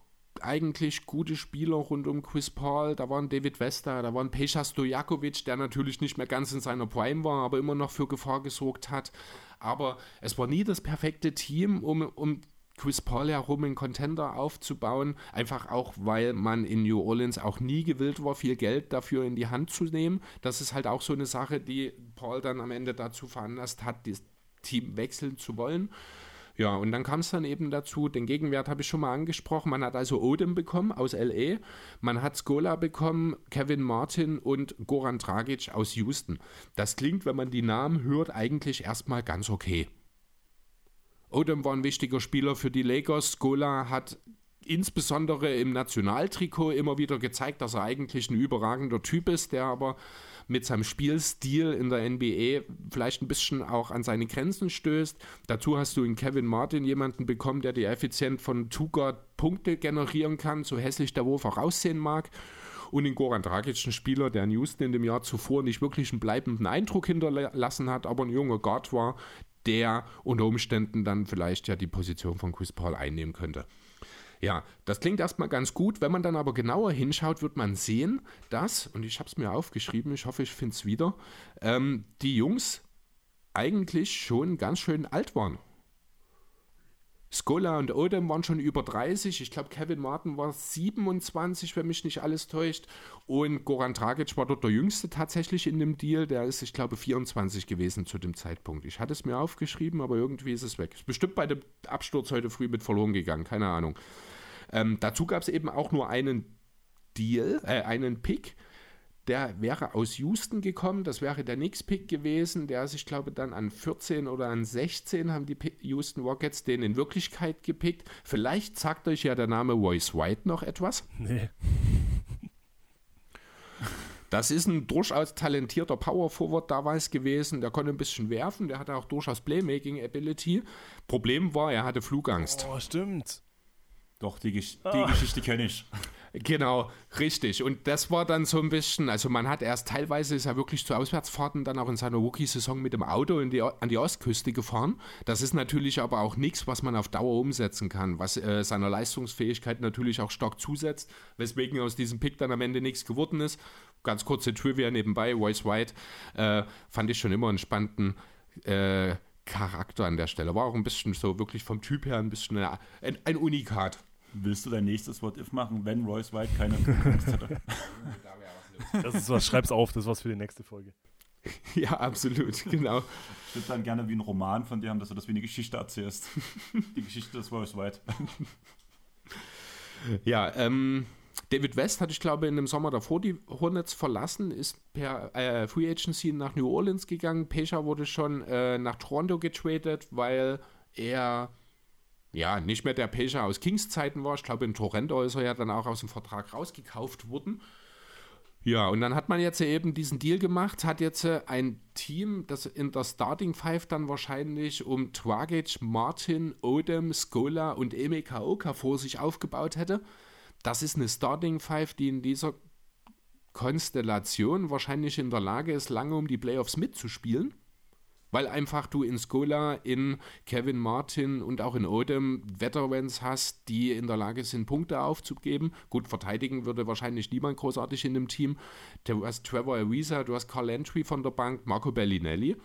eigentlich gute Spieler rund um Chris Paul. Da waren David Vesta, da war ein Peja Stojakovic, der natürlich nicht mehr ganz in seiner Prime war, aber immer noch für Gefahr gesorgt hat. Aber es war nie das perfekte Team, um, um Chris Paul herum einen Contender aufzubauen. Einfach auch, weil man in New Orleans auch nie gewillt war, viel Geld dafür in die Hand zu nehmen. Das ist halt auch so eine Sache, die Paul dann am Ende dazu veranlasst hat, das Team wechseln zu wollen. Ja, und dann kam es dann eben dazu, den Gegenwert habe ich schon mal angesprochen, man hat also Odem bekommen aus L.A., man hat Skola bekommen, Kevin Martin und Goran Dragic aus Houston. Das klingt, wenn man die Namen hört, eigentlich erstmal ganz okay. Odom war ein wichtiger Spieler für die Lakers, Skola hat insbesondere im Nationaltrikot immer wieder gezeigt, dass er eigentlich ein überragender Typ ist, der aber mit seinem Spielstil in der NBA vielleicht ein bisschen auch an seine Grenzen stößt. Dazu hast du in Kevin Martin jemanden bekommen, der dir effizient von Two-Guard Punkte generieren kann, so hässlich der Wurf auch aussehen mag. Und in Goran Dragic, ein Spieler, der in Houston in dem Jahr zuvor nicht wirklich einen bleibenden Eindruck hinterlassen hat, aber ein junger Guard war, der unter Umständen dann vielleicht ja die Position von Chris Paul einnehmen könnte. Ja, das klingt erstmal ganz gut. Wenn man dann aber genauer hinschaut, wird man sehen, dass, und ich habe es mir aufgeschrieben, ich hoffe, ich finde es wieder, ähm, die Jungs eigentlich schon ganz schön alt waren. Skola und Odom waren schon über 30. Ich glaube, Kevin Martin war 27, wenn mich nicht alles täuscht. Und Goran Dragic war dort der Jüngste tatsächlich in dem Deal. Der ist, ich glaube, 24 gewesen zu dem Zeitpunkt. Ich hatte es mir aufgeschrieben, aber irgendwie ist es weg. Ist bestimmt bei dem Absturz heute früh mit verloren gegangen. Keine Ahnung. Ähm, dazu gab es eben auch nur einen Deal, äh, einen Pick. Der wäre aus Houston gekommen, das wäre der Knicks-Pick gewesen. Der ist, ich glaube, dann an 14 oder an 16 haben die Houston Rockets den in Wirklichkeit gepickt. Vielleicht sagt euch ja der Name Royce White noch etwas. Nee. Das ist ein durchaus talentierter Power Forward damals gewesen. Der konnte ein bisschen werfen, der hatte auch durchaus Playmaking Ability. Problem war, er hatte Flugangst. Oh, stimmt. Doch, die, Gesch die Geschichte kenne ich. Genau, richtig. Und das war dann so ein bisschen, also man hat erst teilweise ist er wirklich zu Auswärtsfahrten dann auch in seiner Rookie-Saison mit dem Auto in die, an die Ostküste gefahren. Das ist natürlich aber auch nichts, was man auf Dauer umsetzen kann, was äh, seiner Leistungsfähigkeit natürlich auch stark zusetzt, weswegen aus diesem Pick dann am Ende nichts geworden ist. Ganz kurze Trivia nebenbei, Royce White äh, fand ich schon immer einen spannenden äh, Charakter an der Stelle. War auch ein bisschen so wirklich vom Typ her ein bisschen eine, ein, ein Unikat. Willst du dein nächstes What-If machen, wenn Royce White keine Angst hätte? Das ist was, schreib's auf, das ist was für die nächste Folge. Ja, absolut, genau. Ich würde dann gerne wie ein Roman von dir haben, dass du das wie eine Geschichte erzählst. Die Geschichte des Royce White. Ja, ähm, David West hatte ich glaube in dem Sommer davor die Hornets verlassen, ist per äh, Free Agency nach New Orleans gegangen. Pesha wurde schon äh, nach Toronto getradet, weil er ja nicht mehr der Pesha aus Kings Zeiten war. Ich glaube in Toronto ist er ja dann auch aus dem Vertrag rausgekauft worden. Ja, und dann hat man jetzt eben diesen Deal gemacht, hat jetzt äh, ein Team, das in der Starting Five dann wahrscheinlich um Dragic, Martin, Odom, Skola und Eme Kaoka vor sich aufgebaut hätte. Das ist eine Starting Five, die in dieser Konstellation wahrscheinlich in der Lage ist, lange um die Playoffs mitzuspielen. Weil einfach du in Skola, in Kevin Martin und auch in Odom Veterans hast, die in der Lage sind, Punkte aufzugeben. Gut, verteidigen würde wahrscheinlich niemand großartig in dem Team. Du hast Trevor Ariza, du hast Carl Entry von der Bank, Marco Bellinelli.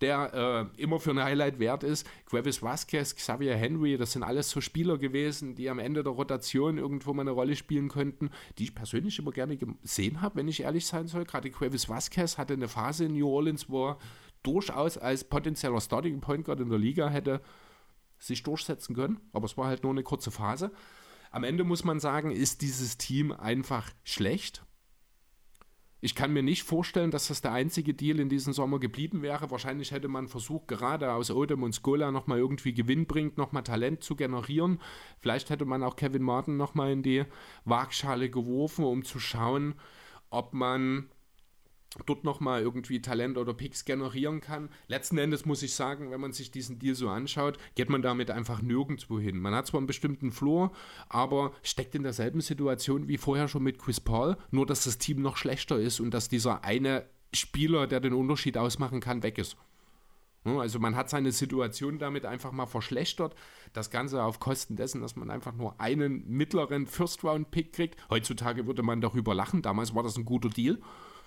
Der äh, immer für ein Highlight wert ist. Gravis Vasquez, Xavier Henry, das sind alles so Spieler gewesen, die am Ende der Rotation irgendwo mal eine Rolle spielen könnten, die ich persönlich immer gerne gesehen habe, wenn ich ehrlich sein soll. Gerade Gravis Vasquez hatte eine Phase in New Orleans, wo er durchaus als potenzieller Starting Point Guard in der Liga hätte sich durchsetzen können, aber es war halt nur eine kurze Phase. Am Ende muss man sagen, ist dieses Team einfach schlecht. Ich kann mir nicht vorstellen, dass das der einzige Deal in diesem Sommer geblieben wäre. Wahrscheinlich hätte man versucht, gerade aus Odem und Skola nochmal irgendwie Gewinn bringt, nochmal Talent zu generieren. Vielleicht hätte man auch Kevin Martin nochmal in die Waagschale geworfen, um zu schauen, ob man dort nochmal irgendwie Talent oder Picks generieren kann. Letzten Endes muss ich sagen, wenn man sich diesen Deal so anschaut, geht man damit einfach nirgendwo hin. Man hat zwar einen bestimmten Floor, aber steckt in derselben Situation wie vorher schon mit Chris Paul, nur dass das Team noch schlechter ist und dass dieser eine Spieler, der den Unterschied ausmachen kann, weg ist. Also man hat seine Situation damit einfach mal verschlechtert. Das Ganze auf Kosten dessen, dass man einfach nur einen mittleren First-Round-Pick kriegt. Heutzutage würde man darüber lachen. Damals war das ein guter Deal.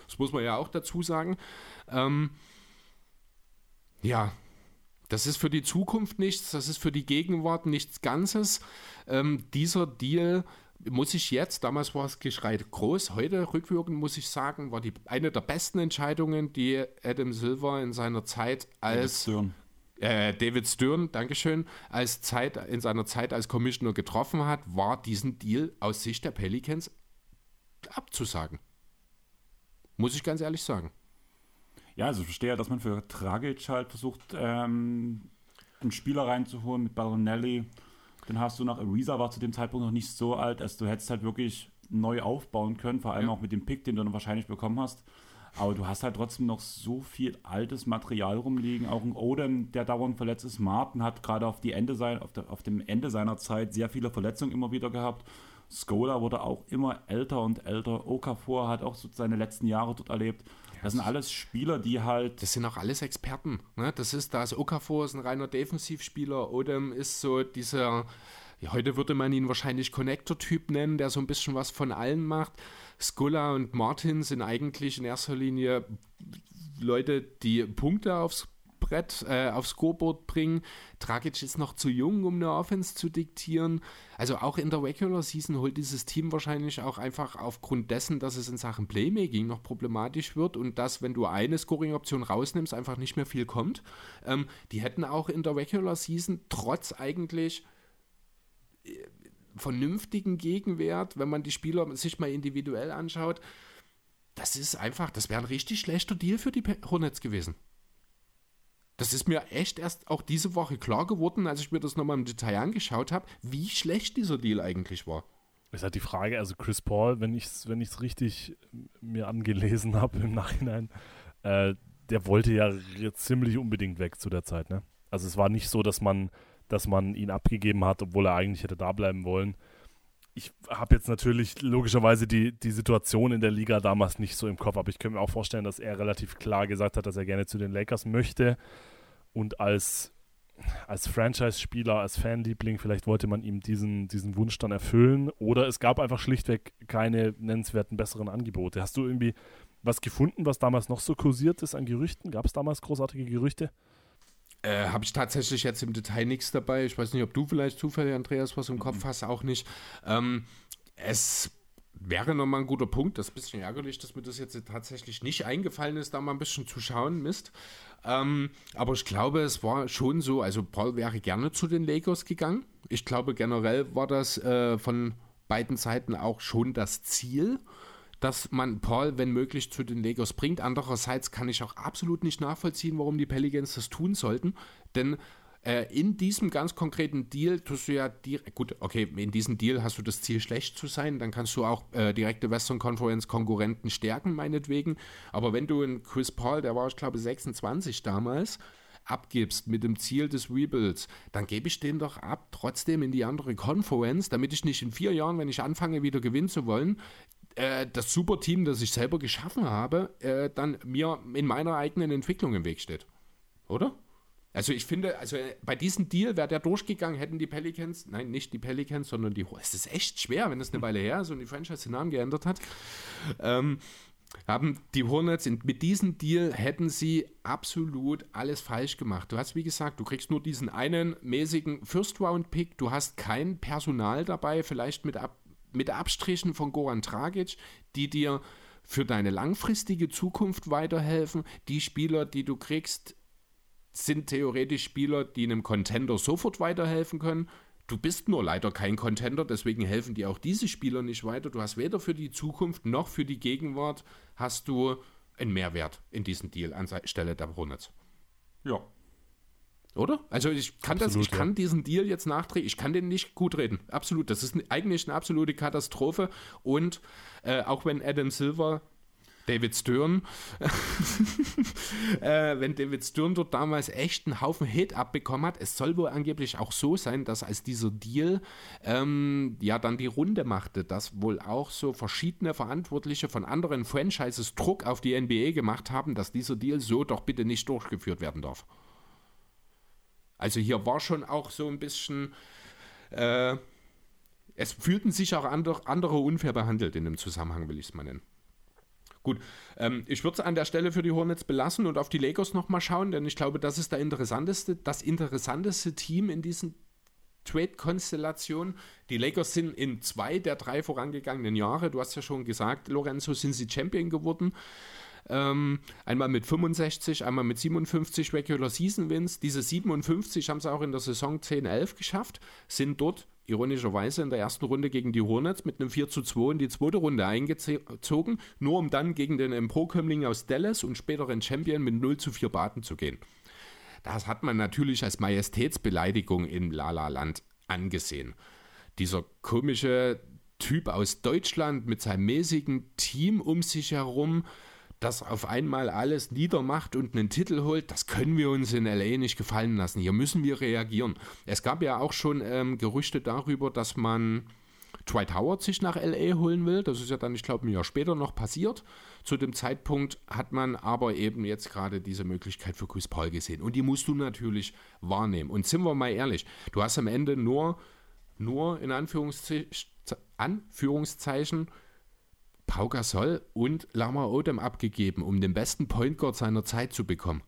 Das muss man ja auch dazu sagen. Ähm, ja, das ist für die Zukunft nichts, das ist für die Gegenwart nichts Ganzes. Ähm, dieser Deal muss ich jetzt, damals war es geschreit groß, heute rückwirkend muss ich sagen, war die eine der besten Entscheidungen, die Adam Silver in seiner Zeit als David Stern, äh, David Stern Dankeschön, als Zeit, in seiner Zeit als Commissioner getroffen hat, war diesen Deal aus Sicht der Pelicans abzusagen. Muss ich ganz ehrlich sagen. Ja, also ich verstehe, dass man für Dragic halt versucht, ähm, einen Spieler reinzuholen mit Baronelli. Dann hast du noch, Ariza war zu dem Zeitpunkt noch nicht so alt, dass du hättest halt wirklich neu aufbauen können, vor allem ja. auch mit dem Pick, den du dann wahrscheinlich bekommen hast. Aber du hast halt trotzdem noch so viel altes Material rumliegen. Auch ein Odem, der dauernd verletzt ist. Martin hat gerade auf, auf, auf dem Ende seiner Zeit sehr viele Verletzungen immer wieder gehabt. Skola wurde auch immer älter und älter. Okafor hat auch so seine letzten Jahre dort erlebt. Das sind alles Spieler, die halt. Das sind auch alles Experten. Ne? Das ist, da ist Okafor ist ein reiner Defensivspieler. Odem ist so dieser, heute würde man ihn wahrscheinlich Connector-Typ nennen, der so ein bisschen was von allen macht. Skola und Martin sind eigentlich in erster Linie Leute, die Punkte aufs Brett, äh, aufs Scoreboard bringen. Dragic ist noch zu jung, um eine Offense zu diktieren. Also auch in der Regular Season holt dieses Team wahrscheinlich auch einfach aufgrund dessen, dass es in Sachen Playmaking noch problematisch wird und dass, wenn du eine Scoring-Option rausnimmst, einfach nicht mehr viel kommt. Ähm, die hätten auch in der Regular Season trotz eigentlich äh, vernünftigen Gegenwert, wenn man die Spieler sich mal individuell anschaut, das ist einfach, das wäre ein richtig schlechter Deal für die Hornets gewesen. Das ist mir echt erst auch diese Woche klar geworden, als ich mir das nochmal im Detail angeschaut habe, wie schlecht dieser Deal eigentlich war. Ist halt die Frage, also Chris Paul, wenn ich es wenn richtig mir angelesen habe im Nachhinein, äh, der wollte ja ziemlich unbedingt weg zu der Zeit, ne? Also es war nicht so, dass man, dass man ihn abgegeben hat, obwohl er eigentlich hätte da bleiben wollen. Ich habe jetzt natürlich logischerweise die, die Situation in der Liga damals nicht so im Kopf, aber ich könnte mir auch vorstellen, dass er relativ klar gesagt hat, dass er gerne zu den Lakers möchte und als, als Franchise-Spieler, als Fanliebling, vielleicht wollte man ihm diesen, diesen Wunsch dann erfüllen oder es gab einfach schlichtweg keine nennenswerten besseren Angebote. Hast du irgendwie was gefunden, was damals noch so kursiert ist an Gerüchten? Gab es damals großartige Gerüchte? Äh, Habe ich tatsächlich jetzt im Detail nichts dabei. Ich weiß nicht, ob du vielleicht zufällig, Andreas, was im Kopf mhm. hast, auch nicht. Ähm, es wäre nochmal ein guter Punkt. Das ist ein bisschen ärgerlich, dass mir das jetzt tatsächlich nicht eingefallen ist, da mal ein bisschen zu schauen, Mist. Ähm, aber ich glaube, es war schon so, also Paul wäre gerne zu den Lakers gegangen. Ich glaube, generell war das äh, von beiden Seiten auch schon das Ziel, dass man Paul, wenn möglich, zu den Lakers bringt. Andererseits kann ich auch absolut nicht nachvollziehen, warum die Pelicans das tun sollten, denn äh, in diesem ganz konkreten Deal tust du ja direkt, gut, okay, in diesem Deal hast du das Ziel, schlecht zu sein, dann kannst du auch äh, direkte Western Conference Konkurrenten stärken, meinetwegen. Aber wenn du in Chris Paul, der war, ich glaube, 26 damals, abgibst mit dem Ziel des Rebuilds, dann gebe ich den doch ab, trotzdem in die andere Conference, damit ich nicht in vier Jahren, wenn ich anfange, wieder gewinnen zu wollen, äh, das Superteam, das ich selber geschaffen habe, äh, dann mir in meiner eigenen Entwicklung im Weg steht. Oder? Also ich finde, also bei diesem Deal wäre der durchgegangen, hätten die Pelicans, nein, nicht die Pelicans, sondern die, es ist echt schwer, wenn das eine Weile her ist und die Franchise den Namen geändert hat. Ähm, haben die Hornets in, mit diesem Deal hätten sie absolut alles falsch gemacht. Du hast, wie gesagt, du kriegst nur diesen einen mäßigen First-Round-Pick, du hast kein Personal dabei, vielleicht mit, Ab, mit Abstrichen von Goran Dragic, die dir für deine langfristige Zukunft weiterhelfen. Die Spieler, die du kriegst, sind theoretisch Spieler, die einem Contender sofort weiterhelfen können. Du bist nur leider kein Contender, deswegen helfen dir auch diese Spieler nicht weiter. Du hast weder für die Zukunft noch für die Gegenwart hast du einen Mehrwert in diesem Deal anstelle der Hornets. Ja. Oder? Also ich kann Absolut, das, ich ja. kann diesen Deal jetzt nachträgen, ich kann den nicht gut reden. Absolut. Das ist eigentlich eine absolute Katastrophe. Und äh, auch wenn Adam Silver David Stern, äh, wenn David Stern dort damals echt einen Haufen Hit abbekommen hat, es soll wohl angeblich auch so sein, dass als dieser Deal ähm, ja dann die Runde machte, dass wohl auch so verschiedene Verantwortliche von anderen Franchises Druck auf die NBA gemacht haben, dass dieser Deal so doch bitte nicht durchgeführt werden darf. Also hier war schon auch so ein bisschen äh, es fühlten sich auch andere, unfair behandelt in dem Zusammenhang, will ich es mal nennen. Gut, ähm, ich würde es an der Stelle für die Hornets belassen und auf die Lakers nochmal schauen, denn ich glaube, das ist der interessanteste, das interessanteste Team in diesen Trade-Konstellation. Die Lakers sind in zwei der drei vorangegangenen Jahre, du hast ja schon gesagt, Lorenzo, sind sie Champion geworden. Ähm, einmal mit 65, einmal mit 57 Regular Season Wins. Diese 57 haben sie auch in der Saison 10-11 geschafft, sind dort ironischerweise in der ersten Runde gegen die Hornets mit einem 4 zu 2 in die zweite Runde eingezogen, nur um dann gegen den Empokömmling aus Dallas und späteren Champion mit 0 zu 4 Baten zu gehen. Das hat man natürlich als Majestätsbeleidigung im Lala-Land angesehen. Dieser komische Typ aus Deutschland mit seinem mäßigen Team um sich herum, das auf einmal alles niedermacht und einen Titel holt, das können wir uns in LA nicht gefallen lassen. Hier müssen wir reagieren. Es gab ja auch schon ähm, Gerüchte darüber, dass man Dwight Howard sich nach LA holen will. Das ist ja dann, ich glaube, ein Jahr später noch passiert. Zu dem Zeitpunkt hat man aber eben jetzt gerade diese Möglichkeit für Chris Paul gesehen. Und die musst du natürlich wahrnehmen. Und sind wir mal ehrlich, du hast am Ende nur, nur in Anführungszeichen, Anführungszeichen Pau Gasol und Lama Odom abgegeben, um den besten Point Guard seiner Zeit zu bekommen.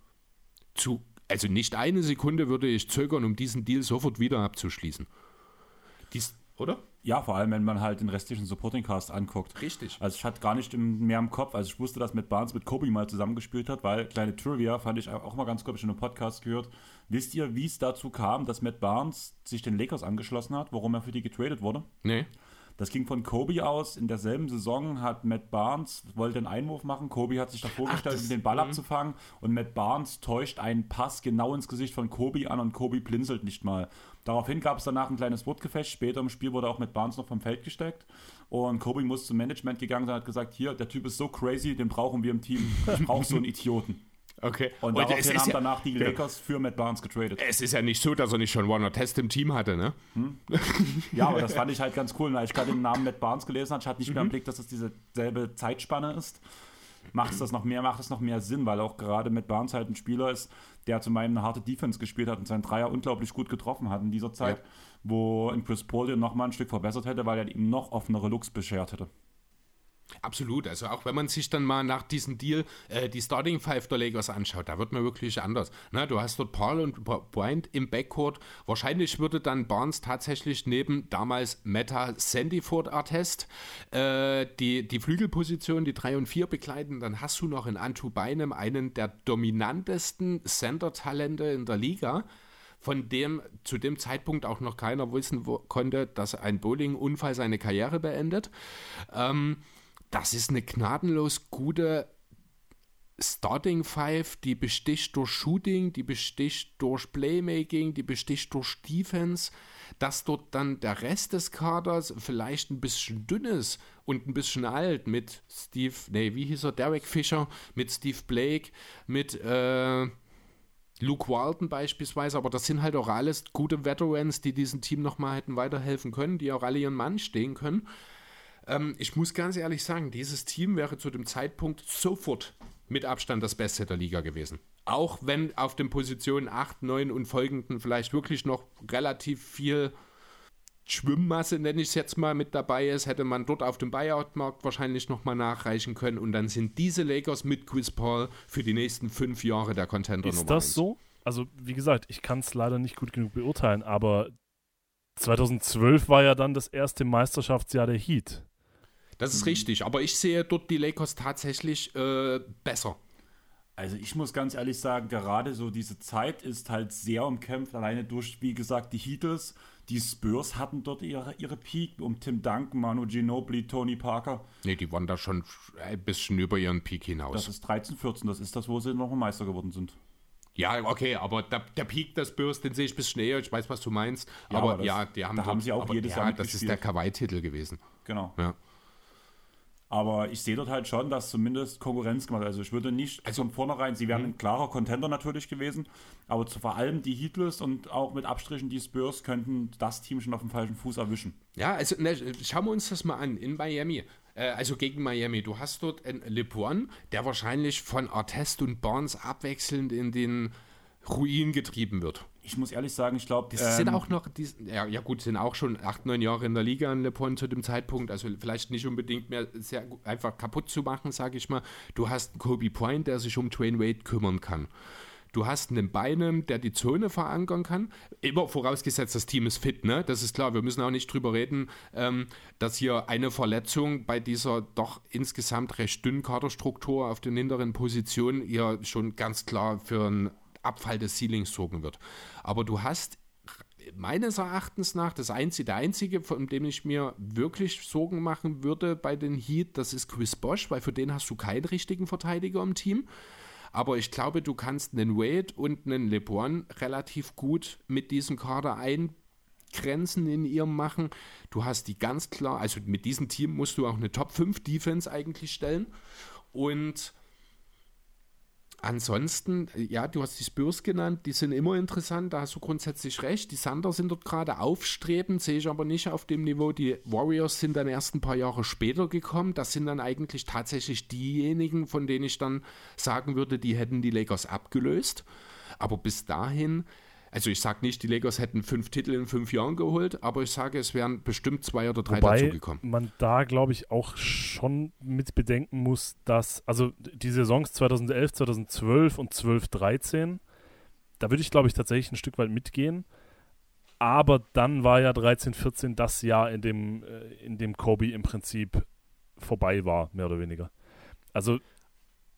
Zu, also nicht eine Sekunde würde ich zögern, um diesen Deal sofort wieder abzuschließen. Dies, oder? Ja, vor allem, wenn man halt den restlichen Supporting Cast anguckt. Richtig. Also ich hatte gar nicht mehr im Kopf, also ich wusste, dass Matt Barnes mit Kobe mal zusammengespielt hat, weil kleine Trivia fand ich auch mal ganz kurz in einem Podcast gehört. Wisst ihr, wie es dazu kam, dass Matt Barnes sich den Lakers angeschlossen hat, warum er für die getradet wurde? Nee. Das ging von Kobe aus. In derselben Saison hat Matt Barnes, wollte einen Einwurf machen. Kobe hat sich da vorgestellt, Ach, den Ball mhm. abzufangen. Und Matt Barnes täuscht einen Pass genau ins Gesicht von Kobe an und Kobe blinzelt nicht mal. Daraufhin gab es danach ein kleines Wortgefecht. Später im Spiel wurde auch Matt Barnes noch vom Feld gesteckt. Und Kobe muss zum Management gegangen sein und hat gesagt: Hier, der Typ ist so crazy, den brauchen wir im Team. Ich brauche so einen Idioten. Okay. Und, und daraufhin haben ja, danach die Lakers für Matt Barnes getradet. Es ist ja nicht so, dass er nicht schon Warner Test im Team hatte, ne? Hm? Ja, aber das fand ich halt ganz cool. Weil ich gerade den Namen Matt Barnes gelesen habe, ich hatte nicht mehr im mhm. Blick, dass es dieselbe Zeitspanne ist. Macht es das noch mehr, macht es noch mehr Sinn, weil auch gerade Matt Barnes halt ein Spieler ist, der zum einen eine harte Defense gespielt hat und seinen Dreier unglaublich gut getroffen hat in dieser Zeit, ja. wo in Chris Paul den nochmal ein Stück verbessert hätte, weil er ihm noch offenere Looks beschert hätte. Absolut, also auch wenn man sich dann mal nach diesem Deal äh, die Starting Five der Lakers anschaut, da wird man wirklich anders. Na, du hast dort Paul und Bryant im Backcourt. Wahrscheinlich würde dann Barnes tatsächlich neben damals Meta Sandyford Artest äh, die, die Flügelposition, die 3 und 4 begleiten. Dann hast du noch in Antu Beinem einen der dominantesten Center-Talente in der Liga von dem zu dem Zeitpunkt auch noch keiner wissen wo, konnte, dass ein Bowling-Unfall seine Karriere beendet. Ähm, das ist eine gnadenlos gute Starting Five, die besticht durch Shooting, die besticht durch Playmaking, die besticht durch Defense, dass dort dann der Rest des Kaders vielleicht ein bisschen dünn ist und ein bisschen alt mit Steve, nee, wie hieß er, Derek Fisher, mit Steve Blake, mit äh, Luke Walton beispielsweise, aber das sind halt auch alles gute Veterans, die diesem Team nochmal hätten weiterhelfen können, die auch alle ihren Mann stehen können. Ähm, ich muss ganz ehrlich sagen, dieses Team wäre zu dem Zeitpunkt sofort mit Abstand das Beste der Liga gewesen. Auch wenn auf den Positionen 8, 9 und folgenden vielleicht wirklich noch relativ viel Schwimmmasse, nenne ich es jetzt mal, mit dabei ist, hätte man dort auf dem Buyout-Markt wahrscheinlich nochmal nachreichen können und dann sind diese Lakers mit Chris Paul für die nächsten fünf Jahre der Contender Ist Nummer das eins. so? Also, wie gesagt, ich kann es leider nicht gut genug beurteilen, aber 2012 war ja dann das erste Meisterschaftsjahr der Heat. Das ist richtig, aber ich sehe dort die Lakers tatsächlich äh, besser. Also ich muss ganz ehrlich sagen, gerade so diese Zeit ist halt sehr umkämpft, alleine durch, wie gesagt, die Heatles. Die Spurs hatten dort ihre, ihre Peak um Tim Duncan, Manu Ginobili, Tony Parker. Nee, die waren da schon ein bisschen über ihren Peak Das hinaus. ist 13, 14, das ist das, wo sie noch mal Meister geworden sind. Ja, okay, aber der, der Peak des Spurs, den sehe ich ein bisschen näher. Ich weiß, was du meinst. Ja, aber aber das- ja, die haben, da dort, haben sie auch aber, jedes ja, Jahr das ist der Kawaii-Titel gewesen. Genau. Ja. Aber ich sehe dort halt schon, dass zumindest Konkurrenz gemacht wird. Also ich würde nicht Also- von vornherein, sie wären ein klarer Contender natürlich gewesen, aber zu, vor allem die Heatless und auch mit Abstrichen die Spurs könnten das Team schon auf dem falschen Fuß erwischen. Ja, also ne, schauen wir uns das mal an in Miami. Äh, also gegen Miami. Du hast dort einen LeBron, der wahrscheinlich von Artest und Barnes abwechselnd in den Ruin getrieben wird. Ich muss ehrlich sagen, ich glaube, Die sind auch noch, die, ja, ja gut, sind auch schon acht, neun Jahre in der Liga in LeBron zu dem Zeitpunkt, also vielleicht nicht unbedingt mehr sehr einfach kaputt zu machen, sage ich mal. Du hast einen Kobe Point, der sich um Dwayne Wade kümmern kann. Du hast einen Beinem, der die Zone verankern kann. Immer vorausgesetzt, das Team ist fit, ne? Das ist klar. Wir müssen auch nicht drüber reden, ähm, dass hier eine Verletzung bei dieser doch insgesamt recht dünnen Kaderstruktur auf den hinteren Positionen hier schon ganz klar für einen Abfall des Ceilings sorgen wird. Aber du hast meines Erachtens nach das einzige, der einzige, von dem ich mir wirklich Sorgen machen würde bei den Heat, das ist Chris Bosch, weil für den hast du keinen richtigen Verteidiger im Team. Aber ich glaube, du kannst einen Wade und einen LeBron relativ gut mit diesem Kader eingrenzen in ihrem Machen. Du hast die ganz klar, also mit diesem Team musst du auch eine Top 5 Defense eigentlich stellen. Und Ansonsten, ja, du hast die Spurs genannt, die sind immer interessant, da hast du grundsätzlich recht. Die Thunder sind dort gerade aufstrebend, sehe ich aber nicht auf dem Niveau. Die Warriors sind dann erst ein paar Jahre später gekommen. Das sind dann eigentlich tatsächlich diejenigen, von denen ich dann sagen würde, die hätten die Lakers abgelöst. Aber bis dahin, also ich sage nicht, die Lakers hätten fünf Titel in fünf Jahren geholt, aber ich sage, es wären bestimmt zwei oder drei Wobei dazugekommen. man da, glaube ich, auch schon mit bedenken muss, dass, also die Saisons 2011, 2012 und 12, 13, da würde ich, glaube ich, tatsächlich ein Stück weit mitgehen. Aber dann war ja 13, 14 das Jahr, in dem, äh, in dem Kobe im Prinzip vorbei war, mehr oder weniger. Also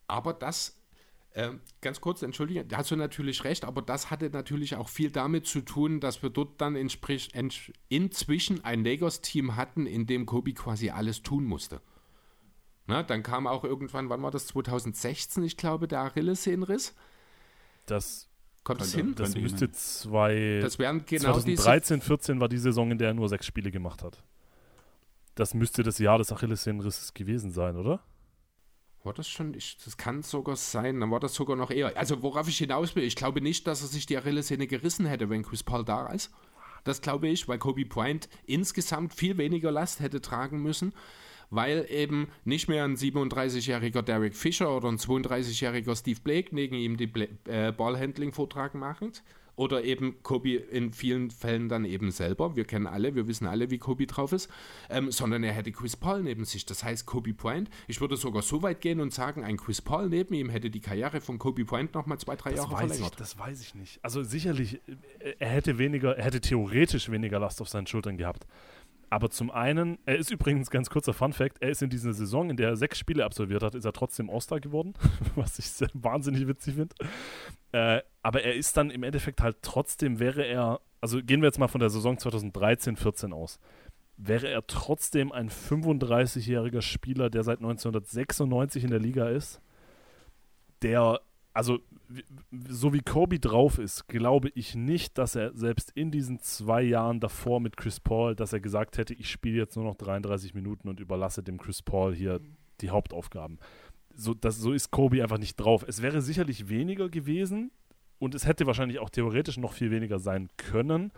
Aber das, ähm, ganz kurz, entschuldige, da hast du natürlich recht, aber das hatte natürlich auch viel damit zu tun, dass wir dort dann inzwischen ein Lakers-Team hatten, in dem Kobe quasi alles tun musste. Na, dann kam auch irgendwann, wann war das, 2016, ich glaube, der Achillessehnenriss. das, Kommt es Könnte- hin? das müsste zwei, Das wären genau diese 2013, 14 war die Saison, in der er nur sechs Spiele gemacht hat. Das müsste das Jahr des Achillessehnenrisses gewesen sein, oder? War das schon? Ich, das kann sogar sein. Dann war das sogar noch eher. Also, worauf ich hinaus will, ich glaube nicht, dass er sich die Achillessehne gerissen hätte, wenn Chris Paul da ist. Das glaube ich, weil Kobe Bryant insgesamt viel weniger Last hätte tragen müssen, weil eben nicht mehr ein 37-jähriger Derek Fisher oder ein 32-jähriger Steve Blake neben ihm die äh, Ballhandling-Vortrag machen. Oder eben Kobe in vielen Fällen dann eben selber. Wir kennen alle, wir wissen alle, wie Kobe drauf ist. Ähm, sondern er hätte Chris Paul neben sich. Das heißt, Kobe Bryant, ich würde sogar so weit gehen und sagen, ein Chris Paul neben ihm hätte die Karriere von Kobe Bryant nochmal zwei, drei Das Jahre weiß, ich, verlängert. das weiß ich nicht. Also sicherlich, äh, er hätte weniger, er hätte theoretisch weniger Last auf seinen Schultern gehabt. Aber zum einen, er ist übrigens ganz kurzer Fun Fact, er ist in dieser Saison, in der er sechs Spiele absolviert hat, ist er trotzdem All-Star geworden, was ich wahnsinnig witzig finde. Äh, aber er ist dann im Endeffekt halt trotzdem, wäre er, also gehen wir jetzt mal von der Saison 2013, 14 aus, wäre er trotzdem ein 35-jähriger Spieler, der seit 1996 in der Liga ist, der, also so wie Kobe drauf ist, glaube ich nicht, dass er selbst in diesen zwei Jahren davor mit Chris Paul, dass er gesagt hätte, ich spiele jetzt nur noch 33 Minuten und überlasse dem Chris Paul hier die Hauptaufgaben. So, das, so ist Kobe einfach nicht drauf. Es wäre sicherlich weniger gewesen und es hätte wahrscheinlich auch theoretisch noch viel weniger sein können.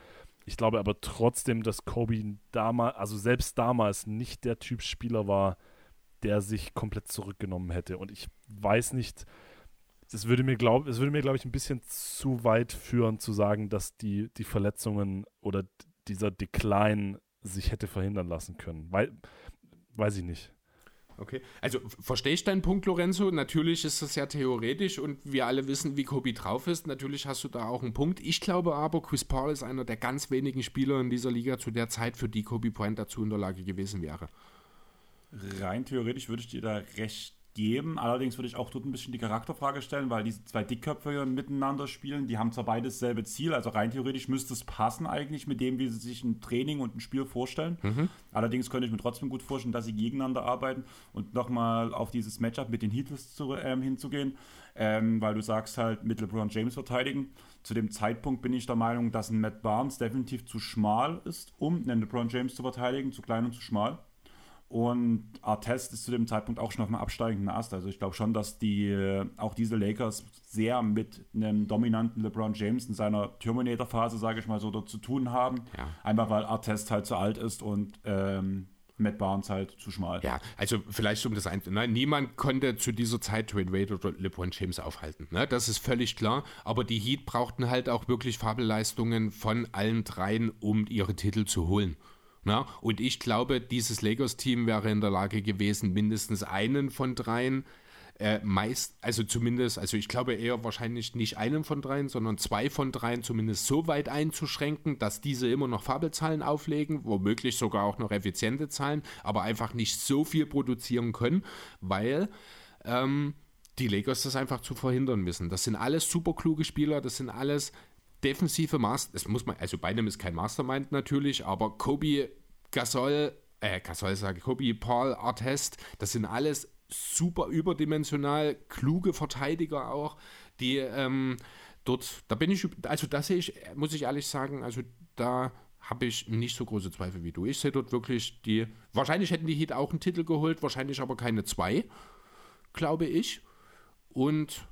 Ich glaube aber trotzdem, dass Kobe damals, also selbst damals nicht der Typ Spieler war, der sich komplett zurückgenommen hätte. Und ich weiß nicht, es würde mir, glaub, es würde mir, glaube ich, ein bisschen zu weit führen, zu sagen, dass die, die Verletzungen oder dieser Decline sich hätte verhindern lassen können. Weil, weiß ich nicht. Okay, also verstehe ich deinen Punkt, Lorenzo. Natürlich ist das ja theoretisch und wir alle wissen, wie Kobe drauf ist. Natürlich hast du da auch einen Punkt. Ich glaube aber, Chris Paul ist einer der ganz wenigen Spieler in dieser Liga zu der Zeit, für die Kobe Bryant dazu in der Lage gewesen wäre. Rein theoretisch würde ich dir da recht geben. Allerdings würde ich auch dort ein bisschen die Charakterfrage stellen, weil diese zwei Dickköpfe miteinander spielen, die haben zwar beides dasselbe Ziel, also rein theoretisch müsste es passen eigentlich mit dem, wie sie sich ein Training und ein Spiel vorstellen. Mhm. Allerdings könnte ich mir trotzdem gut vorstellen, dass sie gegeneinander arbeiten und nochmal auf dieses Matchup mit den Heatless zu, ähm, hinzugehen, ähm, weil du sagst halt mit LeBron James verteidigen. Zu dem Zeitpunkt bin ich der Meinung, dass ein Matt Barnes definitiv zu schmal ist, um einen LeBron James zu verteidigen, zu klein und zu schmal. Und Artest ist zu dem Zeitpunkt auch schon auf einem absteigenden Ast. Also ich glaube schon, dass die äh, auch diese Lakers sehr mit einem dominanten LeBron James in seiner Terminator-Phase, sage ich mal so, dort zu tun haben. Ja. Einfach weil Artest halt zu alt ist und ähm, Matt Barnes halt zu schmal. Ja, also vielleicht um das ein, ne, niemand konnte zu dieser Zeit Dwayne Wade oder LeBron James aufhalten. Ne? Das ist völlig klar. Aber die Heat brauchten halt auch wirklich Fabelleistungen von allen dreien, um ihre Titel zu holen. Na? Und ich glaube, dieses Lakers-Team wäre in der Lage gewesen, mindestens einen von dreien, äh, meist, also zumindest, also ich glaube eher wahrscheinlich nicht einen von dreien, sondern zwei von dreien zumindest so weit einzuschränken, dass diese immer noch Fabelzahlen auflegen, womöglich sogar auch noch effiziente Zahlen, aber einfach nicht so viel produzieren können, weil ähm, die Lakers das einfach zu verhindern wissen. Das sind alles super kluge Spieler, das sind alles defensive Master, das muss man, also beidem ist kein Mastermind natürlich, aber Kobe, Gasol, äh, Gasol sage ich, Kobe, Paul, Artest, das sind alles super überdimensional kluge Verteidiger auch, die ähm, dort, da bin ich, also da sehe ich, muss ich ehrlich sagen, also da habe ich nicht so große Zweifel wie du. Ich sehe dort wirklich die, wahrscheinlich hätten die Heat auch einen Titel geholt, wahrscheinlich aber keine zwei, glaube ich. Und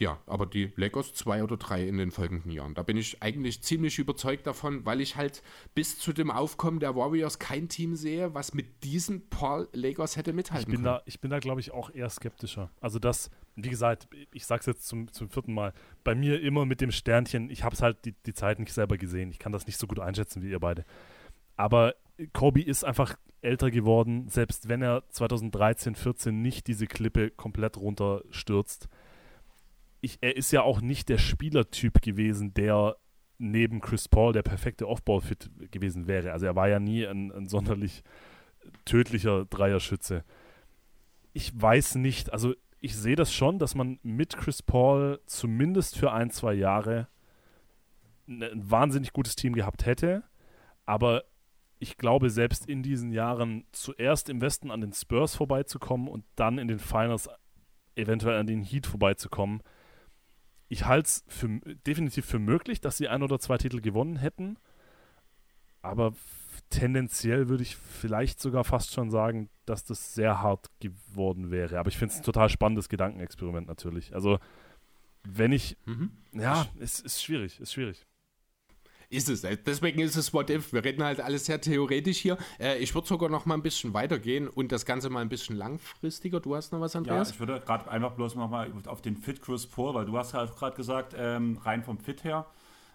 ja, aber die Lakers zwei oder drei in den folgenden Jahren. Da bin ich eigentlich ziemlich überzeugt davon, weil ich halt bis zu dem Aufkommen der Warriors kein Team sehe, was mit diesen Paul Lakers hätte mithalten ich bin können. Da, ich bin da, glaube ich, auch eher skeptischer. Also das, wie gesagt, ich sage es jetzt zum, zum vierten Mal, bei mir immer mit dem Sternchen, ich habe es halt die, die Zeit nicht selber gesehen. Ich kann das nicht so gut einschätzen wie ihr beide. Aber Kobe ist einfach älter geworden, selbst wenn er 2013, 14 nicht diese Klippe komplett runterstürzt ich, er ist ja auch nicht der Spielertyp gewesen, der neben Chris Paul der perfekte Offball-Fit gewesen wäre. Also er war ja nie ein, ein sonderlich tödlicher Dreierschütze. Ich weiß nicht, also ich sehe das schon, dass man mit Chris Paul zumindest für ein, zwei Jahre ein wahnsinnig gutes Team gehabt hätte, aber ich glaube, selbst in diesen Jahren zuerst im Westen an den Spurs vorbeizukommen und dann in den Finals eventuell an den Heat vorbeizukommen, ich halte es definitiv für möglich, dass sie ein oder zwei Titel gewonnen hätten. Aber tendenziell würde ich vielleicht sogar fast schon sagen, dass das sehr hart geworden wäre. Aber ich finde es ein total spannendes Gedankenexperiment natürlich. Also, wenn ich. Mhm. Ja, es ist schwierig, ist schwierig. Ist es. Deswegen ist es What If. Wir reden halt alles sehr theoretisch hier. Äh, ich würde sogar noch mal ein bisschen weitergehen und das Ganze mal ein bisschen langfristiger. Du hast noch was, Andreas? Ja, ich würde gerade einfach bloß noch mal auf den Fit Chris Paul, weil du hast halt gerade gesagt, ähm, rein vom Fit her,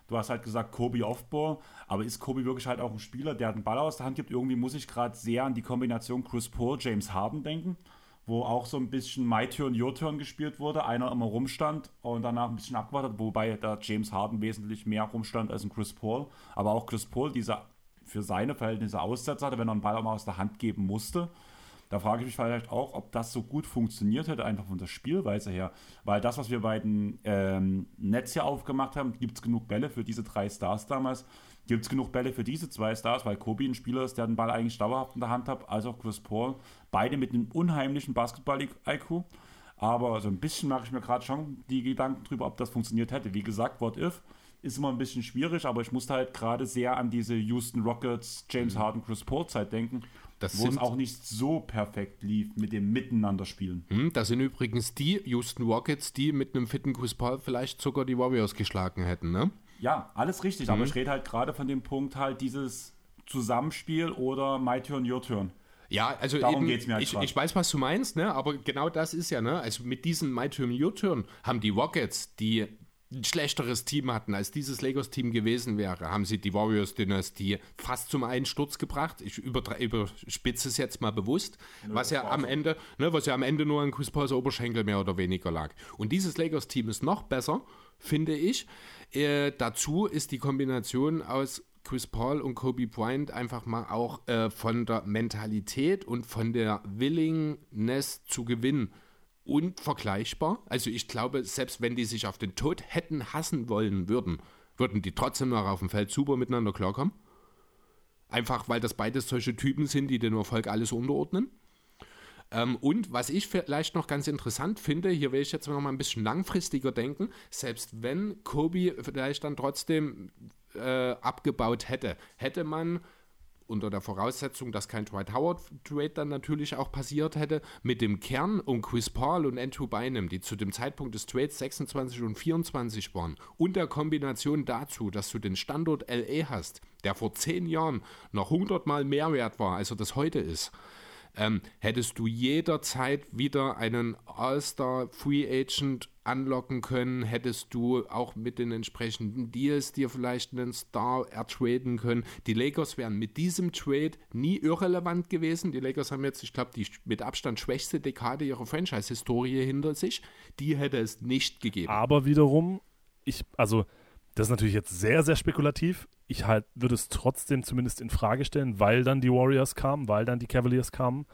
Du hast halt gesagt, Kobe Offball, aber ist Kobe wirklich halt auch ein Spieler, der einen Ball aus der Hand gibt? Irgendwie muss ich gerade sehr an die Kombination Chris Paul, James Harden denken wo auch so ein bisschen My Turn, Your Turn gespielt wurde. Einer immer rumstand und danach ein bisschen abgewartet, wobei da James Harden wesentlich mehr rumstand als ein Chris Paul. Aber auch Chris Paul, dieser für seine Verhältnisse Aussätze hatte, wenn er einen Ball auch mal aus der Hand geben musste. Da frage ich mich vielleicht auch, ob das so gut funktioniert hätte, einfach von der Spielweise her. Weil das, was wir bei den ähm, Nets hier aufgemacht haben, gibt es genug Bälle für diese drei Stars damals gibt es genug Bälle für diese zwei Stars, weil Kobe ein Spieler ist, der den Ball eigentlich dauerhaft in der Hand hat, als auch Chris Paul. Beide mit einem unheimlichen Basketball-IQ. Aber so ein bisschen mache ich mir gerade schon die Gedanken drüber, ob das funktioniert hätte. Wie gesagt, What If ist immer ein bisschen schwierig, aber ich musste halt gerade sehr an diese Houston Rockets, James mhm. Harden, Chris Paul Zeit denken. Das wo es auch nicht so perfekt lief mit dem Miteinanderspielen. Hm, das sind übrigens die Houston Rockets, die mit einem fitten Chris Paul vielleicht sogar die Warriors geschlagen hätten, ne? Ja, alles richtig, mhm. aber ich rede halt gerade von dem Punkt halt dieses Zusammenspiel oder My Turn, Your Turn. Ja, also Darum eben, mir halt ich, ich, weiß, was du meinst, ne? aber genau das ist ja, ne? also mit diesem My Turn, Your Turn haben die Rockets, die ein schlechteres Team hatten, als dieses Lakers-Team gewesen wäre, haben sie die Warriors-Dynastie fast zum Einsturz gebracht. Ich überspitze es jetzt mal bewusst, Nö, was ja am Ende, ne, was ja am Ende nur an Chris Pauls Oberschenkel mehr oder weniger lag. Und dieses Lakers-Team ist noch besser, finde ich. Äh, dazu ist die Kombination aus Chris Paul und Kobe Bryant einfach mal auch äh, von der Mentalität und von der Willingness zu gewinnen unvergleichbar. Also ich glaube, selbst wenn die sich auf den Tod hätten hassen wollen würden, würden die trotzdem noch auf dem Feld super miteinander klarkommen. Einfach weil das beides solche Typen sind, die dem Erfolg alles unterordnen. Ähm, und was ich vielleicht noch ganz interessant finde, hier will ich jetzt noch mal ein bisschen langfristiger denken, selbst wenn Kobe vielleicht dann trotzdem äh, abgebaut hätte, hätte man unter der Voraussetzung, dass kein Dwight Howard Trade dann natürlich auch passiert hätte, mit dem Kern um Chris Paul und Andrew Bynum, die zu dem Zeitpunkt des Trades 26 und 24 waren, und der Kombination dazu, dass du den Standort LA hast, der vor zehn Jahren noch hundertmal mehr wert war, als er das heute ist, ähm, hättest du jederzeit wieder einen All-Star Free Agent anlocken können, hättest du auch mit den entsprechenden Deals dir vielleicht einen Star ertraden können. Die Lakers wären mit diesem Trade nie irrelevant gewesen. Die Lakers haben jetzt, ich glaube, die mit Abstand schwächste Dekade ihrer Franchise-Historie hinter sich. Die hätte es nicht gegeben. Aber wiederum, ich, also, das ist natürlich jetzt sehr, sehr spekulativ. Ich halt würde es trotzdem zumindest in Frage stellen, weil dann die Warriors kamen, weil dann die Cavaliers kamen,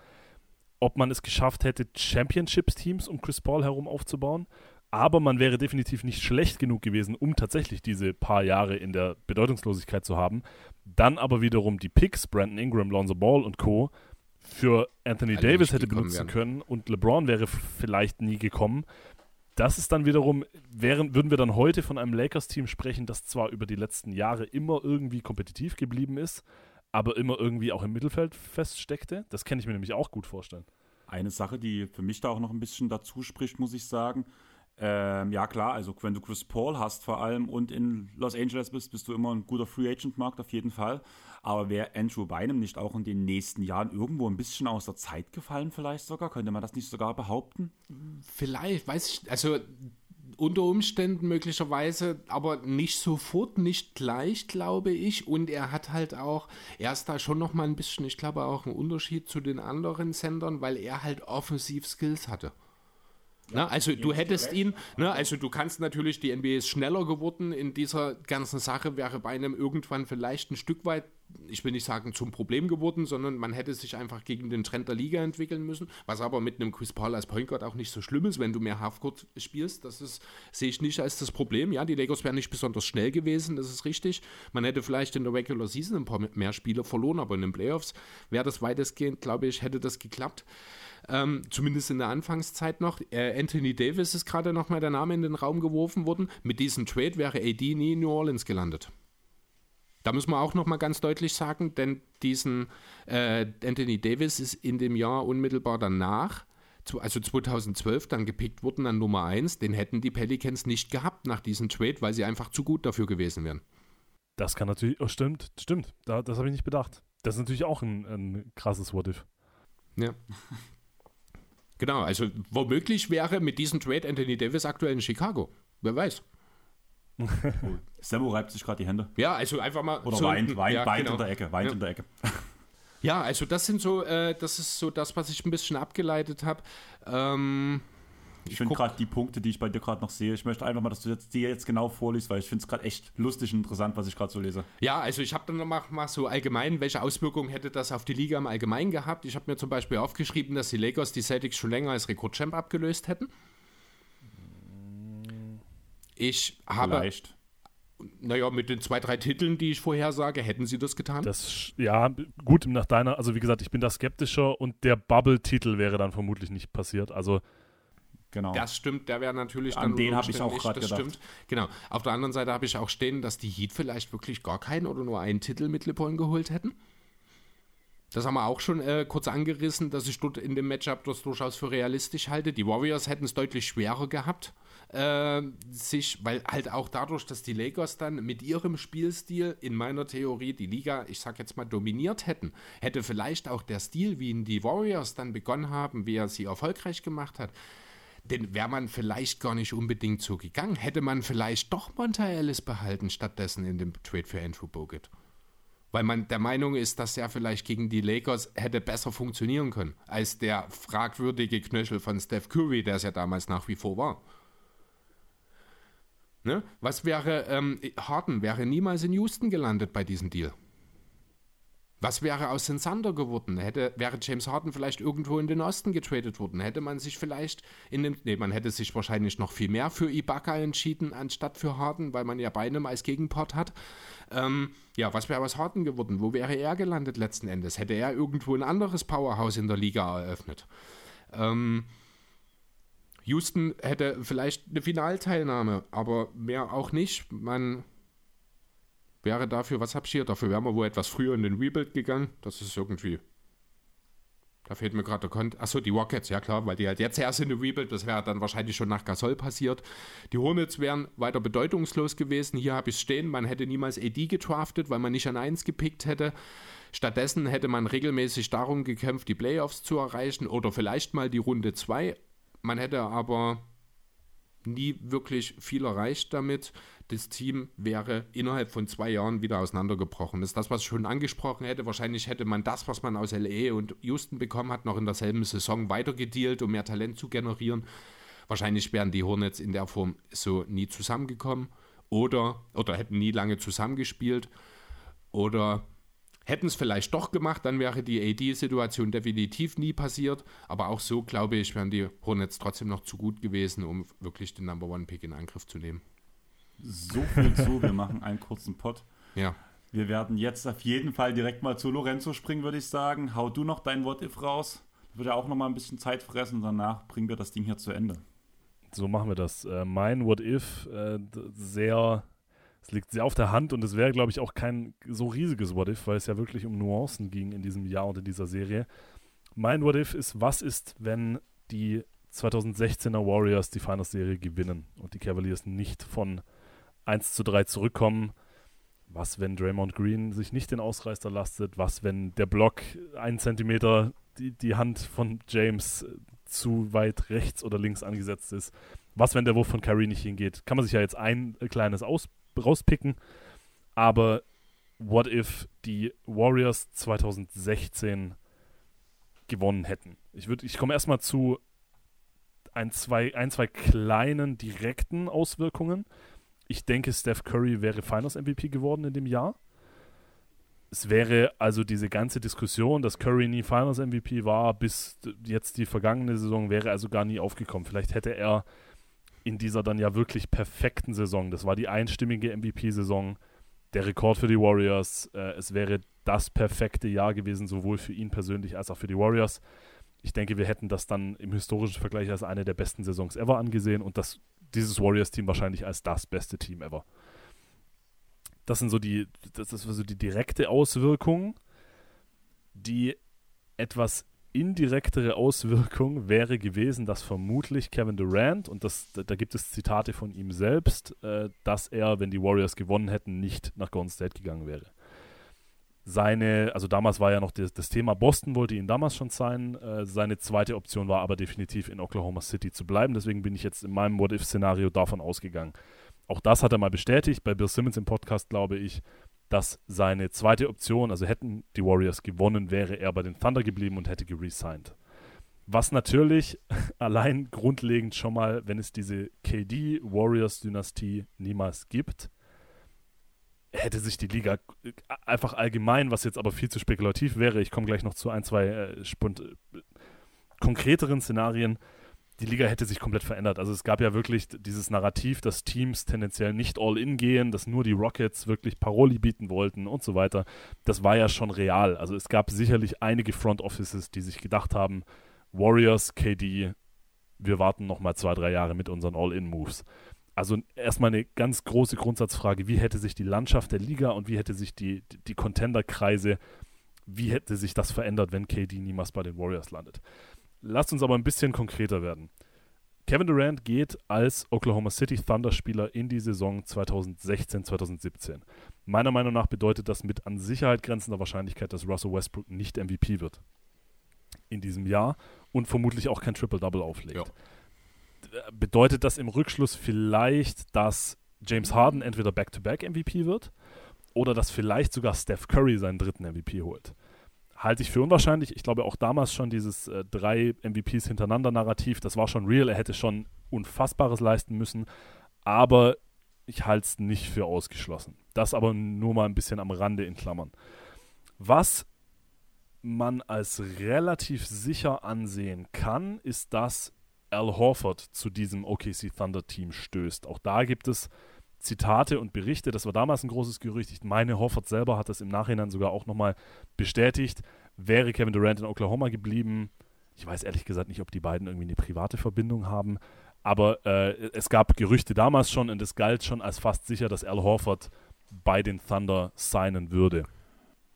ob man es geschafft hätte, Championships-Teams um Chris Paul herum aufzubauen aber man wäre definitiv nicht schlecht genug gewesen, um tatsächlich diese paar Jahre in der Bedeutungslosigkeit zu haben. Dann aber wiederum die Picks, Brandon Ingram, Lonzo Ball und Co. für Anthony Alle Davis hätte benutzen werden. können und LeBron wäre vielleicht nie gekommen. Das ist dann wiederum, wären, würden wir dann heute von einem Lakers-Team sprechen, das zwar über die letzten Jahre immer irgendwie kompetitiv geblieben ist, aber immer irgendwie auch im Mittelfeld feststeckte. Das kann ich mir nämlich auch gut vorstellen. Eine Sache, die für mich da auch noch ein bisschen dazu spricht, muss ich sagen, ähm, ja, klar, also wenn du Chris Paul hast vor allem und in Los Angeles bist, bist du immer ein guter Free Agent Markt auf jeden Fall. Aber wäre Andrew Bynum nicht auch in den nächsten Jahren irgendwo ein bisschen aus der Zeit gefallen, vielleicht sogar? Könnte man das nicht sogar behaupten? Vielleicht, weiß ich, also unter Umständen möglicherweise, aber nicht sofort, nicht gleich, glaube ich. Und er hat halt auch, er ist da schon nochmal ein bisschen, ich glaube, auch ein Unterschied zu den anderen Sendern, weil er halt offensiv Skills hatte. Ne? Also du hättest ihn, ne? also du kannst natürlich, die NBA ist schneller geworden in dieser ganzen Sache, wäre bei einem irgendwann vielleicht ein Stück weit, ich will nicht sagen zum Problem geworden, sondern man hätte sich einfach gegen den Trend der Liga entwickeln müssen, was aber mit einem Chris Paul als Point Guard auch nicht so schlimm ist, wenn du mehr Halfcourt spielst, das ist, sehe ich nicht als das Problem. Ja, die Lakers wären nicht besonders schnell gewesen, das ist richtig. Man hätte vielleicht in der Regular Season ein paar mehr Spiele verloren, aber in den Playoffs wäre das weitestgehend, glaube ich, hätte das geklappt ähm, zumindest in der Anfangszeit noch. Äh, Anthony Davis ist gerade nochmal der Name in den Raum geworfen worden. Mit diesem Trade wäre AD nie in New Orleans gelandet. Da muss man auch nochmal ganz deutlich sagen, denn diesen äh, Anthony Davis ist in dem Jahr unmittelbar danach, also 2012, dann gepickt worden an Nummer 1. Den hätten die Pelicans nicht gehabt nach diesem Trade, weil sie einfach zu gut dafür gewesen wären. Das kann natürlich, oh, stimmt, stimmt, da, das habe ich nicht bedacht. Das ist natürlich auch ein, ein krasses What-If. Ja. Genau, also womöglich wäre mit diesem Trade Anthony Davis aktuell in Chicago. Wer weiß. Sammo reibt sich gerade die Hände. Ja, also einfach mal. Oder so weint, weint, ja, weint genau. in der Ecke, weint ja. in der Ecke. Ja, also das sind so, äh, das ist so das, was ich ein bisschen abgeleitet habe. Ähm, ich, finde gerade die Punkte, die ich bei dir gerade noch sehe, ich möchte einfach mal, dass du jetzt dir jetzt genau vorliest, weil ich finde es gerade echt lustig und interessant, was ich gerade so lese. Ja, also ich habe dann noch mal so allgemein, welche Auswirkungen hätte das auf die Liga im Allgemeinen gehabt? Ich habe mir zum Beispiel aufgeschrieben, dass die Lakers die Celtics schon länger als Rekordchamp abgelöst hätten. Ich habe. Vielleicht. Naja, mit den zwei, drei Titeln, die ich vorher sage, hätten sie das getan? Das, ja, gut, nach deiner, also wie gesagt, ich bin da skeptischer und der Bubble-Titel wäre dann vermutlich nicht passiert. Also Genau. Das stimmt, der wäre natürlich An den habe ich auch gerade gedacht. Stimmt. Genau. Auf der anderen Seite habe ich auch stehen, dass die Heat vielleicht wirklich gar keinen oder nur einen Titel mit LeBron geholt hätten. Das haben wir auch schon äh, kurz angerissen, dass ich dort in dem Matchup das durchaus für realistisch halte. Die Warriors hätten es deutlich schwerer gehabt, äh, sich, weil halt auch dadurch, dass die Lakers dann mit ihrem Spielstil in meiner Theorie die Liga, ich sag jetzt mal, dominiert hätten, hätte vielleicht auch der Stil, wie ihn die Warriors dann begonnen haben, wie er sie erfolgreich gemacht hat, den wäre man vielleicht gar nicht unbedingt so gegangen. Hätte man vielleicht doch Monta Ellis behalten, stattdessen in dem Trade für Andrew Bogut. Weil man der Meinung ist, dass er vielleicht gegen die Lakers hätte besser funktionieren können, als der fragwürdige Knöchel von Steph Curry, der es ja damals nach wie vor war. Ne? Was wäre, ähm, Harden wäre niemals in Houston gelandet bei diesem Deal. Was wäre aus den Sander geworden? Hätte, wäre James Harden vielleicht irgendwo in den Osten getradet worden? Hätte man sich vielleicht in dem, nee, man hätte sich wahrscheinlich noch viel mehr für Ibaka entschieden, anstatt für Harden, weil man ja beide als Gegenpart hat. Ähm, ja, was wäre aus Harden geworden? Wo wäre er gelandet letzten Endes? Hätte er irgendwo ein anderes Powerhouse in der Liga eröffnet? Ähm, Houston hätte vielleicht eine Finalteilnahme, aber mehr auch nicht. Man wäre dafür, was hab ich hier? Dafür wären wir wohl etwas früher in den Rebuild gegangen. Das ist irgendwie. Da fehlt mir gerade der Kont. Achso, die Rockets, ja klar, weil die halt jetzt erst in den Rebuild, das wäre dann wahrscheinlich schon nach Gasol passiert. Die Hornets wären weiter bedeutungslos gewesen. Hier habe ich es stehen, man hätte niemals AD getraftet, weil man nicht an 1 gepickt hätte. Stattdessen hätte man regelmäßig darum gekämpft, die Playoffs zu erreichen oder vielleicht mal die Runde 2. Man hätte aber nie wirklich viel erreicht damit. Das Team wäre innerhalb von zwei Jahren wieder auseinandergebrochen. Das ist das, was ich schon angesprochen hätte. Wahrscheinlich hätte man das, was man aus LA und Houston bekommen hat, noch in derselben Saison weitergedealt, um mehr Talent zu generieren. Wahrscheinlich wären die Hornets in der Form so nie zusammengekommen oder, oder hätten nie lange zusammengespielt oder Hätten es vielleicht doch gemacht, dann wäre die AD-Situation definitiv nie passiert. Aber auch so, glaube ich, wären die Hornets trotzdem noch zu gut gewesen, um wirklich den Number One-Pick in Angriff zu nehmen. So viel zu, wir machen einen kurzen Pot. Ja. Wir werden jetzt auf jeden Fall direkt mal zu Lorenzo springen, würde ich sagen. Hau du noch dein What-If raus. Das wird ja auch noch mal ein bisschen Zeit fressen. Danach bringen wir das Ding hier zu Ende. So machen wir das. Äh, mein What-If, äh, sehr es liegt sehr auf der Hand und es wäre, glaube ich, auch kein so riesiges What-If, weil es ja wirklich um Nuancen ging in diesem Jahr und in dieser Serie. Mein What-If ist, was ist, wenn die 2016er Warriors die Finals-Serie gewinnen und die Cavaliers nicht von 1 zu 3 zurückkommen? Was, wenn Draymond Green sich nicht den Ausreißer lastet? Was, wenn der Block einen Zentimeter die, die Hand von James zu weit rechts oder links angesetzt ist? Was, wenn der Wurf von Kyrie nicht hingeht? Kann man sich ja jetzt ein kleines aus rauspicken. Aber what if die Warriors 2016 gewonnen hätten? Ich, ich komme erstmal zu ein zwei, ein, zwei kleinen direkten Auswirkungen. Ich denke, Steph Curry wäre Finals MVP geworden in dem Jahr. Es wäre also diese ganze Diskussion, dass Curry nie Finals MVP war, bis jetzt die vergangene Saison, wäre also gar nie aufgekommen. Vielleicht hätte er in dieser dann ja wirklich perfekten Saison. Das war die einstimmige MVP-Saison, der Rekord für die Warriors. Äh, es wäre das perfekte Jahr gewesen, sowohl für ihn persönlich als auch für die Warriors. Ich denke, wir hätten das dann im historischen Vergleich als eine der besten Saisons ever angesehen und das, dieses Warriors-Team wahrscheinlich als das beste Team ever. Das sind so die, das ist so die direkte Auswirkung, die etwas indirektere Auswirkung wäre gewesen, dass vermutlich Kevin Durant, und das, da, gibt es Zitate von ihm selbst, äh, dass er, wenn die Warriors gewonnen hätten, nicht nach Golden State gegangen wäre. Seine, also damals war ja noch das, das Thema, Boston wollte ihn damals schon sein. Äh, seine zweite Option war aber definitiv in Oklahoma City zu bleiben. Deswegen bin ich jetzt in meinem What-If-Szenario davon ausgegangen. Auch das hat er mal bestätigt bei Bill Simmons im Podcast, glaube ich dass seine zweite Option, also hätten die Warriors gewonnen, wäre er bei den Thunder geblieben und hätte geresigned. Was natürlich allein grundlegend schon mal, wenn es diese KD-Warriors-Dynastie niemals gibt, hätte sich die Liga einfach allgemein, was jetzt aber viel zu spekulativ wäre, ich komme gleich noch zu ein, zwei äh, konkreteren Szenarien, die Liga hätte sich komplett verändert. Also es gab ja wirklich dieses Narrativ, dass Teams tendenziell nicht all in gehen, dass nur die Rockets wirklich Paroli bieten wollten und so weiter. Das war ja schon real. Also es gab sicherlich einige Front Offices, die sich gedacht haben, Warriors, KD, wir warten noch mal zwei, drei Jahre mit unseren All-in-Moves. Also erstmal eine ganz große Grundsatzfrage, wie hätte sich die Landschaft der Liga und wie hätte sich die, die Contender-Kreise, wie hätte sich das verändert, wenn KD niemals bei den Warriors landet? Lasst uns aber ein bisschen konkreter werden. Kevin Durant geht als Oklahoma City Thunder-Spieler in die Saison 2016-2017. Meiner Meinung nach bedeutet das mit an Sicherheit grenzender Wahrscheinlichkeit, dass Russell Westbrook nicht MVP wird in diesem Jahr und vermutlich auch kein Triple-Double auflegt. Ja. bedeutet das im Rückschluss vielleicht, dass James Harden entweder Back-to-Back-MVP wird oder dass vielleicht sogar Steph Curry seinen dritten MVP holt. Halte ich für unwahrscheinlich. Ich glaube auch damals schon dieses äh, drei MVPs hintereinander Narrativ, das war schon real. Er hätte schon Unfassbares leisten müssen. Aber ich halte es nicht für ausgeschlossen. Das aber nur mal ein bisschen am Rande in Klammern. Was man als relativ sicher ansehen kann, ist, dass Al Horford zu diesem OKC Thunder Team stößt. Auch da gibt es Zitate und Berichte. Das war damals ein großes Gerücht. Ich meine, Horford selber hat das im Nachhinein sogar auch nochmal bestätigt. Wäre Kevin Durant in Oklahoma geblieben, ich weiß ehrlich gesagt nicht, ob die beiden irgendwie eine private Verbindung haben, aber äh, es gab Gerüchte damals schon und es galt schon als fast sicher, dass Al Horford bei den Thunder signen würde.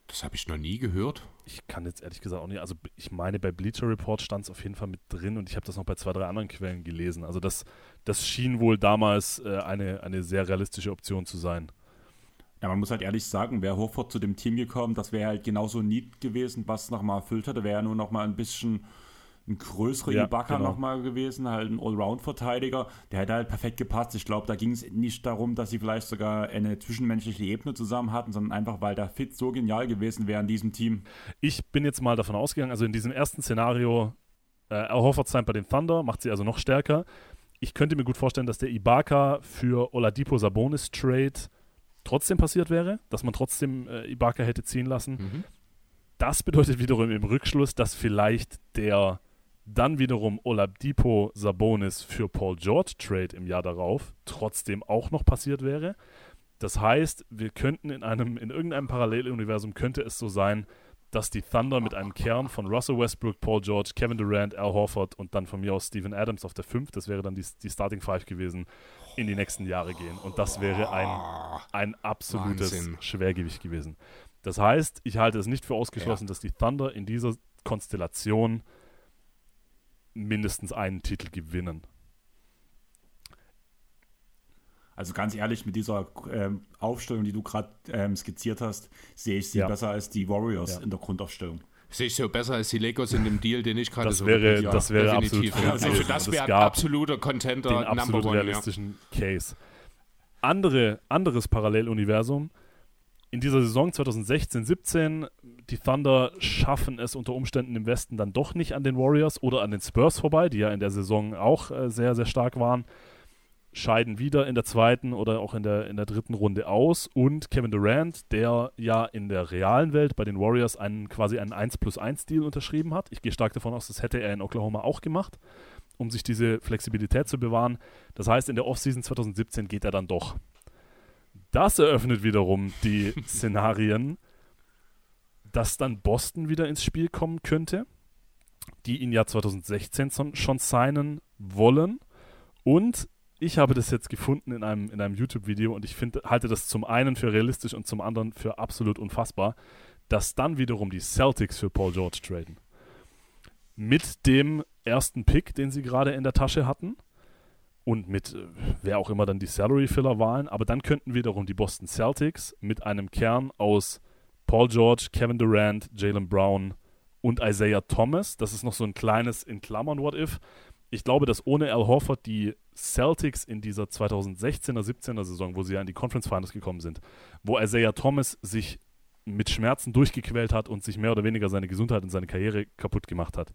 Das habe ich noch nie gehört. Ich kann jetzt ehrlich gesagt auch nicht. Also ich meine, bei Bleacher Report stand es auf jeden Fall mit drin und ich habe das noch bei zwei, drei anderen Quellen gelesen. Also das, das schien wohl damals äh, eine, eine sehr realistische Option zu sein. Ja, man muss halt ehrlich sagen, wäre Horford zu dem Team gekommen, das wäre halt genauso Need gewesen, was nochmal erfüllt hatte, wäre nur nochmal ein bisschen ein größerer ja, Ibaka genau. nochmal gewesen, halt ein Allround-Verteidiger. Der hätte halt perfekt gepasst. Ich glaube, da ging es nicht darum, dass sie vielleicht sogar eine zwischenmenschliche Ebene zusammen hatten, sondern einfach, weil der Fit so genial gewesen wäre in diesem Team. Ich bin jetzt mal davon ausgegangen, also in diesem ersten Szenario, äh, Horford sein bei den Thunder, macht sie also noch stärker. Ich könnte mir gut vorstellen, dass der Ibaka für Oladipo Sabonis Trade trotzdem passiert wäre, dass man trotzdem äh, Ibaka hätte ziehen lassen. Mhm. Das bedeutet wiederum im Rückschluss, dass vielleicht der dann wiederum Oladipo Sabonis für Paul George Trade im Jahr darauf trotzdem auch noch passiert wäre. Das heißt, wir könnten in einem, in irgendeinem Paralleluniversum könnte es so sein, dass die Thunder mit einem Kern von Russell Westbrook, Paul George, Kevin Durant, Al Horford und dann von mir aus Steven Adams auf der 5, das wäre dann die, die Starting Five gewesen, in die nächsten Jahre gehen. Und das wäre ein, ein absolutes Wahnsinn. Schwergewicht gewesen. Das heißt, ich halte es nicht für ausgeschlossen, ja. dass die Thunder in dieser Konstellation mindestens einen Titel gewinnen. Also ganz ehrlich, mit dieser ähm, Aufstellung, die du gerade ähm, skizziert hast, sehe ich sie ja. besser als die Warriors ja. in der Grundaufstellung. Sehe ich so besser als die Lakers in dem Deal, den ich gerade so wäre, ja, Das wäre definitiv. absolut ja. Also das wäre absoluter Contender, den absolut one, realistischen Case. Andere, anderes Paralleluniversum in dieser Saison 2016-17, die Thunder schaffen es unter Umständen im Westen dann doch nicht an den Warriors oder an den Spurs vorbei, die ja in der Saison auch äh, sehr, sehr stark waren, scheiden wieder in der zweiten oder auch in der, in der dritten Runde aus und Kevin Durant, der ja in der realen Welt bei den Warriors einen quasi einen 1 plus 1 Deal unterschrieben hat. Ich gehe stark davon aus, das hätte er in Oklahoma auch gemacht, um sich diese Flexibilität zu bewahren. Das heißt, in der Offseason 2017 geht er dann doch das eröffnet wiederum die Szenarien, dass dann Boston wieder ins Spiel kommen könnte, die ihn ja 2016 schon signen wollen. Und ich habe das jetzt gefunden in einem, in einem YouTube-Video und ich find, halte das zum einen für realistisch und zum anderen für absolut unfassbar, dass dann wiederum die Celtics für Paul George traden. Mit dem ersten Pick, den sie gerade in der Tasche hatten und mit äh, wer auch immer dann die Salary Filler waren, aber dann könnten wiederum die Boston Celtics mit einem Kern aus Paul George, Kevin Durant, Jalen Brown und Isaiah Thomas, das ist noch so ein kleines in Klammern What If. Ich glaube, dass ohne Al Horford die Celtics in dieser 2016er, 17er Saison, wo sie ja in die Conference Finals gekommen sind, wo Isaiah Thomas sich mit Schmerzen durchgequält hat und sich mehr oder weniger seine Gesundheit und seine Karriere kaputt gemacht hat,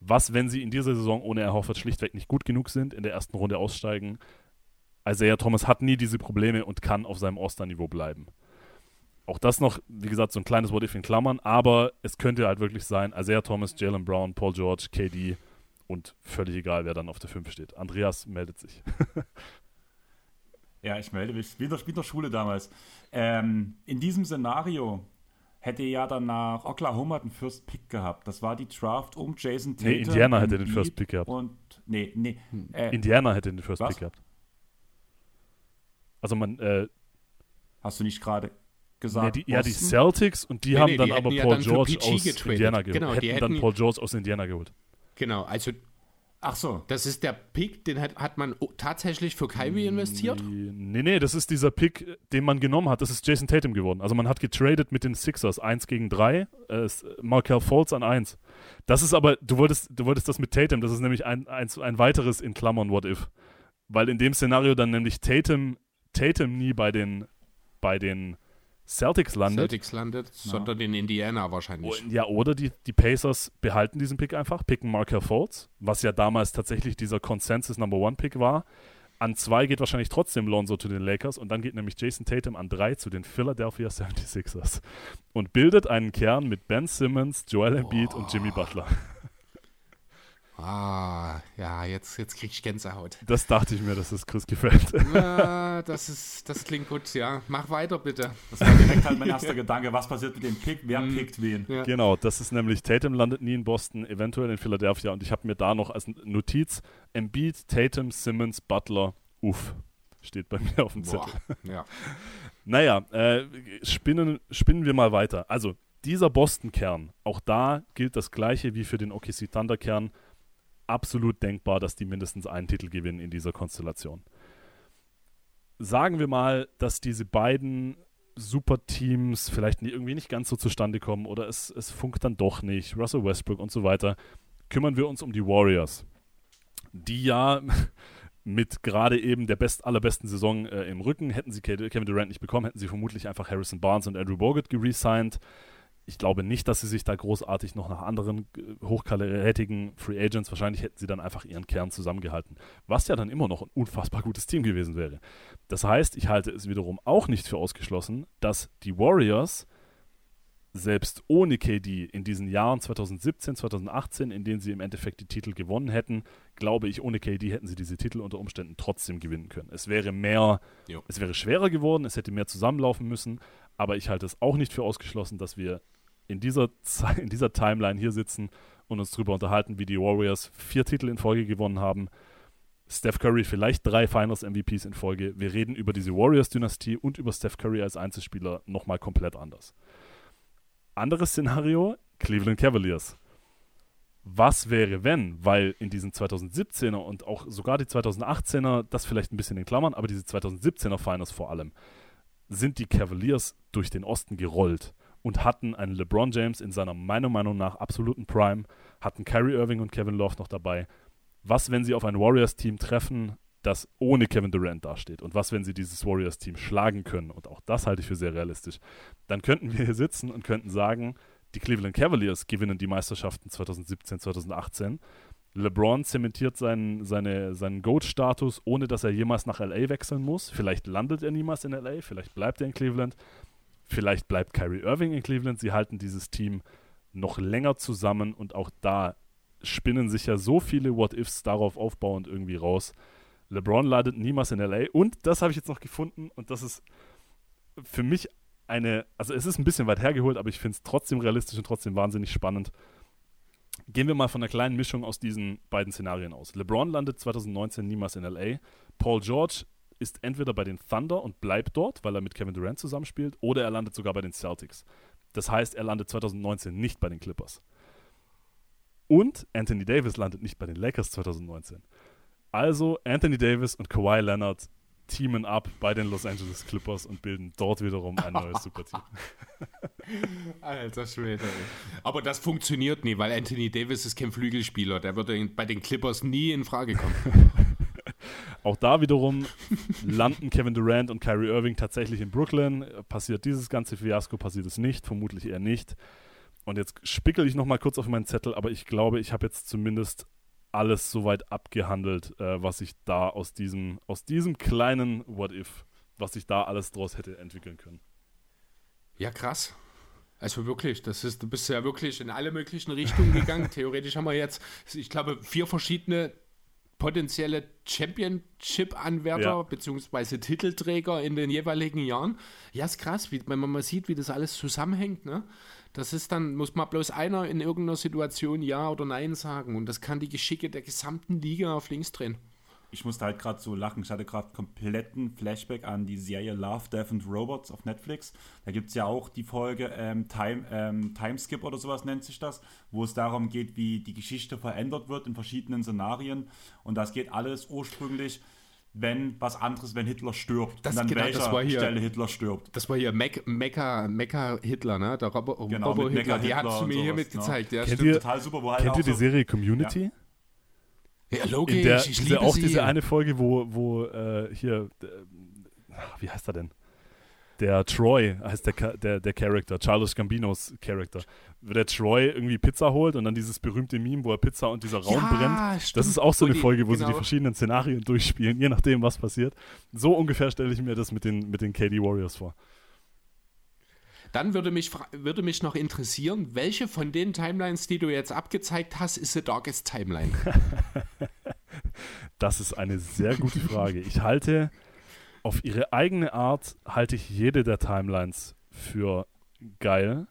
was, wenn sie in dieser Saison ohne Erhoffert schlichtweg nicht gut genug sind, in der ersten Runde aussteigen. Isaiah Thomas hat nie diese Probleme und kann auf seinem Oster-Niveau bleiben. Auch das noch, wie gesagt, so ein kleines What-If in Klammern, aber es könnte halt wirklich sein, Isaiah Thomas, Jalen Brown, Paul George, KD und völlig egal, wer dann auf der 5 steht. Andreas meldet sich. ja, ich melde mich. Wie in der, wie in der Schule damals. Ähm, in diesem Szenario hätte ja danach Oklahoma den First Pick gehabt. Das war die Draft um Jason Tatum. Nee, Indiana hätte den First Pick gehabt. Und, nee, nee. Äh, Indiana hätte den First was? Pick gehabt. Also man, äh, Hast du nicht gerade gesagt? Nee, die, ja, die Celtics und die nee, haben nee, dann die aber Paul ja dann George aus getradet. Indiana geholt. Genau, hätten, hätten dann Paul George aus Indiana geholt. Genau, also Ach so. Das ist der Pick, den hat, hat man tatsächlich für Kyrie investiert? Nee, nee, das ist dieser Pick, den man genommen hat. Das ist Jason Tatum geworden. Also man hat getradet mit den Sixers 1 gegen 3, äh, Markel Fultz an 1. Das ist aber, du wolltest, du wolltest das mit Tatum, das ist nämlich ein, ein, ein weiteres in Klammern What If. Weil in dem Szenario dann nämlich Tatum, Tatum nie bei den, bei den Celtics landet. Celtics landet, ja. sondern in Indiana wahrscheinlich. Ja, oder die, die Pacers behalten diesen Pick einfach, picken Markel Fultz, was ja damals tatsächlich dieser Consensus Number One Pick war. An zwei geht wahrscheinlich trotzdem Lonzo zu den Lakers und dann geht nämlich Jason Tatum an drei zu den Philadelphia 76ers und bildet einen Kern mit Ben Simmons, Joel Embiid oh. und Jimmy Butler. Ah, ja, jetzt, jetzt krieg ich Gänsehaut. Das dachte ich mir, dass es Chris gefällt. Ja, das, ist, das klingt gut, ja. Mach weiter, bitte. Das war direkt halt mein erster Gedanke. Was passiert mit dem Pick? Wer mm, pickt wen? Ja. Genau, das ist nämlich, Tatum landet nie in Boston, eventuell in Philadelphia. Und ich habe mir da noch als Notiz Embiid, Tatum, Simmons, Butler, uff, steht bei mir auf dem Zettel. Boah, ja. naja, äh, spinnen, spinnen wir mal weiter. Also, dieser Boston-Kern, auch da gilt das Gleiche wie für den OKC Thunder-Kern absolut denkbar, dass die mindestens einen Titel gewinnen in dieser Konstellation. Sagen wir mal, dass diese beiden Superteams vielleicht irgendwie nicht ganz so zustande kommen oder es, es funkt dann doch nicht, Russell Westbrook und so weiter, kümmern wir uns um die Warriors, die ja mit gerade eben der best, allerbesten Saison äh, im Rücken, hätten sie Kevin Durant nicht bekommen, hätten sie vermutlich einfach Harrison Barnes und Andrew Bogut geresigned ich glaube nicht, dass sie sich da großartig noch nach anderen äh, hochkarätigen Free Agents, wahrscheinlich hätten sie dann einfach ihren Kern zusammengehalten, was ja dann immer noch ein unfassbar gutes Team gewesen wäre. Das heißt, ich halte es wiederum auch nicht für ausgeschlossen, dass die Warriors selbst ohne KD in diesen Jahren 2017, 2018, in denen sie im Endeffekt die Titel gewonnen hätten, glaube ich, ohne KD hätten sie diese Titel unter Umständen trotzdem gewinnen können. Es wäre mehr, jo. es wäre schwerer geworden, es hätte mehr zusammenlaufen müssen, aber ich halte es auch nicht für ausgeschlossen, dass wir in dieser, in dieser Timeline hier sitzen und uns darüber unterhalten, wie die Warriors vier Titel in Folge gewonnen haben. Steph Curry vielleicht drei Finals MVPs in Folge. Wir reden über diese Warriors-Dynastie und über Steph Curry als Einzelspieler nochmal komplett anders. Anderes Szenario, Cleveland Cavaliers. Was wäre, wenn, weil in diesen 2017er und auch sogar die 2018er, das vielleicht ein bisschen in Klammern, aber diese 2017er Finals vor allem, sind die Cavaliers durch den Osten gerollt und hatten einen LeBron James in seiner meiner Meinung nach absoluten Prime, hatten Kyrie Irving und Kevin Love noch dabei. Was, wenn sie auf ein Warriors-Team treffen, das ohne Kevin Durant dasteht? Und was, wenn sie dieses Warriors-Team schlagen können? Und auch das halte ich für sehr realistisch. Dann könnten wir hier sitzen und könnten sagen, die Cleveland Cavaliers gewinnen die Meisterschaften 2017, 2018. LeBron zementiert seinen, seine, seinen GOAT-Status, ohne dass er jemals nach LA wechseln muss. Vielleicht landet er niemals in LA, vielleicht bleibt er in Cleveland. Vielleicht bleibt Kyrie Irving in Cleveland. Sie halten dieses Team noch länger zusammen und auch da spinnen sich ja so viele What-Ifs darauf aufbauend irgendwie raus. LeBron landet niemals in LA und das habe ich jetzt noch gefunden und das ist für mich eine, also es ist ein bisschen weit hergeholt, aber ich finde es trotzdem realistisch und trotzdem wahnsinnig spannend. Gehen wir mal von einer kleinen Mischung aus diesen beiden Szenarien aus. LeBron landet 2019 niemals in LA. Paul George ist entweder bei den Thunder und bleibt dort, weil er mit Kevin Durant zusammenspielt, oder er landet sogar bei den Celtics. Das heißt, er landet 2019 nicht bei den Clippers. Und Anthony Davis landet nicht bei den Lakers 2019. Also Anthony Davis und Kawhi Leonard teamen ab bei den Los Angeles Clippers und bilden dort wiederum ein neues Superteam. Alter Schwede. Aber das funktioniert nie, weil Anthony Davis ist kein Flügelspieler. Der würde bei den Clippers nie in Frage kommen. Auch da wiederum landen Kevin Durant und Kyrie Irving tatsächlich in Brooklyn. Passiert dieses ganze Fiasko, passiert es nicht, vermutlich eher nicht. Und jetzt spickel ich nochmal kurz auf meinen Zettel, aber ich glaube, ich habe jetzt zumindest alles soweit abgehandelt, äh, was ich da aus diesem, aus diesem kleinen What If, was ich da alles draus hätte entwickeln können. Ja, krass. Also wirklich, das ist, du bist ja wirklich in alle möglichen Richtungen gegangen. Theoretisch haben wir jetzt, ich glaube, vier verschiedene potenzielle Championship-Anwärter ja. bzw. Titelträger in den jeweiligen Jahren. Ja, ist krass, wie, wenn man mal sieht, wie das alles zusammenhängt. Ne? Das ist dann, muss man bloß einer in irgendeiner Situation Ja oder Nein sagen und das kann die Geschicke der gesamten Liga auf links drehen. ich musste halt gerade so lachen. Ich hatte gerade kompletten Flashback an die Serie Love, Death and Robots auf Netflix. Da gibt es ja auch die Folge ähm, Time, ähm, Timeskip oder sowas nennt sich das, wo es darum geht, wie die Geschichte verändert wird in verschiedenen Szenarien. Und das geht alles ursprünglich wenn was anderes, wenn Hitler stirbt. Das, und an genau, welcher das war hier, Stelle Hitler stirbt. Das war hier Mecha, Mecha, Mecha Hitler, ne? Der Robo, Genau, Robo Hitler. Die Hitler hast du und mir hier mitgezeigt. Ja, Kennt stimmt. ihr- Total super, wo halt Kennt ihr die so, Serie Community? ja, logisch. In der, ich liebe auch sie. diese eine Folge, wo, wo äh, hier, äh, wie heißt er denn? Der Troy heißt der, der, der Charakter, Charles Gambinos Charakter. Der Troy irgendwie Pizza holt und dann dieses berühmte Meme, wo er Pizza und dieser Raum ja, brennt. Stimmt. Das ist auch so eine Folge, wo sie die genau. verschiedenen Szenarien durchspielen, je nachdem, was passiert. So ungefähr stelle ich mir das mit den, mit den KD Warriors vor. Dann würde mich, würde mich noch interessieren, welche von den Timelines, die du jetzt abgezeigt hast, ist the darkest Timeline? Das ist eine sehr gute Frage. Ich halte auf ihre eigene Art halte ich jede der Timelines für geil.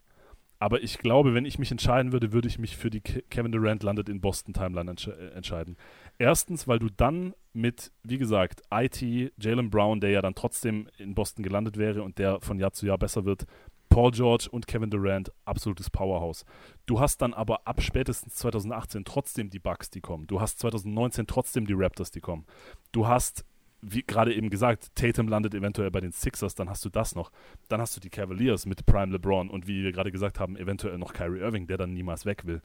Aber ich glaube, wenn ich mich entscheiden würde, würde ich mich für die Ke Kevin Durant landet in Boston Timeline entsche äh, entscheiden. Erstens, weil du dann mit, wie gesagt, IT, Jalen Brown, der ja dann trotzdem in Boston gelandet wäre und der von Jahr zu Jahr besser wird, Paul George und Kevin Durant, absolutes Powerhouse. Du hast dann aber ab spätestens 2018 trotzdem die Bucks, die kommen. Du hast 2019 trotzdem die Raptors, die kommen. Du hast, wie gerade eben gesagt, Tatum landet eventuell bei den Sixers, dann hast du das noch. Dann hast du die Cavaliers mit Prime LeBron und wie wir gerade gesagt haben, eventuell noch Kyrie Irving, der dann niemals weg will.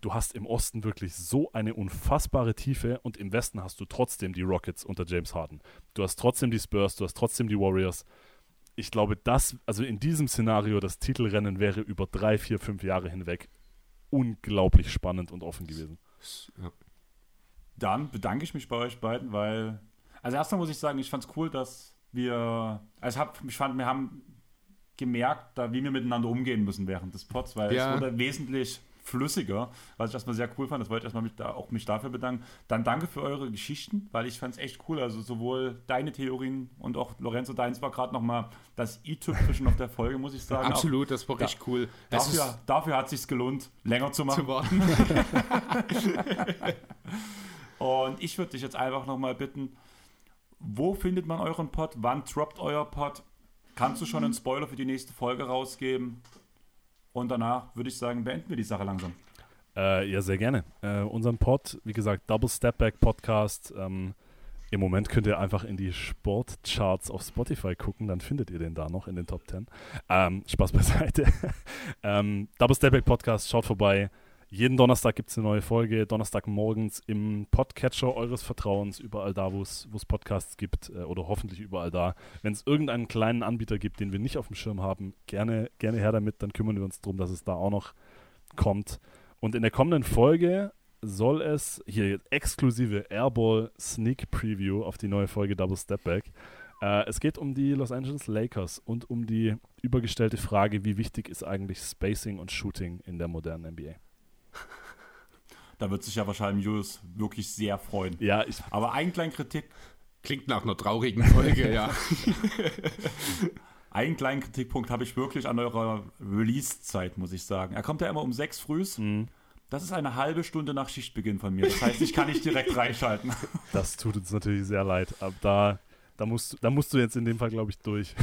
Du hast im Osten wirklich so eine unfassbare Tiefe und im Westen hast du trotzdem die Rockets unter James Harden. Du hast trotzdem die Spurs, du hast trotzdem die Warriors. Ich glaube, das, also in diesem Szenario, das Titelrennen wäre über drei, vier, fünf Jahre hinweg unglaublich spannend und offen gewesen. Ja. Dann bedanke ich mich bei euch beiden, weil, also erstmal muss ich sagen, ich fand es cool, dass wir, also ich, hab, ich fand, wir haben gemerkt, da, wie wir miteinander umgehen müssen während des Pods, weil Ja. es wurde wesentlich flüssiger, was ich erstmal sehr cool fand. Das wollte ich erstmal mich da, auch mich dafür bedanken. Dann danke für eure Geschichten, weil ich fand es echt cool. Also sowohl deine Theorien und auch Lorenzo, deins war gerade nochmal das i-Tüpfelchen auf der Folge, muss ich sagen. Absolut, das war richtig cool. Auch Es dafür, dafür hat es sich gelohnt, länger zu machen. zu warten. Und ich würde dich jetzt einfach nochmal bitten, wo findet man euren Pod? Wann droppt euer Pod? Kannst du schon einen Spoiler für die nächste Folge rausgeben? Und danach würde ich sagen, beenden wir die Sache langsam. Äh, ja, sehr gerne. Äh, unseren Pod, wie gesagt, Double Step Back Podcast. Ähm, Im Moment könnt ihr einfach in die Sportcharts auf Spotify gucken, dann findet ihr den da noch in den Top 10. Ähm, Spaß beiseite. ähm, Double Step Back Podcast, schaut vorbei. Jeden Donnerstag gibt es eine neue Folge. Donnerstagmorgens im Podcatcher eures Vertrauens, überall da, wo es Podcasts gibt äh, oder hoffentlich überall da. Wenn es irgendeinen kleinen Anbieter gibt, den wir nicht auf dem Schirm haben, gerne, gerne her damit. Dann kümmern wir uns darum, dass es da auch noch kommt. Und in der kommenden Folge soll es hier exklusive Airball Sneak Preview auf die neue Folge Double Step Back. Äh, es geht um die Los Angeles Lakers und um die übergestellte Frage, wie wichtig ist eigentlich Spacing und Shooting in der modernen NBA. Da wird sich ja wahrscheinlich Julius wirklich sehr freuen. Ja, ich, Aber einen kleinen Kritik, Klingt nach einer traurigen Folge, ja. einen kleinen Kritikpunkt habe ich wirklich an eurer Release-Zeit, muss ich sagen. Er kommt ja immer um sechs frühs. mh, Das ist eine halbe Stunde nach Schichtbeginn von mir. Das heißt, ich kann nicht direkt reinschalten. das tut uns natürlich sehr leid. Aber da, da, musst, du- da musst du jetzt in dem Fall, glaube ich, durch.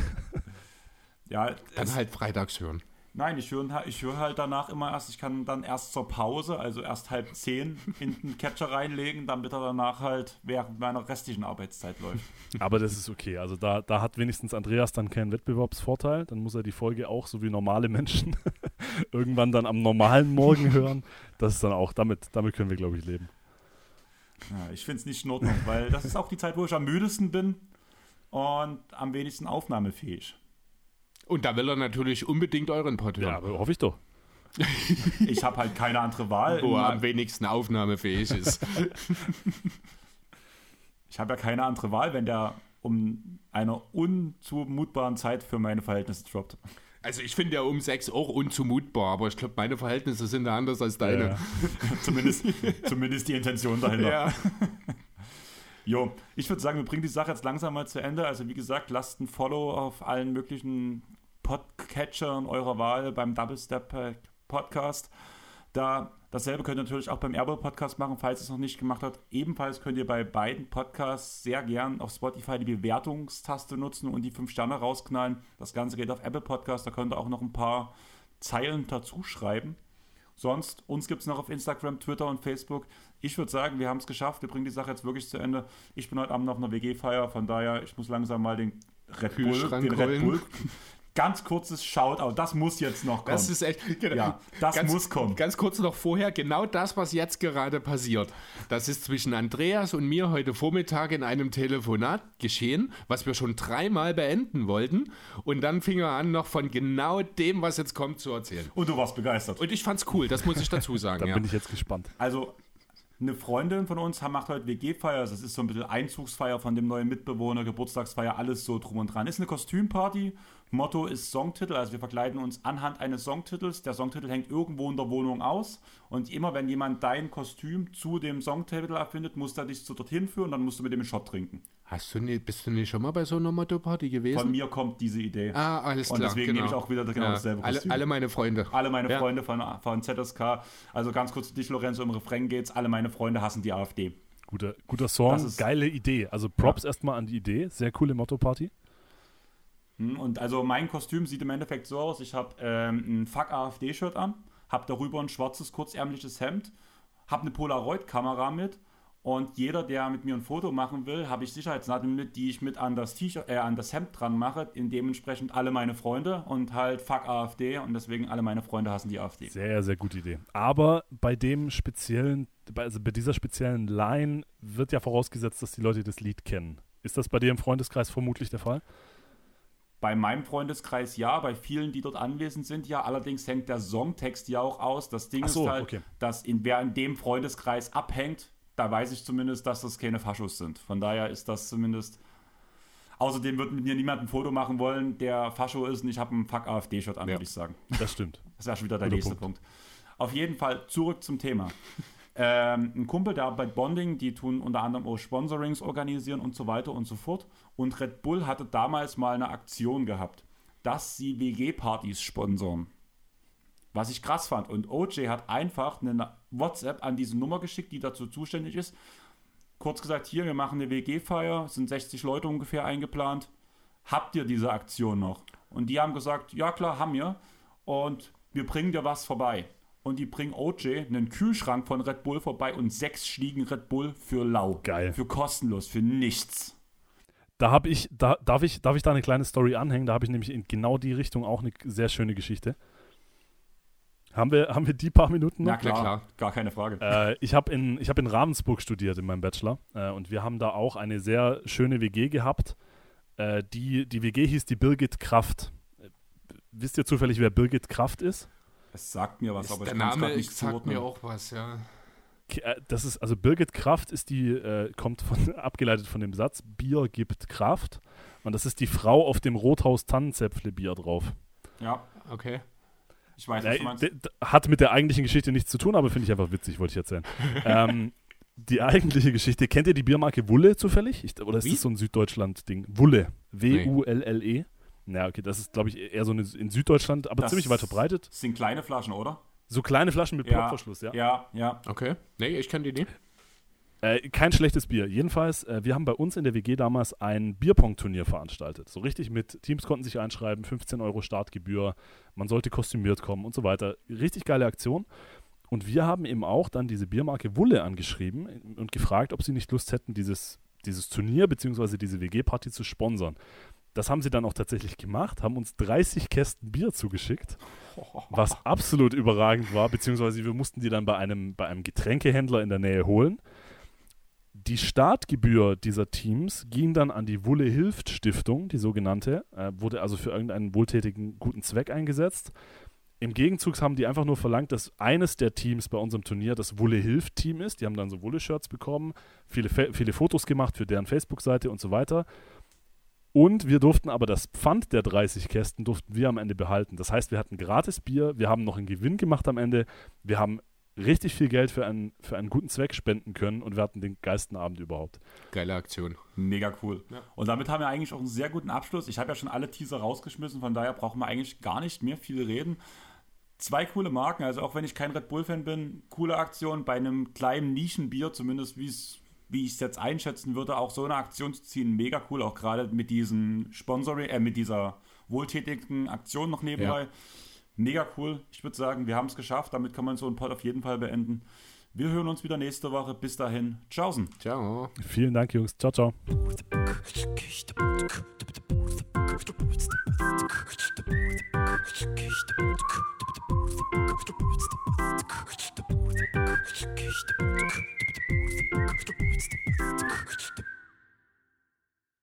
Ja, Dann halt freitags hören. Nein, ich höre ich hör halt danach immer erst, ich kann dann erst zur Pause, also erst halb zehn, in den Catcher reinlegen, damit er danach halt während meiner restlichen Arbeitszeit läuft. Aber das ist okay. Also da, da hat wenigstens Andreas dann keinen Wettbewerbsvorteil. Dann muss er die Folge auch, so wie normale Menschen, irgendwann dann am normalen Morgen hören. Das ist dann auch, damit, damit können wir, glaube ich, leben. Ja, ich finde es nicht in Ordnung, weil das ist auch die Zeit, wo ich am müdesten bin und am wenigsten aufnahmefähig. Und da will er natürlich unbedingt euren Ja, hören, aber hoffe ich doch. Ich habe halt keine andere Wahl. wo er am wenigsten aufnahmefähig ist. Ich habe ja keine andere Wahl, wenn der um einer unzumutbaren Zeit für meine Verhältnisse droppt. Also ich finde ja um sechs auch unzumutbar, aber ich glaube, meine Verhältnisse sind da anders als deine. Ja. zumindest, zumindest die Intention dahinter. Ja. Jo, ich würde sagen, wir bringen die Sache jetzt langsam mal zu Ende. Also wie gesagt, lasst ein Follow auf allen möglichen Podcatchern eurer Wahl beim Double Step Podcast. Da Dasselbe könnt ihr natürlich auch beim Airball Podcast machen, falls ihr es noch nicht gemacht habt. Ebenfalls könnt ihr bei beiden Podcasts sehr gern auf Spotify die Bewertungstaste nutzen und die 5 Sterne rausknallen. Das Ganze geht auf Apple Podcast, da könnt ihr auch noch ein paar Zeilen dazu schreiben. Sonst, uns gibt es noch auf Instagram, Twitter und Facebook. Ich würde sagen, wir haben es geschafft. Wir bringen die Sache jetzt wirklich zu Ende. Ich bin heute Abend auf einer WG-Feier, von daher, ich muss langsam mal den Red Bull, den Red. Bull. Ganz kurzes Shoutout, das muss jetzt noch kommen. Das ist echt, genau. Ja, das ganz, muss kommen. Ganz kurz noch vorher, genau das, was jetzt gerade passiert. Das ist zwischen Andreas und mir heute Vormittag in einem Telefonat geschehen, was wir schon dreimal beenden wollten. Und dann fing er an, noch von genau dem, was jetzt kommt, zu erzählen. Und du warst begeistert. Und ich fand's cool, das muss ich dazu Da sagen. ja. bin ich jetzt gespannt. Also, eine Freundin von uns macht heute WG-Feier. Das ist so ein bisschen Einzugsfeier von dem neuen Mitbewohner, Geburtstagsfeier, alles so drum und dran. Ist eine Kostümparty. Motto ist Songtitel. Also, wir verkleiden uns anhand eines Songtitels. Der Songtitel hängt irgendwo in der Wohnung aus. Und immer, wenn jemand dein Kostüm zu dem Songtitel erfindet, muss er dich so dorthin führen. Dann musst du mit dem einen Shot trinken. Hast du nicht, bist du nicht schon mal bei so einer Motto-Party gewesen? Von mir kommt diese Idee. ah, alles und klar. deswegen genau. nehme ich auch wieder genau Ja, dasselbe alle, Kostüm. alle meine Freunde. Alle meine Ja. Freunde von, von ZSK, also ganz kurz zu dich, Lorenzo, im Refrain geht's, alle meine Freunde hassen die AfD. Guter, guter Song, Das ist- geile Idee. Also Props erstmal an die Idee. Sehr coole Motto-Party. Hm, Und also mein Kostüm sieht im Endeffekt so aus, ich habe ähm, ein Fuck AfD-Shirt an, habe darüber ein schwarzes, kurzärmliches Hemd, habe eine Polaroid-Kamera mit und jeder, der mit mir ein Foto machen will, habe ich Sicherheitsnadeln mit, die ich mit an das, T-Shirt, äh, an das Hemd dran mache, in dementsprechend alle meine Freunde und halt Fuck AfD und deswegen alle meine Freunde hassen die AfD. Sehr, sehr gute Idee. Aber bei dem speziellen, also bei dieser speziellen Line wird ja vorausgesetzt, dass die Leute das Lied kennen. Ist das bei dir im Freundeskreis vermutlich der Fall? Bei meinem Freundeskreis ja, bei vielen, die dort anwesend sind, ja. Allerdings hängt der Songtext ja auch aus. Das Ding so, ist halt, okay. dass in, wer in dem Freundeskreis abhängt, da weiß ich zumindest, dass das keine Faschos sind. Von daher ist das zumindest. Außerdem wird mit mir niemand ein Foto machen wollen, der Fascho ist und ich habe ein Fuck AfD-Shirt an, Ja. würde ich sagen. Das stimmt. Das wäre schon wieder der Guter nächste Punkt. Auf jeden Fall zurück zum Thema. ähm, ein Kumpel, der arbeitet bei Bonding, die tun unter anderem auch Sponsorings organisieren und so weiter und so fort. Und Red Bull hatte damals mal eine Aktion gehabt, dass sie WG-Partys sponsoren. Was ich krass fand. Und OJ hat einfach eine WhatsApp an diese Nummer geschickt, die dazu zuständig ist. Kurz gesagt, hier, wir machen eine WG-Feier, sind 60 Leute ungefähr eingeplant. Habt ihr diese Aktion noch? Und die haben gesagt, ja klar, haben wir. Und wir bringen dir was vorbei. Und die bringen OJ einen Kühlschrank von Red Bull vorbei und sechs Stiegen Red Bull für lau. Geil. Für kostenlos, für nichts. Da habe ich, da, darf ich, darf ich da eine kleine Story anhängen? Da habe ich nämlich in genau die Richtung auch eine sehr schöne Geschichte. Haben wir, haben wir die paar Minuten noch? Na klar, klar. gar keine Frage. Äh, ich habe in, ich hab in Ravensburg studiert in meinem Bachelor äh, und wir haben da auch eine sehr schöne WG gehabt. Äh, die, die WG hieß die Birgit Kraft. Äh, wisst ihr zufällig, wer Birgit Kraft ist? Es sagt mir was, aber der ich Name grad nicht sagt zuordnen. mir auch was, ja. Äh, Das ist, also Birgit Kraft ist die, äh, kommt von, abgeleitet von dem Satz, Bier gibt Kraft. Und das ist die Frau auf dem Rothaus Tannenzäpfle Bier drauf. Ja, Okay. Ich weiß, was du meinst. hat mit der eigentlichen Geschichte nichts zu tun, aber finde ich einfach witzig, wollte ich erzählen. ähm, die eigentliche Geschichte, kennt ihr die Biermarke Wulle zufällig? Ich, oder ist Wie? das so ein Süddeutschland-Ding? Wulle. W-U-L-L-E. Ja, okay, das ist, glaube ich, eher so eine, in Süddeutschland, aber Das ziemlich weit verbreitet. sind kleine Flaschen, oder? So kleine Flaschen mit Ja. Plopverschluss, ja. Ja, ja. Okay. Nee, ich kenne die nicht. Äh, kein schlechtes Bier. Jedenfalls, äh, wir haben bei uns in der WG damals ein Bierpong-Turnier veranstaltet. So richtig mit Teams konnten sich einschreiben, 15 Euro Startgebühr, man sollte kostümiert kommen und so weiter. Richtig geile Aktion. Und wir haben eben auch dann diese Biermarke Wulle angeschrieben und gefragt, ob sie nicht Lust hätten, dieses, dieses Turnier bzw. diese WG-Party zu sponsern. Das haben sie dann auch tatsächlich gemacht, haben uns 30 Kästen Bier zugeschickt, was absolut überragend war, beziehungsweise wir mussten die dann bei einem, bei einem Getränkehändler in der Nähe holen. Die Startgebühr dieser Teams ging dann an die Wulle Hilft Stiftung, die sogenannte, äh, wurde also für irgendeinen wohltätigen guten Zweck eingesetzt. Im Gegenzug haben die einfach nur verlangt, dass eines der Teams bei unserem Turnier das Wulle Hilft Team ist. Die haben dann so Wulle-Shirts bekommen, viele, viele Fotos gemacht für deren Facebook-Seite und so weiter. Und wir durften aber das Pfand der 30 Kästen durften wir am Ende behalten. Das heißt, wir hatten gratis Bier, wir haben noch einen Gewinn gemacht am Ende, wir haben richtig viel Geld für einen, für einen guten Zweck spenden können und wir hatten den geilsten Abend überhaupt. Geile Aktion. Mega cool. Ja. Und damit haben wir eigentlich auch einen sehr guten Abschluss. Ich habe ja schon alle Teaser rausgeschmissen, von daher brauchen wir eigentlich gar nicht mehr viel reden. zwei coole Marken. Also auch wenn ich kein Red Bull-Fan bin, coole Aktion bei einem kleinen Nischenbier, zumindest wie es wie ich es jetzt einschätzen würde, auch so eine Aktion zu ziehen, mega cool. Auch gerade mit diesem Sponsoring, äh, mit dieser wohltätigen Aktion noch nebenbei. Ja. Mega cool. Ich würde sagen, wir haben es geschafft. Damit kann man so einen Pod auf jeden Fall beenden. Wir hören uns wieder nächste Woche. Bis dahin. Tschaußen. Ciao. Vielen Dank, Jungs. Ciao, ciao.